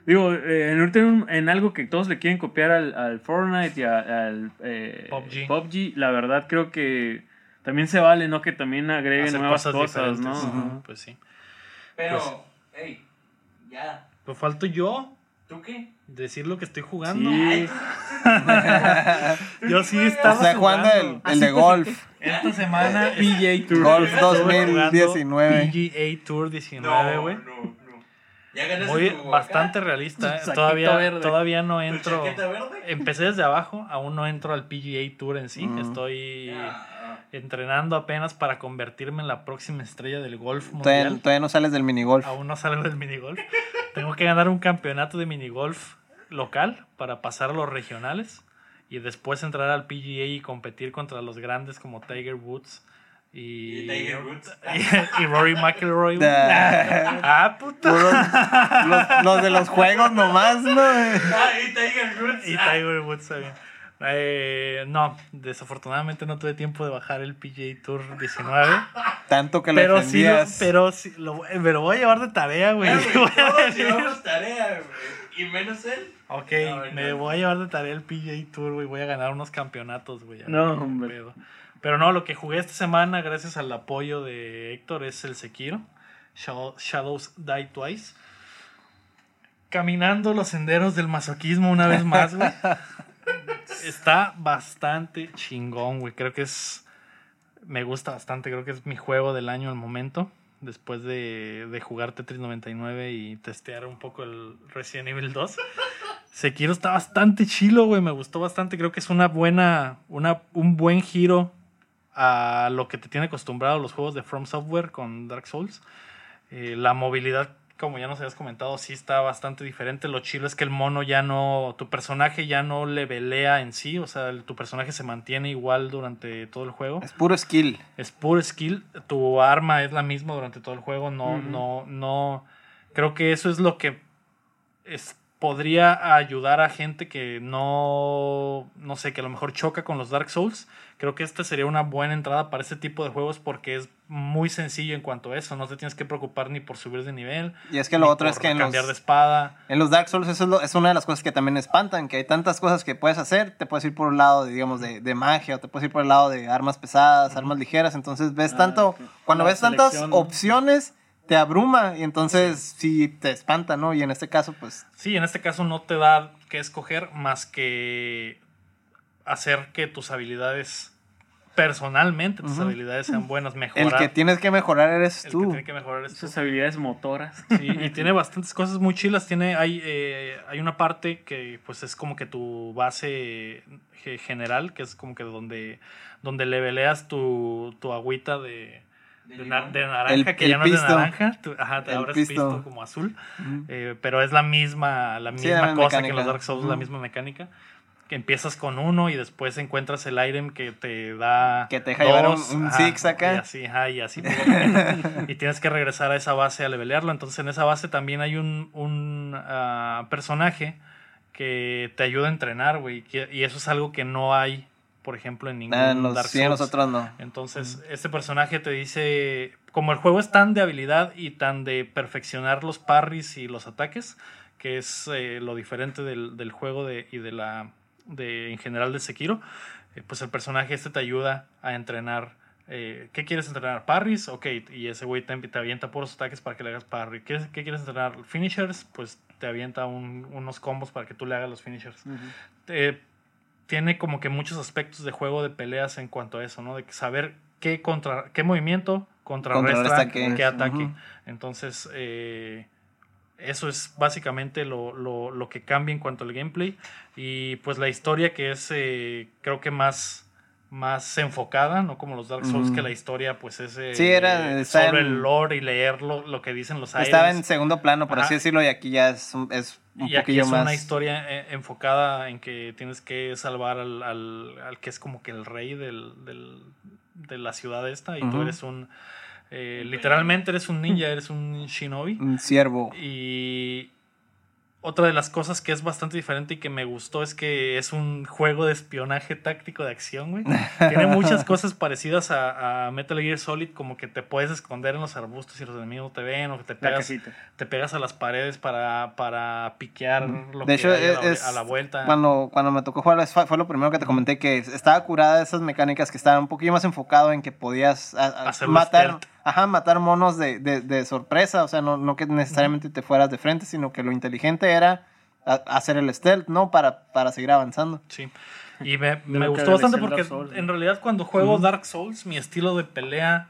Digo, eh, en, en, algo que todos le quieren copiar al, al Fortnite y a- al eh, PUBG. PUBG, la verdad creo que también se vale, ¿no? Que también agreguen Hacer nuevas cosas. ¿no? Pues sí. Pero, Pues- hey, ya, Pues falto yo ¿tú qué? decir lo que estoy jugando. Sí. Yo sí estaba Está jugando el, el de golf. Esta semana PGA Tour. Golf estuve jugando 2019. PGA Tour 19, güey. no, no. Ya ganaste tu bastante acá, realista. Eh. Todavía, verde. todavía no entro. verde. Empecé desde abajo, aún no entro al PGA Tour en sí. Ujú. Estoy entrenando apenas para convertirme en la próxima estrella del golf mundial. todavía no sales del minigolf. Aún no salgo del minigolf. Tengo que ganar un campeonato de minigolf local para pasar a los regionales y después entrar al PGA y competir contra los grandes como Tiger Woods y, Y Tiger Woods. y, y Rory McIlroy. ah, puta. Los, los de los juegos nomás, ¿no? Ah, y Tiger Woods. Y Tiger Woods también. Eh, no, desafortunadamente no tuve tiempo de bajar el PGA Tour 19. Tanto que lo Pero sí, pero sí, lo, me lo voy a llevar de tarea, güey. güey, Todos llevamos tarea, güey. Y menos él. Ok, No, me no. voy a llevar de tarea el PGA Tour, güey. Voy a ganar unos campeonatos, güey. No, hombre. pedo. Pero no, lo que jugué esta semana, gracias al apoyo de Héctor, es el Sekiro. Shadow- Shadows Die Twice. Caminando los senderos del masoquismo una vez más, güey. Está bastante chingón, güey. Creo que es. Me gusta bastante. Creo que es mi juego del año al momento. Después de, de jugar Tetris 99 y testear un poco el Resident Evil 2. Sekiro está bastante chilo, güey. Me gustó bastante. Creo que es una buena. Una, un buen giro a lo que te tiene acostumbrado los juegos de From Software con Dark Souls. Eh, la movilidad, como ya nos habías comentado, sí está bastante diferente. Lo chilo es que el mono ya no. Tu personaje ya no le velea en sí. O sea, tu personaje se mantiene igual durante todo el juego. Es puro skill. Es puro skill. Tu arma es la misma durante todo el juego. No, no, no. Creo que eso es lo que es, podría ayudar a gente que no, no sé, que a lo mejor choca con los Dark Souls. Creo que esta sería una buena entrada para este tipo de juegos porque es muy sencillo en cuanto a eso. No te tienes que preocupar ni por subir de nivel. Y es que lo otro es que en los, cambiar de espada. en los Dark Souls eso es, lo- es una de las cosas que también espantan, que hay tantas cosas que puedes hacer. Te puedes ir por un lado, de, digamos, de, de magia, o te puedes ir por el lado de armas pesadas, armas ligeras. Entonces ves Ah, tanto, cuando La ves tantas opciones, te abruma y entonces sí. te espanta, ¿no? Y en este caso, pues, Sí, en este caso no te da que escoger más que hacer que tus habilidades, personalmente tus habilidades sean buenas, mejorar. el que tienes que mejorar eres el que tú. tiene que mejorar es tú. Esas habilidades motoras. Sí, y tiene bastantes cosas muy chilas. Tiene, hay, eh, hay una parte que pues es como que tu base ge- general, que es como que donde, donde leveleas tu, tu agüita de, de, na- de naranja, El- que el ya no es de naranja, tú- ajá, te El abres pisto. pisto. como azul, eh, pero es la misma, la misma cosa que en los Dark Souls, la misma mecánica. Que empiezas con uno y después encuentras el item que te da. Que te deja llevar un- un ajá, six acá. Y así, ajá, y así. y tienes que regresar a esa base a levelearlo. Entonces, en esa base también hay un, un ah, personaje que te ayuda a entrenar, güey. Y eso es algo que no hay, por ejemplo, en ningún Ah, nos- Dark sí, Souls. nosotros no. Entonces, este personaje te dice, como el juego es tan de habilidad y tan de perfeccionar los parries y los ataques, que es eh, lo diferente del, del juego de, y de la de en general de Sekiro, eh, pues el personaje este te ayuda a entrenar. eh, ¿Qué quieres entrenar? ¿Parries? Ok, y ese güey te, te avienta puros ataques para que le hagas parry. ¿Qué, qué quieres entrenar? ¿Finishers? Pues te avienta un- unos combos para que tú le hagas los finishers eh, tiene como que muchos aspectos de juego de peleas en cuanto a eso, ¿no? De saber qué, contra, qué movimiento contrarresta qué, qué. ataque. Entonces, eh, eso es básicamente lo, lo- lo que cambia en cuanto al gameplay. Y pues la historia que es, eh, creo que más más enfocada, no como los Dark Souls, Mm. que la historia pues es eh, Sí, era- solo en- el lore y leer lo, lo que dicen los Estaba en aires. segundo plano, por Ajá. así decirlo, y aquí ya es un, es un Y aquí es más. una historia eh, enfocada en que tienes que salvar al, al- al que es como que el rey del, del- de la ciudad esta y tú eres un... eh, literalmente eres un ninja, eres un shinobi. Un ciervo. Y otra de las cosas que es bastante diferente y que me gustó es que es un juego de espionaje táctico de acción, güey. Tiene muchas cosas parecidas a, a Metal Gear Solid, como que te puedes esconder en los arbustos y los enemigos te ven, o que te pegas, te pegas a las paredes para, para piquear lo De que hecho, hay a, la, es- a la vuelta. Cuando, cuando me tocó jugar, fue lo primero que te comenté, que estaba curada de esas mecánicas que estaban un poquillo más enfocado en que podías a- matar. Ajá, matar monos de, de- de sorpresa, o sea, no, no que necesariamente te fueras de frente, sino que lo inteligente era a- hacer el stealth, ¿no? Para, para seguir avanzando. Sí. Y me, me gustó bastante porque Souls, en realidad cuando juego Dark Souls, mi estilo de pelea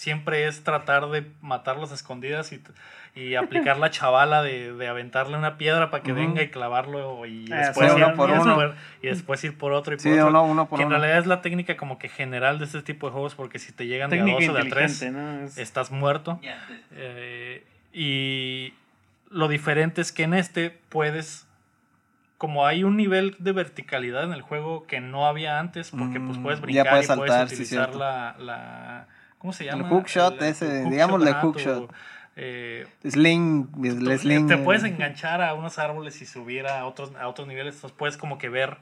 siempre es tratar de matarlos a escondidas y, y aplicar la chavala de, de aventarle una piedra para que venga y clavarlo y después, sí, ir, por y uno. después- y después ir por otro y por Sí, otro. uno, uno por que en realidad es la técnica como que general de este tipo de juegos porque si te llegan de a Técnica dos o de a tres, inteligente, ¿no? Es- estás muerto. Te- Eh, y lo diferente es que en este puedes, como hay un nivel de verticalidad en el juego que no había antes, porque pues Mm, puedes ya brincar puedes y puedes sí, utilizar la- ¿Cómo se llama? hookshot ese, digámosle hookshot. eh, Sling, el tú- sling. te puedes enganchar a unos árboles y subir a otros, a otros niveles, entonces puedes como que ver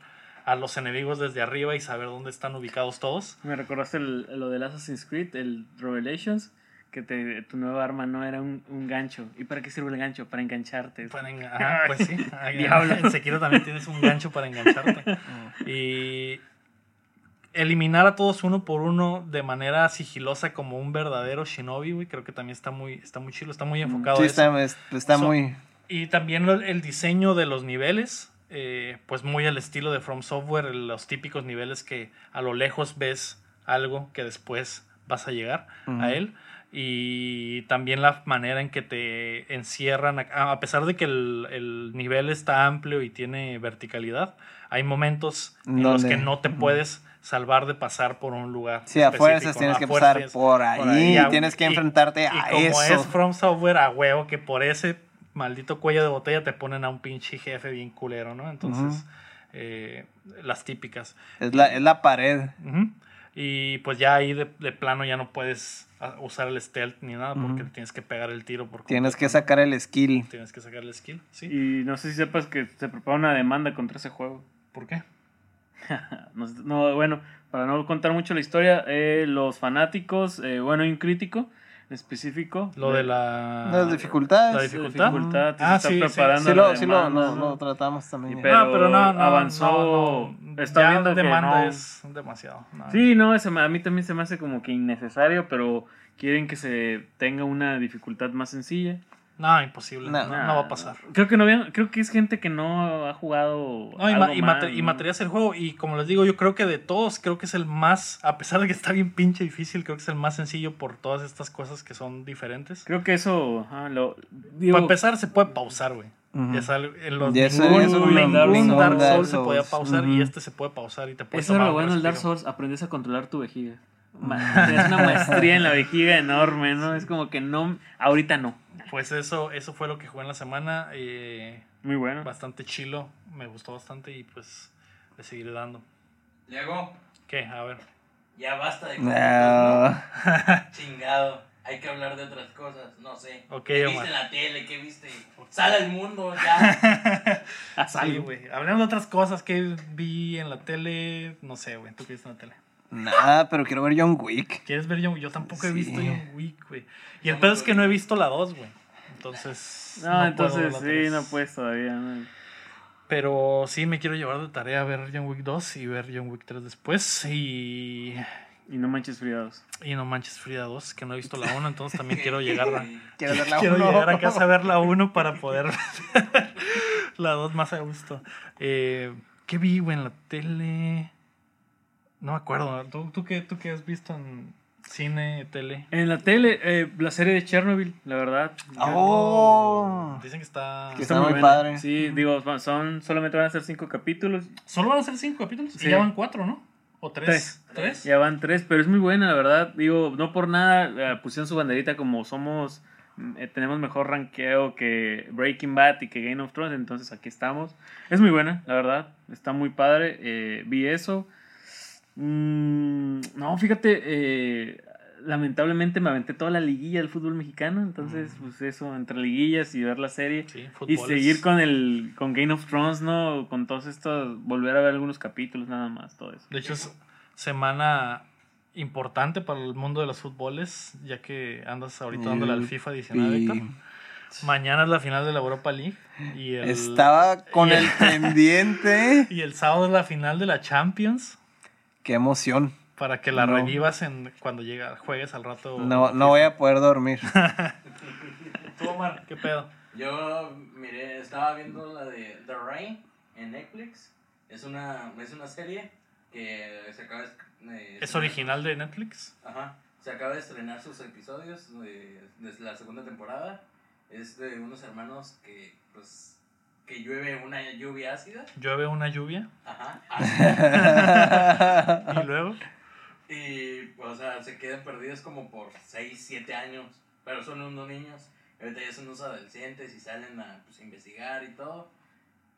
a los enemigos desde arriba y saber dónde están ubicados todos. Me recordaste el- lo del Assassin's Creed, el Revelations, que te, tu nueva arma no era un, un gancho. ¿Y para qué sirve el gancho? Para engancharte. Para enga- ajá, pues sí. Diablo. En Sekiro también tienes un gancho para engancharte. y eliminar a todos uno por uno de manera sigilosa como un verdadero shinobi, güey, creo que también está muy, está muy chido, está muy enfocado Sí, a eso. está, es- está So- muy... Y también el diseño de los niveles, eh, pues muy al estilo de From Software, los típicos niveles que a lo lejos ves algo que después vas a llegar a él. Y también la manera en que te encierran, a a pesar de que el, el nivel está amplio y tiene verticalidad, hay momentos en los que no te puedes salvar de pasar por un lugar. Sí, a fuerzas tienes ¿no? que fuerzas pasar por ahí, y a- tienes que enfrentarte y a como eso. es From Software a huevo que por ese maldito cuello de botella te ponen a un pinche jefe bien culero, ¿no? Entonces, eh, las típicas. Es la, es la pared. Y pues ya ahí de, de plano ya no puedes usar el stealth ni nada porque tienes que pegar el tiro. Por Tienes que sacar el skill. Tienes que sacar el skill, sí. Y no sé si sepas que se prepara una demanda contra ese juego. ¿Por qué? No, bueno, para no contar mucho la historia, eh, los fanáticos, eh, bueno, hay un crítico en específico. Lo de la... Las dificultades. La la dificultad. dificultad, se Ah, está sí, sí. preparando Sí, la lo, sí lo, demanda, lo- ¿no? lo tratamos también. Y ya. pero no, pero no, no, avanzó, no, no. está Ya viendo que demanda no. es demasiado. no. Sí, no, ese me- a mí también se me hace como que innecesario, pero quieren que se tenga una dificultad más sencilla. No, imposible. No. No, no va a pasar. Creo que no habían- creo que es gente que no ha jugado. No, y, algo ma- y, más, mate- y ¿no? materias el juego. Y como les digo, yo creo que de todos, creo que es el más, a pesar de que está bien pinche difícil, creo que es el más sencillo por todas estas cosas que son diferentes. Creo que eso ajá, lo digo, Para empezar, se puede pausar, güey. Ujú. Es algo- en los ningún, ningún Dark Souls. Dark Dark Souls se podía pausar y este se puede pausar y te puedes eso era lo bueno del Dark. Souls, aprendes a controlar tu vejiga. tienes una maestría en la vejiga enorme, ¿no? Es como que no, ahorita no. Pues eso, eso fue lo que jugué en la semana. eh, Muy bueno. bastante chilo, me gustó bastante y pues le seguiré dando. Luego, ¿Qué? A ver. ya basta de No. cosas, Chingado. Hay que hablar de otras cosas, no sé. Ok, ¿Qué Omar. viste en la tele? ¿Qué viste? Sal al mundo, ya. Sí, algo. güey. Hablando de otras cosas que vi en la tele, no sé, güey. ¿Tú qué viste en la tele? Nah, pero quiero ver John Wick. ¿Quieres ver John Wick? Yo tampoco he Sí. visto John Wick, güey. Y el Vamos pedo es que no he visto la 2, güey. Entonces. No, puedo entonces ver la sí, no puedes todavía. ¿no? Pero sí me quiero llevar de tarea a ver John Wick 2 y ver John Wick 3 después. Y. Y no manches friados. Y no manches Frida 2, que no he visto la 1, entonces también quiero llegar a. Quiero ver la Quiero uno. llegar a casa a ver la 1 para poder ver la 2 más a gusto. Eh, ¿Qué vi, güey, en la tele? No me acuerdo. ¿Tú, tú, qué, ¿Tú qué has visto en cine, tele? En la tele, eh, la serie de Chernobyl, la verdad. Oh. Dicen que está. Que está muy padre. Sí, digo, son, solamente van a ser cinco capítulos. Solo van a ser 5 capítulos. Sí. Y ya van 4, ¿no? ¿O 3? Tres. ¿Tres? Ya van tres, pero es muy buena, la verdad. Digo, no por nada eh, pusieron su banderita como somos, mm, eh, tenemos mejor ranqueo que Breaking Bad y que Game of Thrones, entonces aquí estamos. Es muy buena, la verdad. Está muy padre. eh, vi eso. Mm, no, fíjate, eh, lamentablemente me aventé toda la liguilla del fútbol mexicano, entonces, pues eso, entre liguillas y ver la serie. Sí, Y seguir es- con el con Game of Thrones, ¿no? Con todos estos, volver a ver algunos capítulos nada más, todo eso. De hecho, es semana importante para el mundo de los fútboles, ya que andas ahorita dándole al FIFA 19, pi- Víctor. Mañana es la final de la Europa League. Y el, Estaba con y el- el pendiente. Y el sábado es la final de la Champions. Qué emoción. Para que la No. revivas en, cuando llega, juegues al rato. No, no voy a poder dormir. Tú, Omar, ¿qué pedo? Yo miré, estaba viendo la de The Rain en Netflix. Es una, es una serie que se acaba de... eh, ¿Es original de Netflix? Ajá. Se acaba de estrenar sus episodios de, de la segunda temporada. Es de unos hermanos que, pues, que llueve una lluvia ácida. Llueve una lluvia. Ajá. Y luego. Y, o sea, se quedan perdidos como por 6, 7 años. Pero son unos niños. Ahorita ya son unos adolescentes y salen a pues, investigar y todo.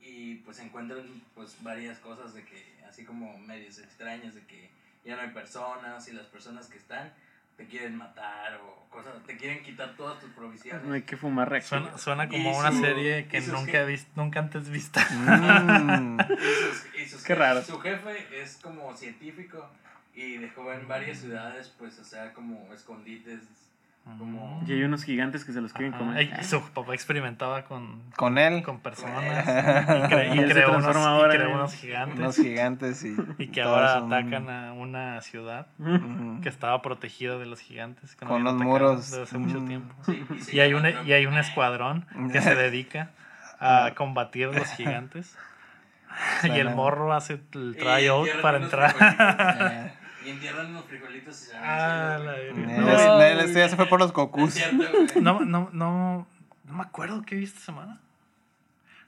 Y pues encuentran pues varias cosas de que, así como medios extrañas, de que ya no hay personas y las personas que están te quieren matar o cosas, te quieren quitar todas tus provisiones. No hay que fumar recto. Suena, suena como Y una su- serie que nunca, je- he visto, nunca antes vista. Mm. Y sus- y sus Qué raro. Su jefe es como científico y dejó en varias ciudades, pues, o sea, como escondites. Como... Y hay unos gigantes que se los quieren Ajá. comer. Su papá experimentaba con, Con él. con personas y, cre- y creó, unos, y ahora creó unos gigantes Unos gigantes y. y que ahora son- atacan a una ciudad que estaba protegida de los gigantes que no Con los muros. desde hace mucho tiempo Sí, y hay un Trump. y hay un escuadrón que se dedica a combatir a los gigantes y el morro hace el tryout para entrar Y entierran unos frijolitos y se van Ah, la verga. No, este ya se fue por los cocus. No, no, no, no me acuerdo qué vi esta semana.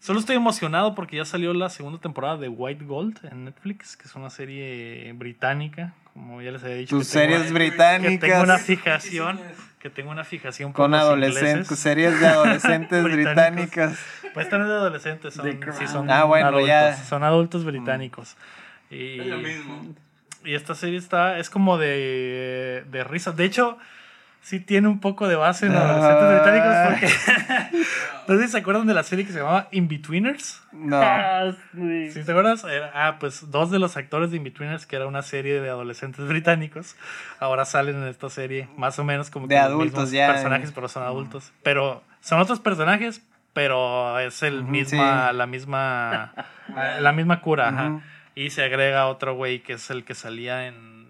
Solo estoy emocionado porque ya salió la segunda temporada de White Gold en Netflix, que es una serie británica, como ya les había dicho. Tus que tengo- series que británicas. tengo una fijación, que tengo una fijación por Con los adolescentes, series de adolescentes Británicos. británicas. Pues están de adolescentes, son, sí, son Ah, bueno, adultos, ya. son adultos británicos. Y, Es lo mismo. Y esta serie está, es como de, de risa. De hecho, sí tiene un poco de base en adolescentes Ah. británicos porque... ¿No sé si se acuerdan de la serie que se llamaba Inbetweeners? No. Ah, sí. ¿Sí te acuerdas? Era- ah, pues dos de los actores de Inbetweeners, que era una serie de adolescentes británicos, ahora salen en esta serie, más o menos como De que adultos ya, personajes, eh. pero son adultos. Pero son otros personajes, pero es el Ujú, misma, sí. la misma, la misma cura, ajá. Y se agrega otro güey que es el que salía en,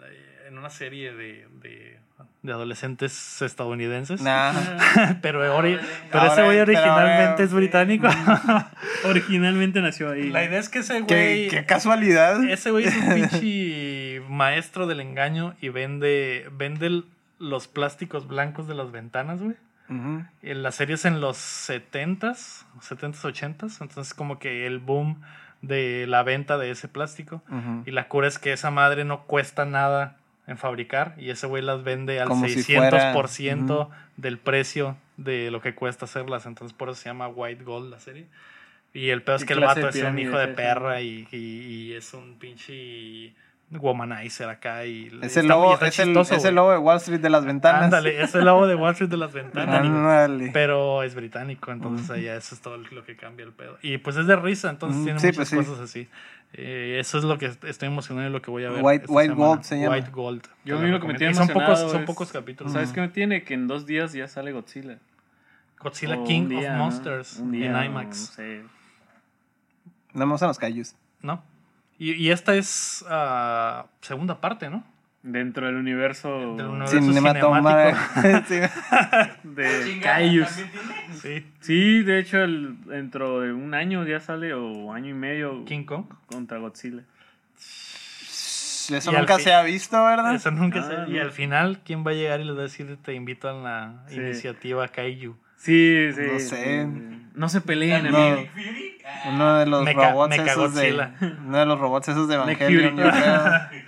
en una serie de, de, de adolescentes estadounidenses. Nah. pero ori- pero Ahora- ese güey originalmente ahora- es británico. Originalmente nació ahí. La idea es que ese güey. qué casualidad. Ese güey es un pinche maestro del engaño y vende, vende los plásticos blancos de las ventanas, güey. Ujú. En las series en los 70s, 70s, 80s. Entonces, como que el boom de la venta de ese plástico. Y la cura es que esa madre no cuesta nada en fabricar y ese güey las vende al Como si 600% fuera- del precio de lo que cuesta hacerlas. Entonces por eso se llama White Gold la serie. Y el peor es ¿Qué que el vato es un hijo de perra y, y- y es un pinche womanizer acá. Y Es está- el y lobo, está es el, es lobo de Wall Street de las ventanas. Ándale, es el lobo de Wall Street de las ventanas. Ándale. Pero es británico, entonces allá eso es todo lo que cambia el pedo. Y pues es de risa, entonces tiene sí, muchas pues sí. cosas así. Eh, eso es lo que estoy emocionado y lo que voy a ver. White- esta White semana. Gold se llama. White Gold. Yo a lo que me tiene son pocos, son pocos capítulos. ¿Sabes qué me tiene? Que en dos días ya sale Godzilla. Godzilla King día, of ¿no? Monsters día, en no IMAX. sé. No me gustan los kaijus. ¿No? Y, y esta es ah, segunda parte, ¿no? Dentro del universo Del universo Sí. de Chingada, Kaijus. ¿también tiene? Sí. Sí, de hecho, el- dentro de un año ya sale, o año y medio, King Kong. contra Godzilla. Eso Y nunca fin- se ha visto, ¿verdad? Eso nunca Ah, sé. Y no. al final, ¿quién va a llegar y les va a decir te invito a la Sí. iniciativa Kaiju? Sí, sí. No sé. sí. No se peleen, No. amigo. Uno de los robots esos de... Uno de los robots esos de Evangelion, yo creo.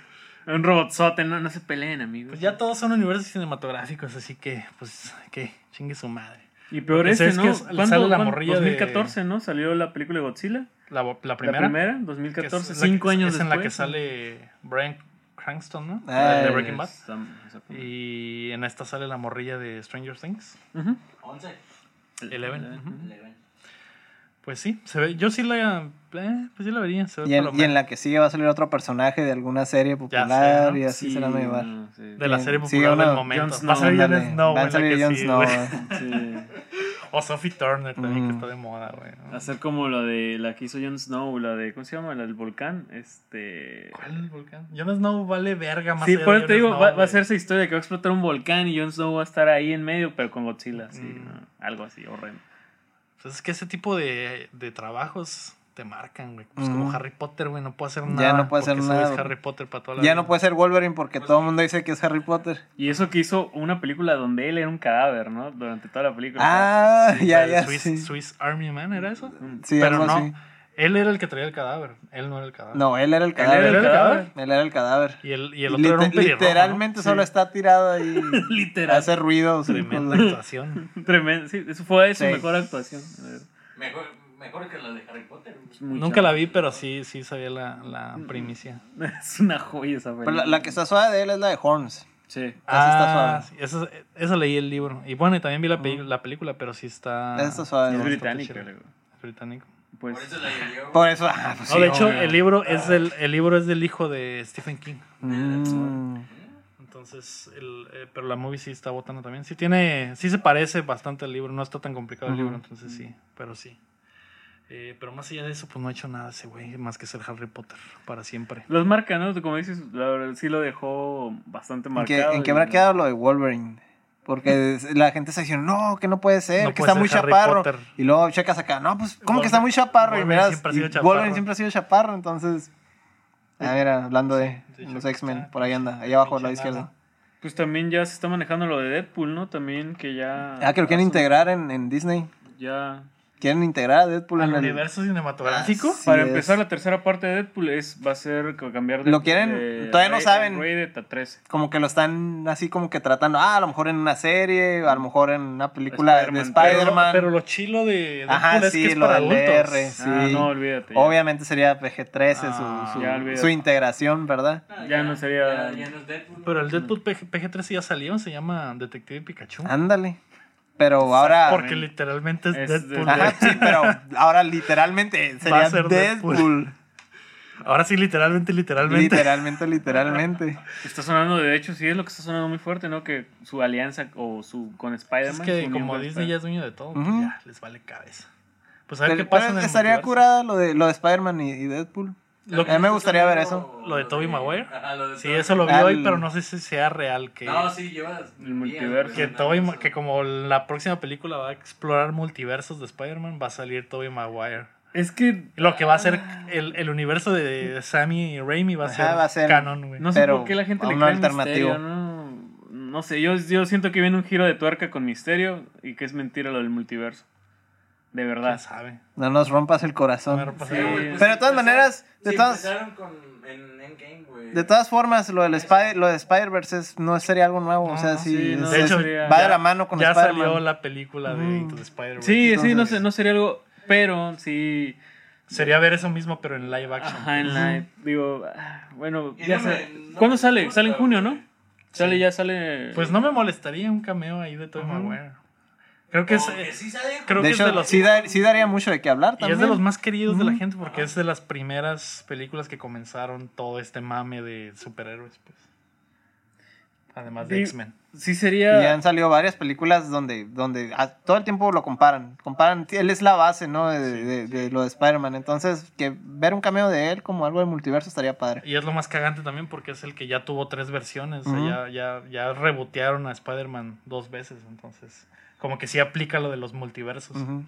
Un robotzote, no, no se peleen, amigo. Pues ya todos son universos cinematográficos, así que, pues, que chingue su madre. Y peor este, sabes ¿no? que es- ¿Cuándo? sale la morrilla de- 2014, ¿no? Salió la película de Godzilla. La, la La primera. primera, que es 2014, la que- cinco años es después. en la que sale Brian Cranston, ¿no? Ah, de Breaking Bad. Y en esta sale la morrilla de Stranger Things. Ujú. 11. Eleven. ujú. Eleven. Pues sí, se ve, yo sí la, eh, pues sí la vería. Se ve Y en, y en la que sigue va a salir otro personaje de alguna serie popular sé, ¿no? y así se la van a llevar. no, sí. de la serie popular del uno- momento. Jon Va a salir Jon Snow, va a salir que Jon sí, Snow. O Sophie Turner también, que Mm. está de moda, güey. ¿no? Hacer como la de la que hizo Jon Snow, la de, ¿cómo se llama? La del volcán. Este. ¿Cuál volcán? Jon Snow vale verga más Sí, allá por eso te digo, Snow, va, va a ser esa historia que va a explotar un volcán y Jon Snow va a estar ahí en medio, pero con Godzilla, Mm. ¿no? algo así, horrendo. Pues es que ese tipo de, de trabajos te marcan, güey. Pues como Harry Potter, güey, no puede hacer Ya nada. no puede hacer nada. Es Harry Potter para toda la Ya vida. no puede ser Wolverine porque todo el mundo dice que es Harry Potter. Y eso que hizo una película donde él era un cadáver, ¿no? Durante toda la película. Ah, Sí, ya, ya. Swiss, sí. Swiss Army Man, ¿era eso? Mm. Sí, Pero algo no, así. él era el que traía el cadáver. Él no era el cadáver. No, él era el Él cadáver. era el cadáver. Él era el cadáver. Y el, y el otro era un lite- pelirrojo, ¿no? literalmente solo está tirado ahí. Literal. Hace ruidos. y Tremenda actuación. Tremendo. Sí, eso fue su Sí. mejor actuación. Mejor, mejor que la de Harry Potter. Nunca la vi, pero sí, sí sabía la, la primicia. Es una joya esa Pero película. la, la que está suave de él es la de Horns. Sí. Esa está Ah, suave. sí, esa, esa leí el libro. Y bueno, y también vi la, peli- la película, pero sí está... Esa está suave. Es británica. es británico. Pues, Por eso la llevé. Por eso. ah, pues No, sí, de hecho, obvio. el libro es del, el libro es del hijo de Stephen King. Mm. Entonces, el, eh, pero la movie sí está botando también. Sí tiene, sí se parece bastante al libro, no está tan complicado el libro, entonces sí, pero sí. Eh, pero más allá de eso, pues no ha hecho nada ese güey, más que ser Harry Potter para siempre. los marca, ¿no? Como dices, la verdad sí lo dejó bastante ¿En qué, marcado. en qué y- habrá quedado lo de Wolverine? Porque la gente está diciendo, no, que no puede ser, No que puede está muy Harry chaparro. Potter. Y luego checas acá, no, pues, ¿cómo que está muy chaparro? y Wolverine miras, siempre ha sido y chaparro. Wolverine siempre ha sido chaparro, entonces. A ver, hablando de Sí, los sí, X-Men, por ahí anda, ahí abajo a la izquierda. nada. Pues también ya se está manejando lo de Deadpool, ¿no? También que ya. Ah, que lo quieren integrar en, en Disney. Ya. Quieren integrar a Deadpool ¿Al en el. universo cinematográfico? Así Para es. empezar, la tercera parte de Deadpool es, va a ser cambiar de. Lo quieren- de todavía no saben. rated a 13. Como que lo están así como que tratando, ah, a lo mejor en una serie, a lo mejor en una película de Spider-Man, Pero, lo chilo de Deadpool Ajá, es sí, que es lo para del adultos. R, sí. Ah, no, olvídate. ya. Obviamente sería PG-13 su- Ah, su, ya su integración, ¿verdad? Ya no sería- Ya, ya no es Deadpool. Pero el Deadpool PG, PG-13 ya salió, se llama Detective Pikachu. Ándale. Pero ahora. Porque literalmente es, Es Deadpool. Ajá, sí, pero ahora literalmente sería Va a ser Deadpool. Deadpool. Ahora sí, literalmente, literalmente. Literalmente, literalmente. Está sonando, de hecho, sí es lo que está sonando muy fuerte, ¿no? Que su alianza o su con Spider-Man. Es que como Disney ya es dueño de todo, pues Ujú. ya les vale cabeza. Pues a ver Pero, qué pasa pero en el estaría multiverso. curada lo de, lo de Spider-Man y, y Deadpool. Lo a mí me gustaría ver eso. ¿Lo de Tobey Maguire? Ajá, lo de Sí, eso lo vi Al- hoy, pero no sé si sea real que, No, sí, llevas. El multiverso. que, Tobey Ma- que como la próxima película va a explorar multiversos de Spider-Man, va a salir Tobey Maguire. Es que Lo que va a ser el, el universo de Sammy Raimi va a, Ajá, ser, va a ser- canon, güey. no sé por qué la gente le cree alternativo. misterio, ¿no? No sé, yo, yo siento que viene un giro de tuerca con misterio y que es mentira lo del multiverso. De ¿Quién verdad. sabe? No nos rompas el corazón. No me rompas Sí, el- güey, pues Pero de todas maneras, de sí todas- con en Endgame, güey. De todas formas, lo del Spider, lo de Spider-Verse es- no sería algo nuevo. o sea, sí, es- De hecho, va de ya- la mano con Ya Spider-Man. salió la película de Mm. Into the Spider-Verse. Sí, sí, no, sé, no sería algo. Pero sí. Sería ver eso mismo, pero en live action. Ajá, en la. Digo, ah, bueno, ya no sé. ¿Cuándo sale? Sale en junio, ¿no? Sale, ya sale. Pues no me molestaría un cameo ahí de Tobey. Maguire. Creo que es, sí sale, creo de que es hecho, de los- sí, da- sí daría mucho de qué hablar y también. es de los más queridos de la Ujú. gente porque es de las primeras películas que comenzaron todo este mame de superhéroes, pues. Además de Sí. X-Men. Sí Y sería. ya han salido varias películas donde, donde a- todo el tiempo lo comparan. Comparan, él es la base, ¿no? De, de- de lo de Spider-Man. Entonces, que ver un cameo de él como algo del multiverso estaría padre. Y es lo más cagante también porque es el que ya tuvo tres versiones. o sea, Ujú. ya, ya, ya rebotearon a Spider-Man dos veces. Entonces, como que sí aplica lo de los multiversos. Ujú.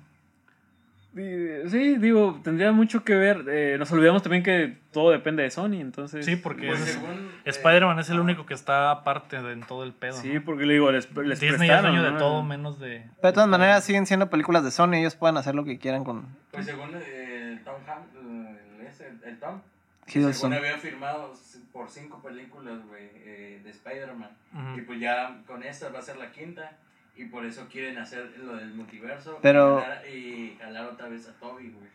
Sí, Sí, digo, tendría mucho que ver. eh, nos olvidamos también que todo depende de Sony, entonces. Sí, porque Pues es- eh, Spider-Man es el único que está aparte de en todo el pedo. Sí, ¿no? porque le digo, les, les Disney es dueño de ¿no? todo menos de. Pero de todas maneras siguen siendo películas de Sony. Ellos pueden hacer lo que quieran con Pues según eh, el Tom Ham, el, el Tom, según había firmado por cinco películas, güey, eh, de Spider-Man. Ujú. Y pues ya con esta va a ser la quinta. Y por eso quieren hacer lo del multiverso. Pero- Y jalar, y jalar otra vez a Toby, güey.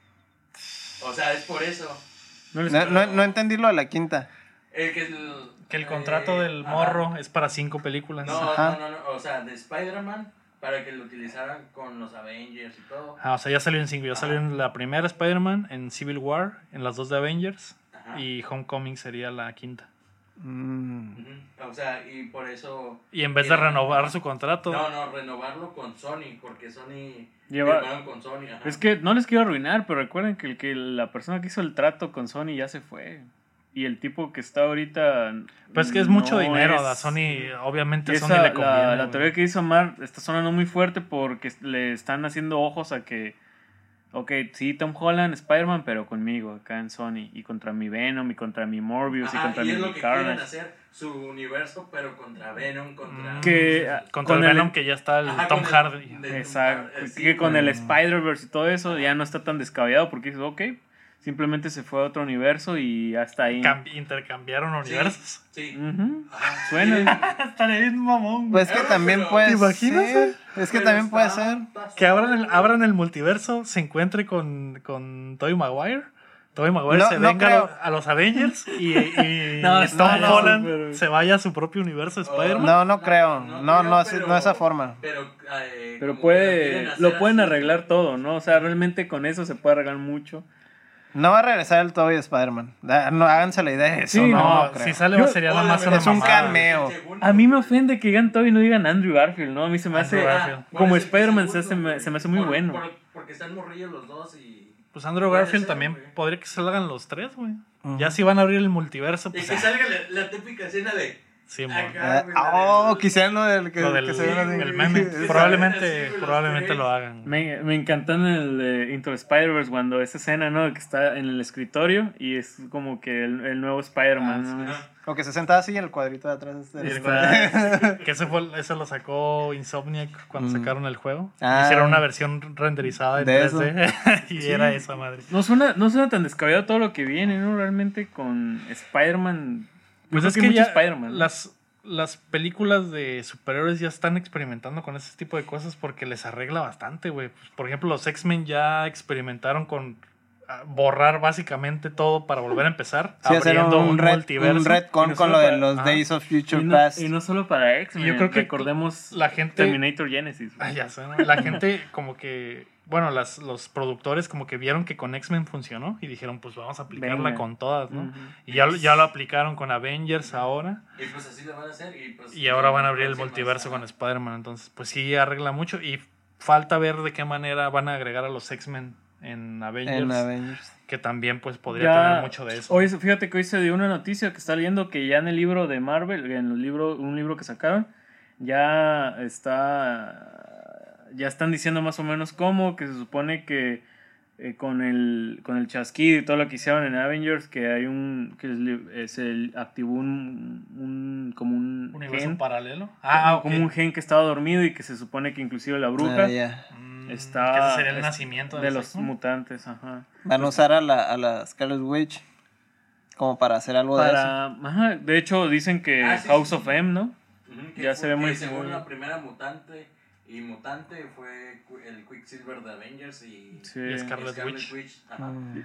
O sea, es por eso. No les- No, no, no entendí lo de la quinta. El que, el, Que el contrato eh, del ajá. morro es para cinco películas. No, Ajá. no, no, no, o sea, de Spider-Man para que lo utilizaran con los Avengers y todo. Ah, o sea, ya salió en cinco. Ya salió en la primera Spider-Man, en Civil War, en las dos de Avengers. Ajá. Y Homecoming sería la quinta. Mm. O sea, y por eso. Y en vez de renovar su contrato. No, no, renovarlo con Sony, porque Sony. Lleva- con Sony. ajá. Es que no les quiero arruinar, pero recuerden que, el, que la persona que hizo el trato con Sony ya se fue. Y el tipo que está ahorita. Pues es que es mucho dinero. es- A Sony, obviamente, a Sony le conviene. la, la teoría que hizo Mar está sonando muy fuerte porque le están haciendo ojos a que. Ok, sí, Tom Holland, Spider-Man, pero conmigo, acá en Sony. Y contra mi Venom, y contra mi Morbius, y contra y mi es lo que quieren hacer, su universo, pero contra Venom, contra. Mm. Que, ah, Contra con el el- Venom, que ya está el Ajá, Tom el- Hardy. Tom Exacto. Hardy, sí, que con el Mm. Spider-Verse y todo eso ya no está tan descabellado porque dices, ok, simplemente se fue a otro universo y hasta ahí. Cam- intercambiaron Sí, universos. Sí. Suena. Estaría bien mamón. Pues es que también puede ¿Te imaginas, ser. Es que Pero también puede ser. Que abran el, abran el multiverso, se encuentre con, con Tobey Maguire. Tobey Maguire No, se no venga creo. a, lo- a los Avengers y, y No, y Tom no, no, Holland pero- se vaya a su propio universo de Spider-Man. No, no creo. No, no, creo, así- no esa forma. Pero, eh, Pero puede, lo pueden así. arreglar todo, ¿no? O sea, realmente con eso se puede arreglar mucho. No va a regresar el Toby de Spider-Man. No, háganse la idea de eso. Sí, no, no, creo. si sale Yo- sería nada más una es un mamada. cameo. A mí me ofende que digan Toby y no digan Andrew Garfield, ¿no? A mí se me hace... Andrew. ¿Cuál Como Spider-Man se, se me hace muy Por- bueno. por- porque están morrillos los dos y. Pues Andrew Garfield ser, también podría que salgan los tres, güey. Ya si van a abrir el multiverso, Y pues. que ah, salga la, la típica escena de. Sí, acá, Ah, oh, quisiera lo del que, lo del que se así. el meme. Probablemente, probablemente lo hagan. Me, me encantó en el de Into the Spider-Verse cuando esa escena, ¿no? Que está en el escritorio y es como que el, el nuevo Spider-Man, Ah, ¿no? O que se sentaba así en el cuadrito de atrás. del- Está- Que ese, fue, ese lo sacó Insomniac cuando Mm. sacaron el juego. Ah. Hicieron una versión renderizada en De 3D y era esa madre. No suena, no suena tan descabellado todo lo que viene, ¿no? Realmente con Spider-Man. Pues es que ya las, las películas de superhéroes ya están experimentando con ese tipo de cosas porque les arregla bastante, güey. Pues, por ejemplo, los X-Men ya experimentaron con borrar básicamente todo para volver a empezar, Sí, hacer abriendo un, un, red, multiverso. un no con lo de los. Days of Future y, no, Past. y no solo para X-Men. Yo creo que recordemos La gente Terminator Genesis. Ah, ya sé, ¿no? La gente como que, bueno, las, los productores como que vieron que con X-Men funcionó y dijeron, pues vamos a aplicarla Venga. con todas. Y ya, lo- ya lo aplicaron con Avengers ahora Y pues así lo van a hacer. Y, pues, y ahora van a abrir el multiverso con Spider-Man, entonces pues sí arregla mucho y falta ver de qué manera van a agregar a los X-Men en Avengers, en Avengers. que también pues podría Ya- tener mucho de eso. Hoy, fíjate que hoy se dio una noticia que está leyendo que ya en el libro de Marvel, en el libro, un libro que sacaron, ya está. Ya están diciendo más o menos cómo, que se supone que eh, con, el, con el chasquido y todo lo que hicieron en Avengers, que hay un. que es- se activó un. un como un universo gen. paralelo. Ah, ok. Como un gen que estaba dormido y que se supone que inclusive la bruja. Ah. Está, que ese sería el es- nacimiento de del los sexo. mutantes, ajá. Van a usar a la, a la Scarlet Witch como para hacer algo de eso. Para, ajá, de hecho dicen que Ah, sí, House sí. of M, ¿no? Ujú, que Ya fue- se ve muy- que Según la primera mutante y mutante fue el Quicksilver de Avengers y, Sí. Y Scarlet Witch. Ajá. Mm,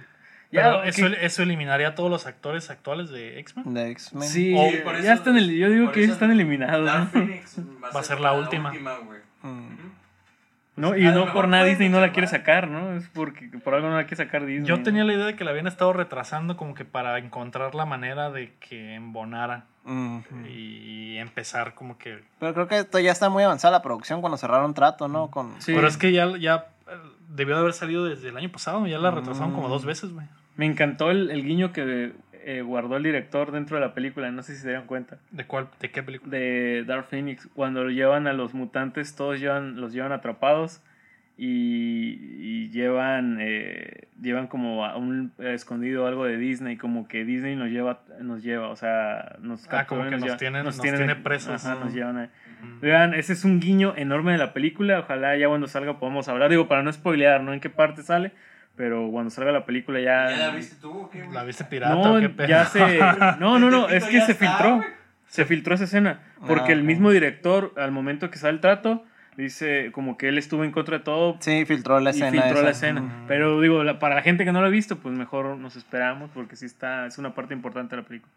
Ya, Pero ¿qué? eso, eso eliminaría a todos los actores actuales de X-Men. De X-Men. Sí, O- Sí, por ya eso- están, yo digo que eso están eliminados. Dark ¿no? Phoenix va a ser la, última. güey. Mm. No, y no por nada Disney no la quiere sacar, ¿no? Es porque por algo no la quiere sacar Disney. Yo ¿no? tenía la idea de que la habían estado retrasando como que para encontrar la manera de que embonara Mm. y empezar como que... Pero creo que esto ya está muy avanzada la producción cuando cerraron trato, ¿no? Con... Sí. Pero es que ya, ya eh, debió de haber salido desde el año pasado, ya la retrasaron como dos veces, güey. Me encantó el, el guiño que eh, guardó el director dentro de la película, no sé si se dieron cuenta. ¿De cuál? ¿De qué película? De Dark Phoenix, cuando lo llevan a los mutantes, todos llevan, los llevan atrapados y, y llevan, eh, llevan como a un escondido algo de Disney, como que Disney nos lleva, nos lleva, o sea, nos Ah, como que nos lleva- tienen- nos tiene presos. ajá, nos llevan. Ujú. Vean, ese es un guiño enorme de la película. Ojalá ya cuando salga podamos hablar. Digo, para no spoilear, ¿no? En qué parte sale. Pero cuando salga la película ya. ¿Ya la viste tú o qué, güey? ¿La viste pirata No, o qué pedo? ya se. No, no, no. Tepito Es que se está, filtró. güey. Se filtró esa escena. Porque Ah, el mismo director, al momento que sale el trato, dice como que él estuvo en contra de todo. Sí, filtró la Y escena. filtró la esa. escena. Mm. Pero digo, la- para la gente que no lo ha visto, pues mejor nos esperamos. Porque sí está. Es una parte importante de la película.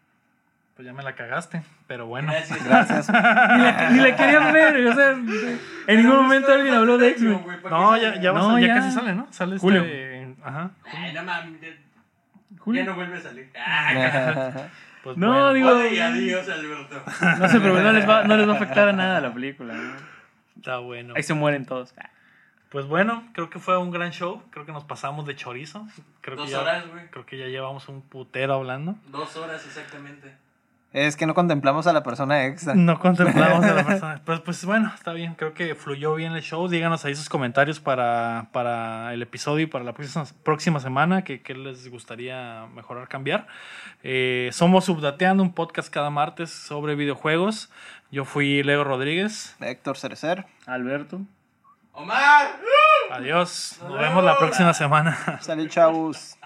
Pues ya me la cagaste, pero bueno. Gracias. Gracias. Ni la, ni la querían ver. O sea, en ningún momento alguien habló de X-Men. No, ya, ya, va a No, sal- ya ya. casi sale, ¿no? Sale este... Ajá. Ay, no mames. ya- no vuelve a salir. Ay, Pues No, bueno. digo. Adiós, Alberto. No sé, pero no les va, no les va a afectar a nada la película. ¿no? Está bueno. Ahí se mueren todos. Pues bueno, creo que fue un gran show. Creo que nos pasamos de chorizo. Creo Dos que ya, horas, güey. Creo que ya llevamos un putero hablando. Dos horas exactamente. Es que no contemplamos a la persona extra. No contemplamos a la persona. Pues, pues bueno, está bien. Creo que fluyó bien el show. Díganos ahí sus comentarios para, para el episodio y para la próxima, próxima semana. que qué les gustaría mejorar, cambiar? Eh, somos Subdateando, un podcast cada martes sobre videojuegos. Yo fui Leo Rodríguez. Héctor Cerecer. Alberto. ¡Omar! Adiós. Nos vemos la próxima semana. Salud, chavos.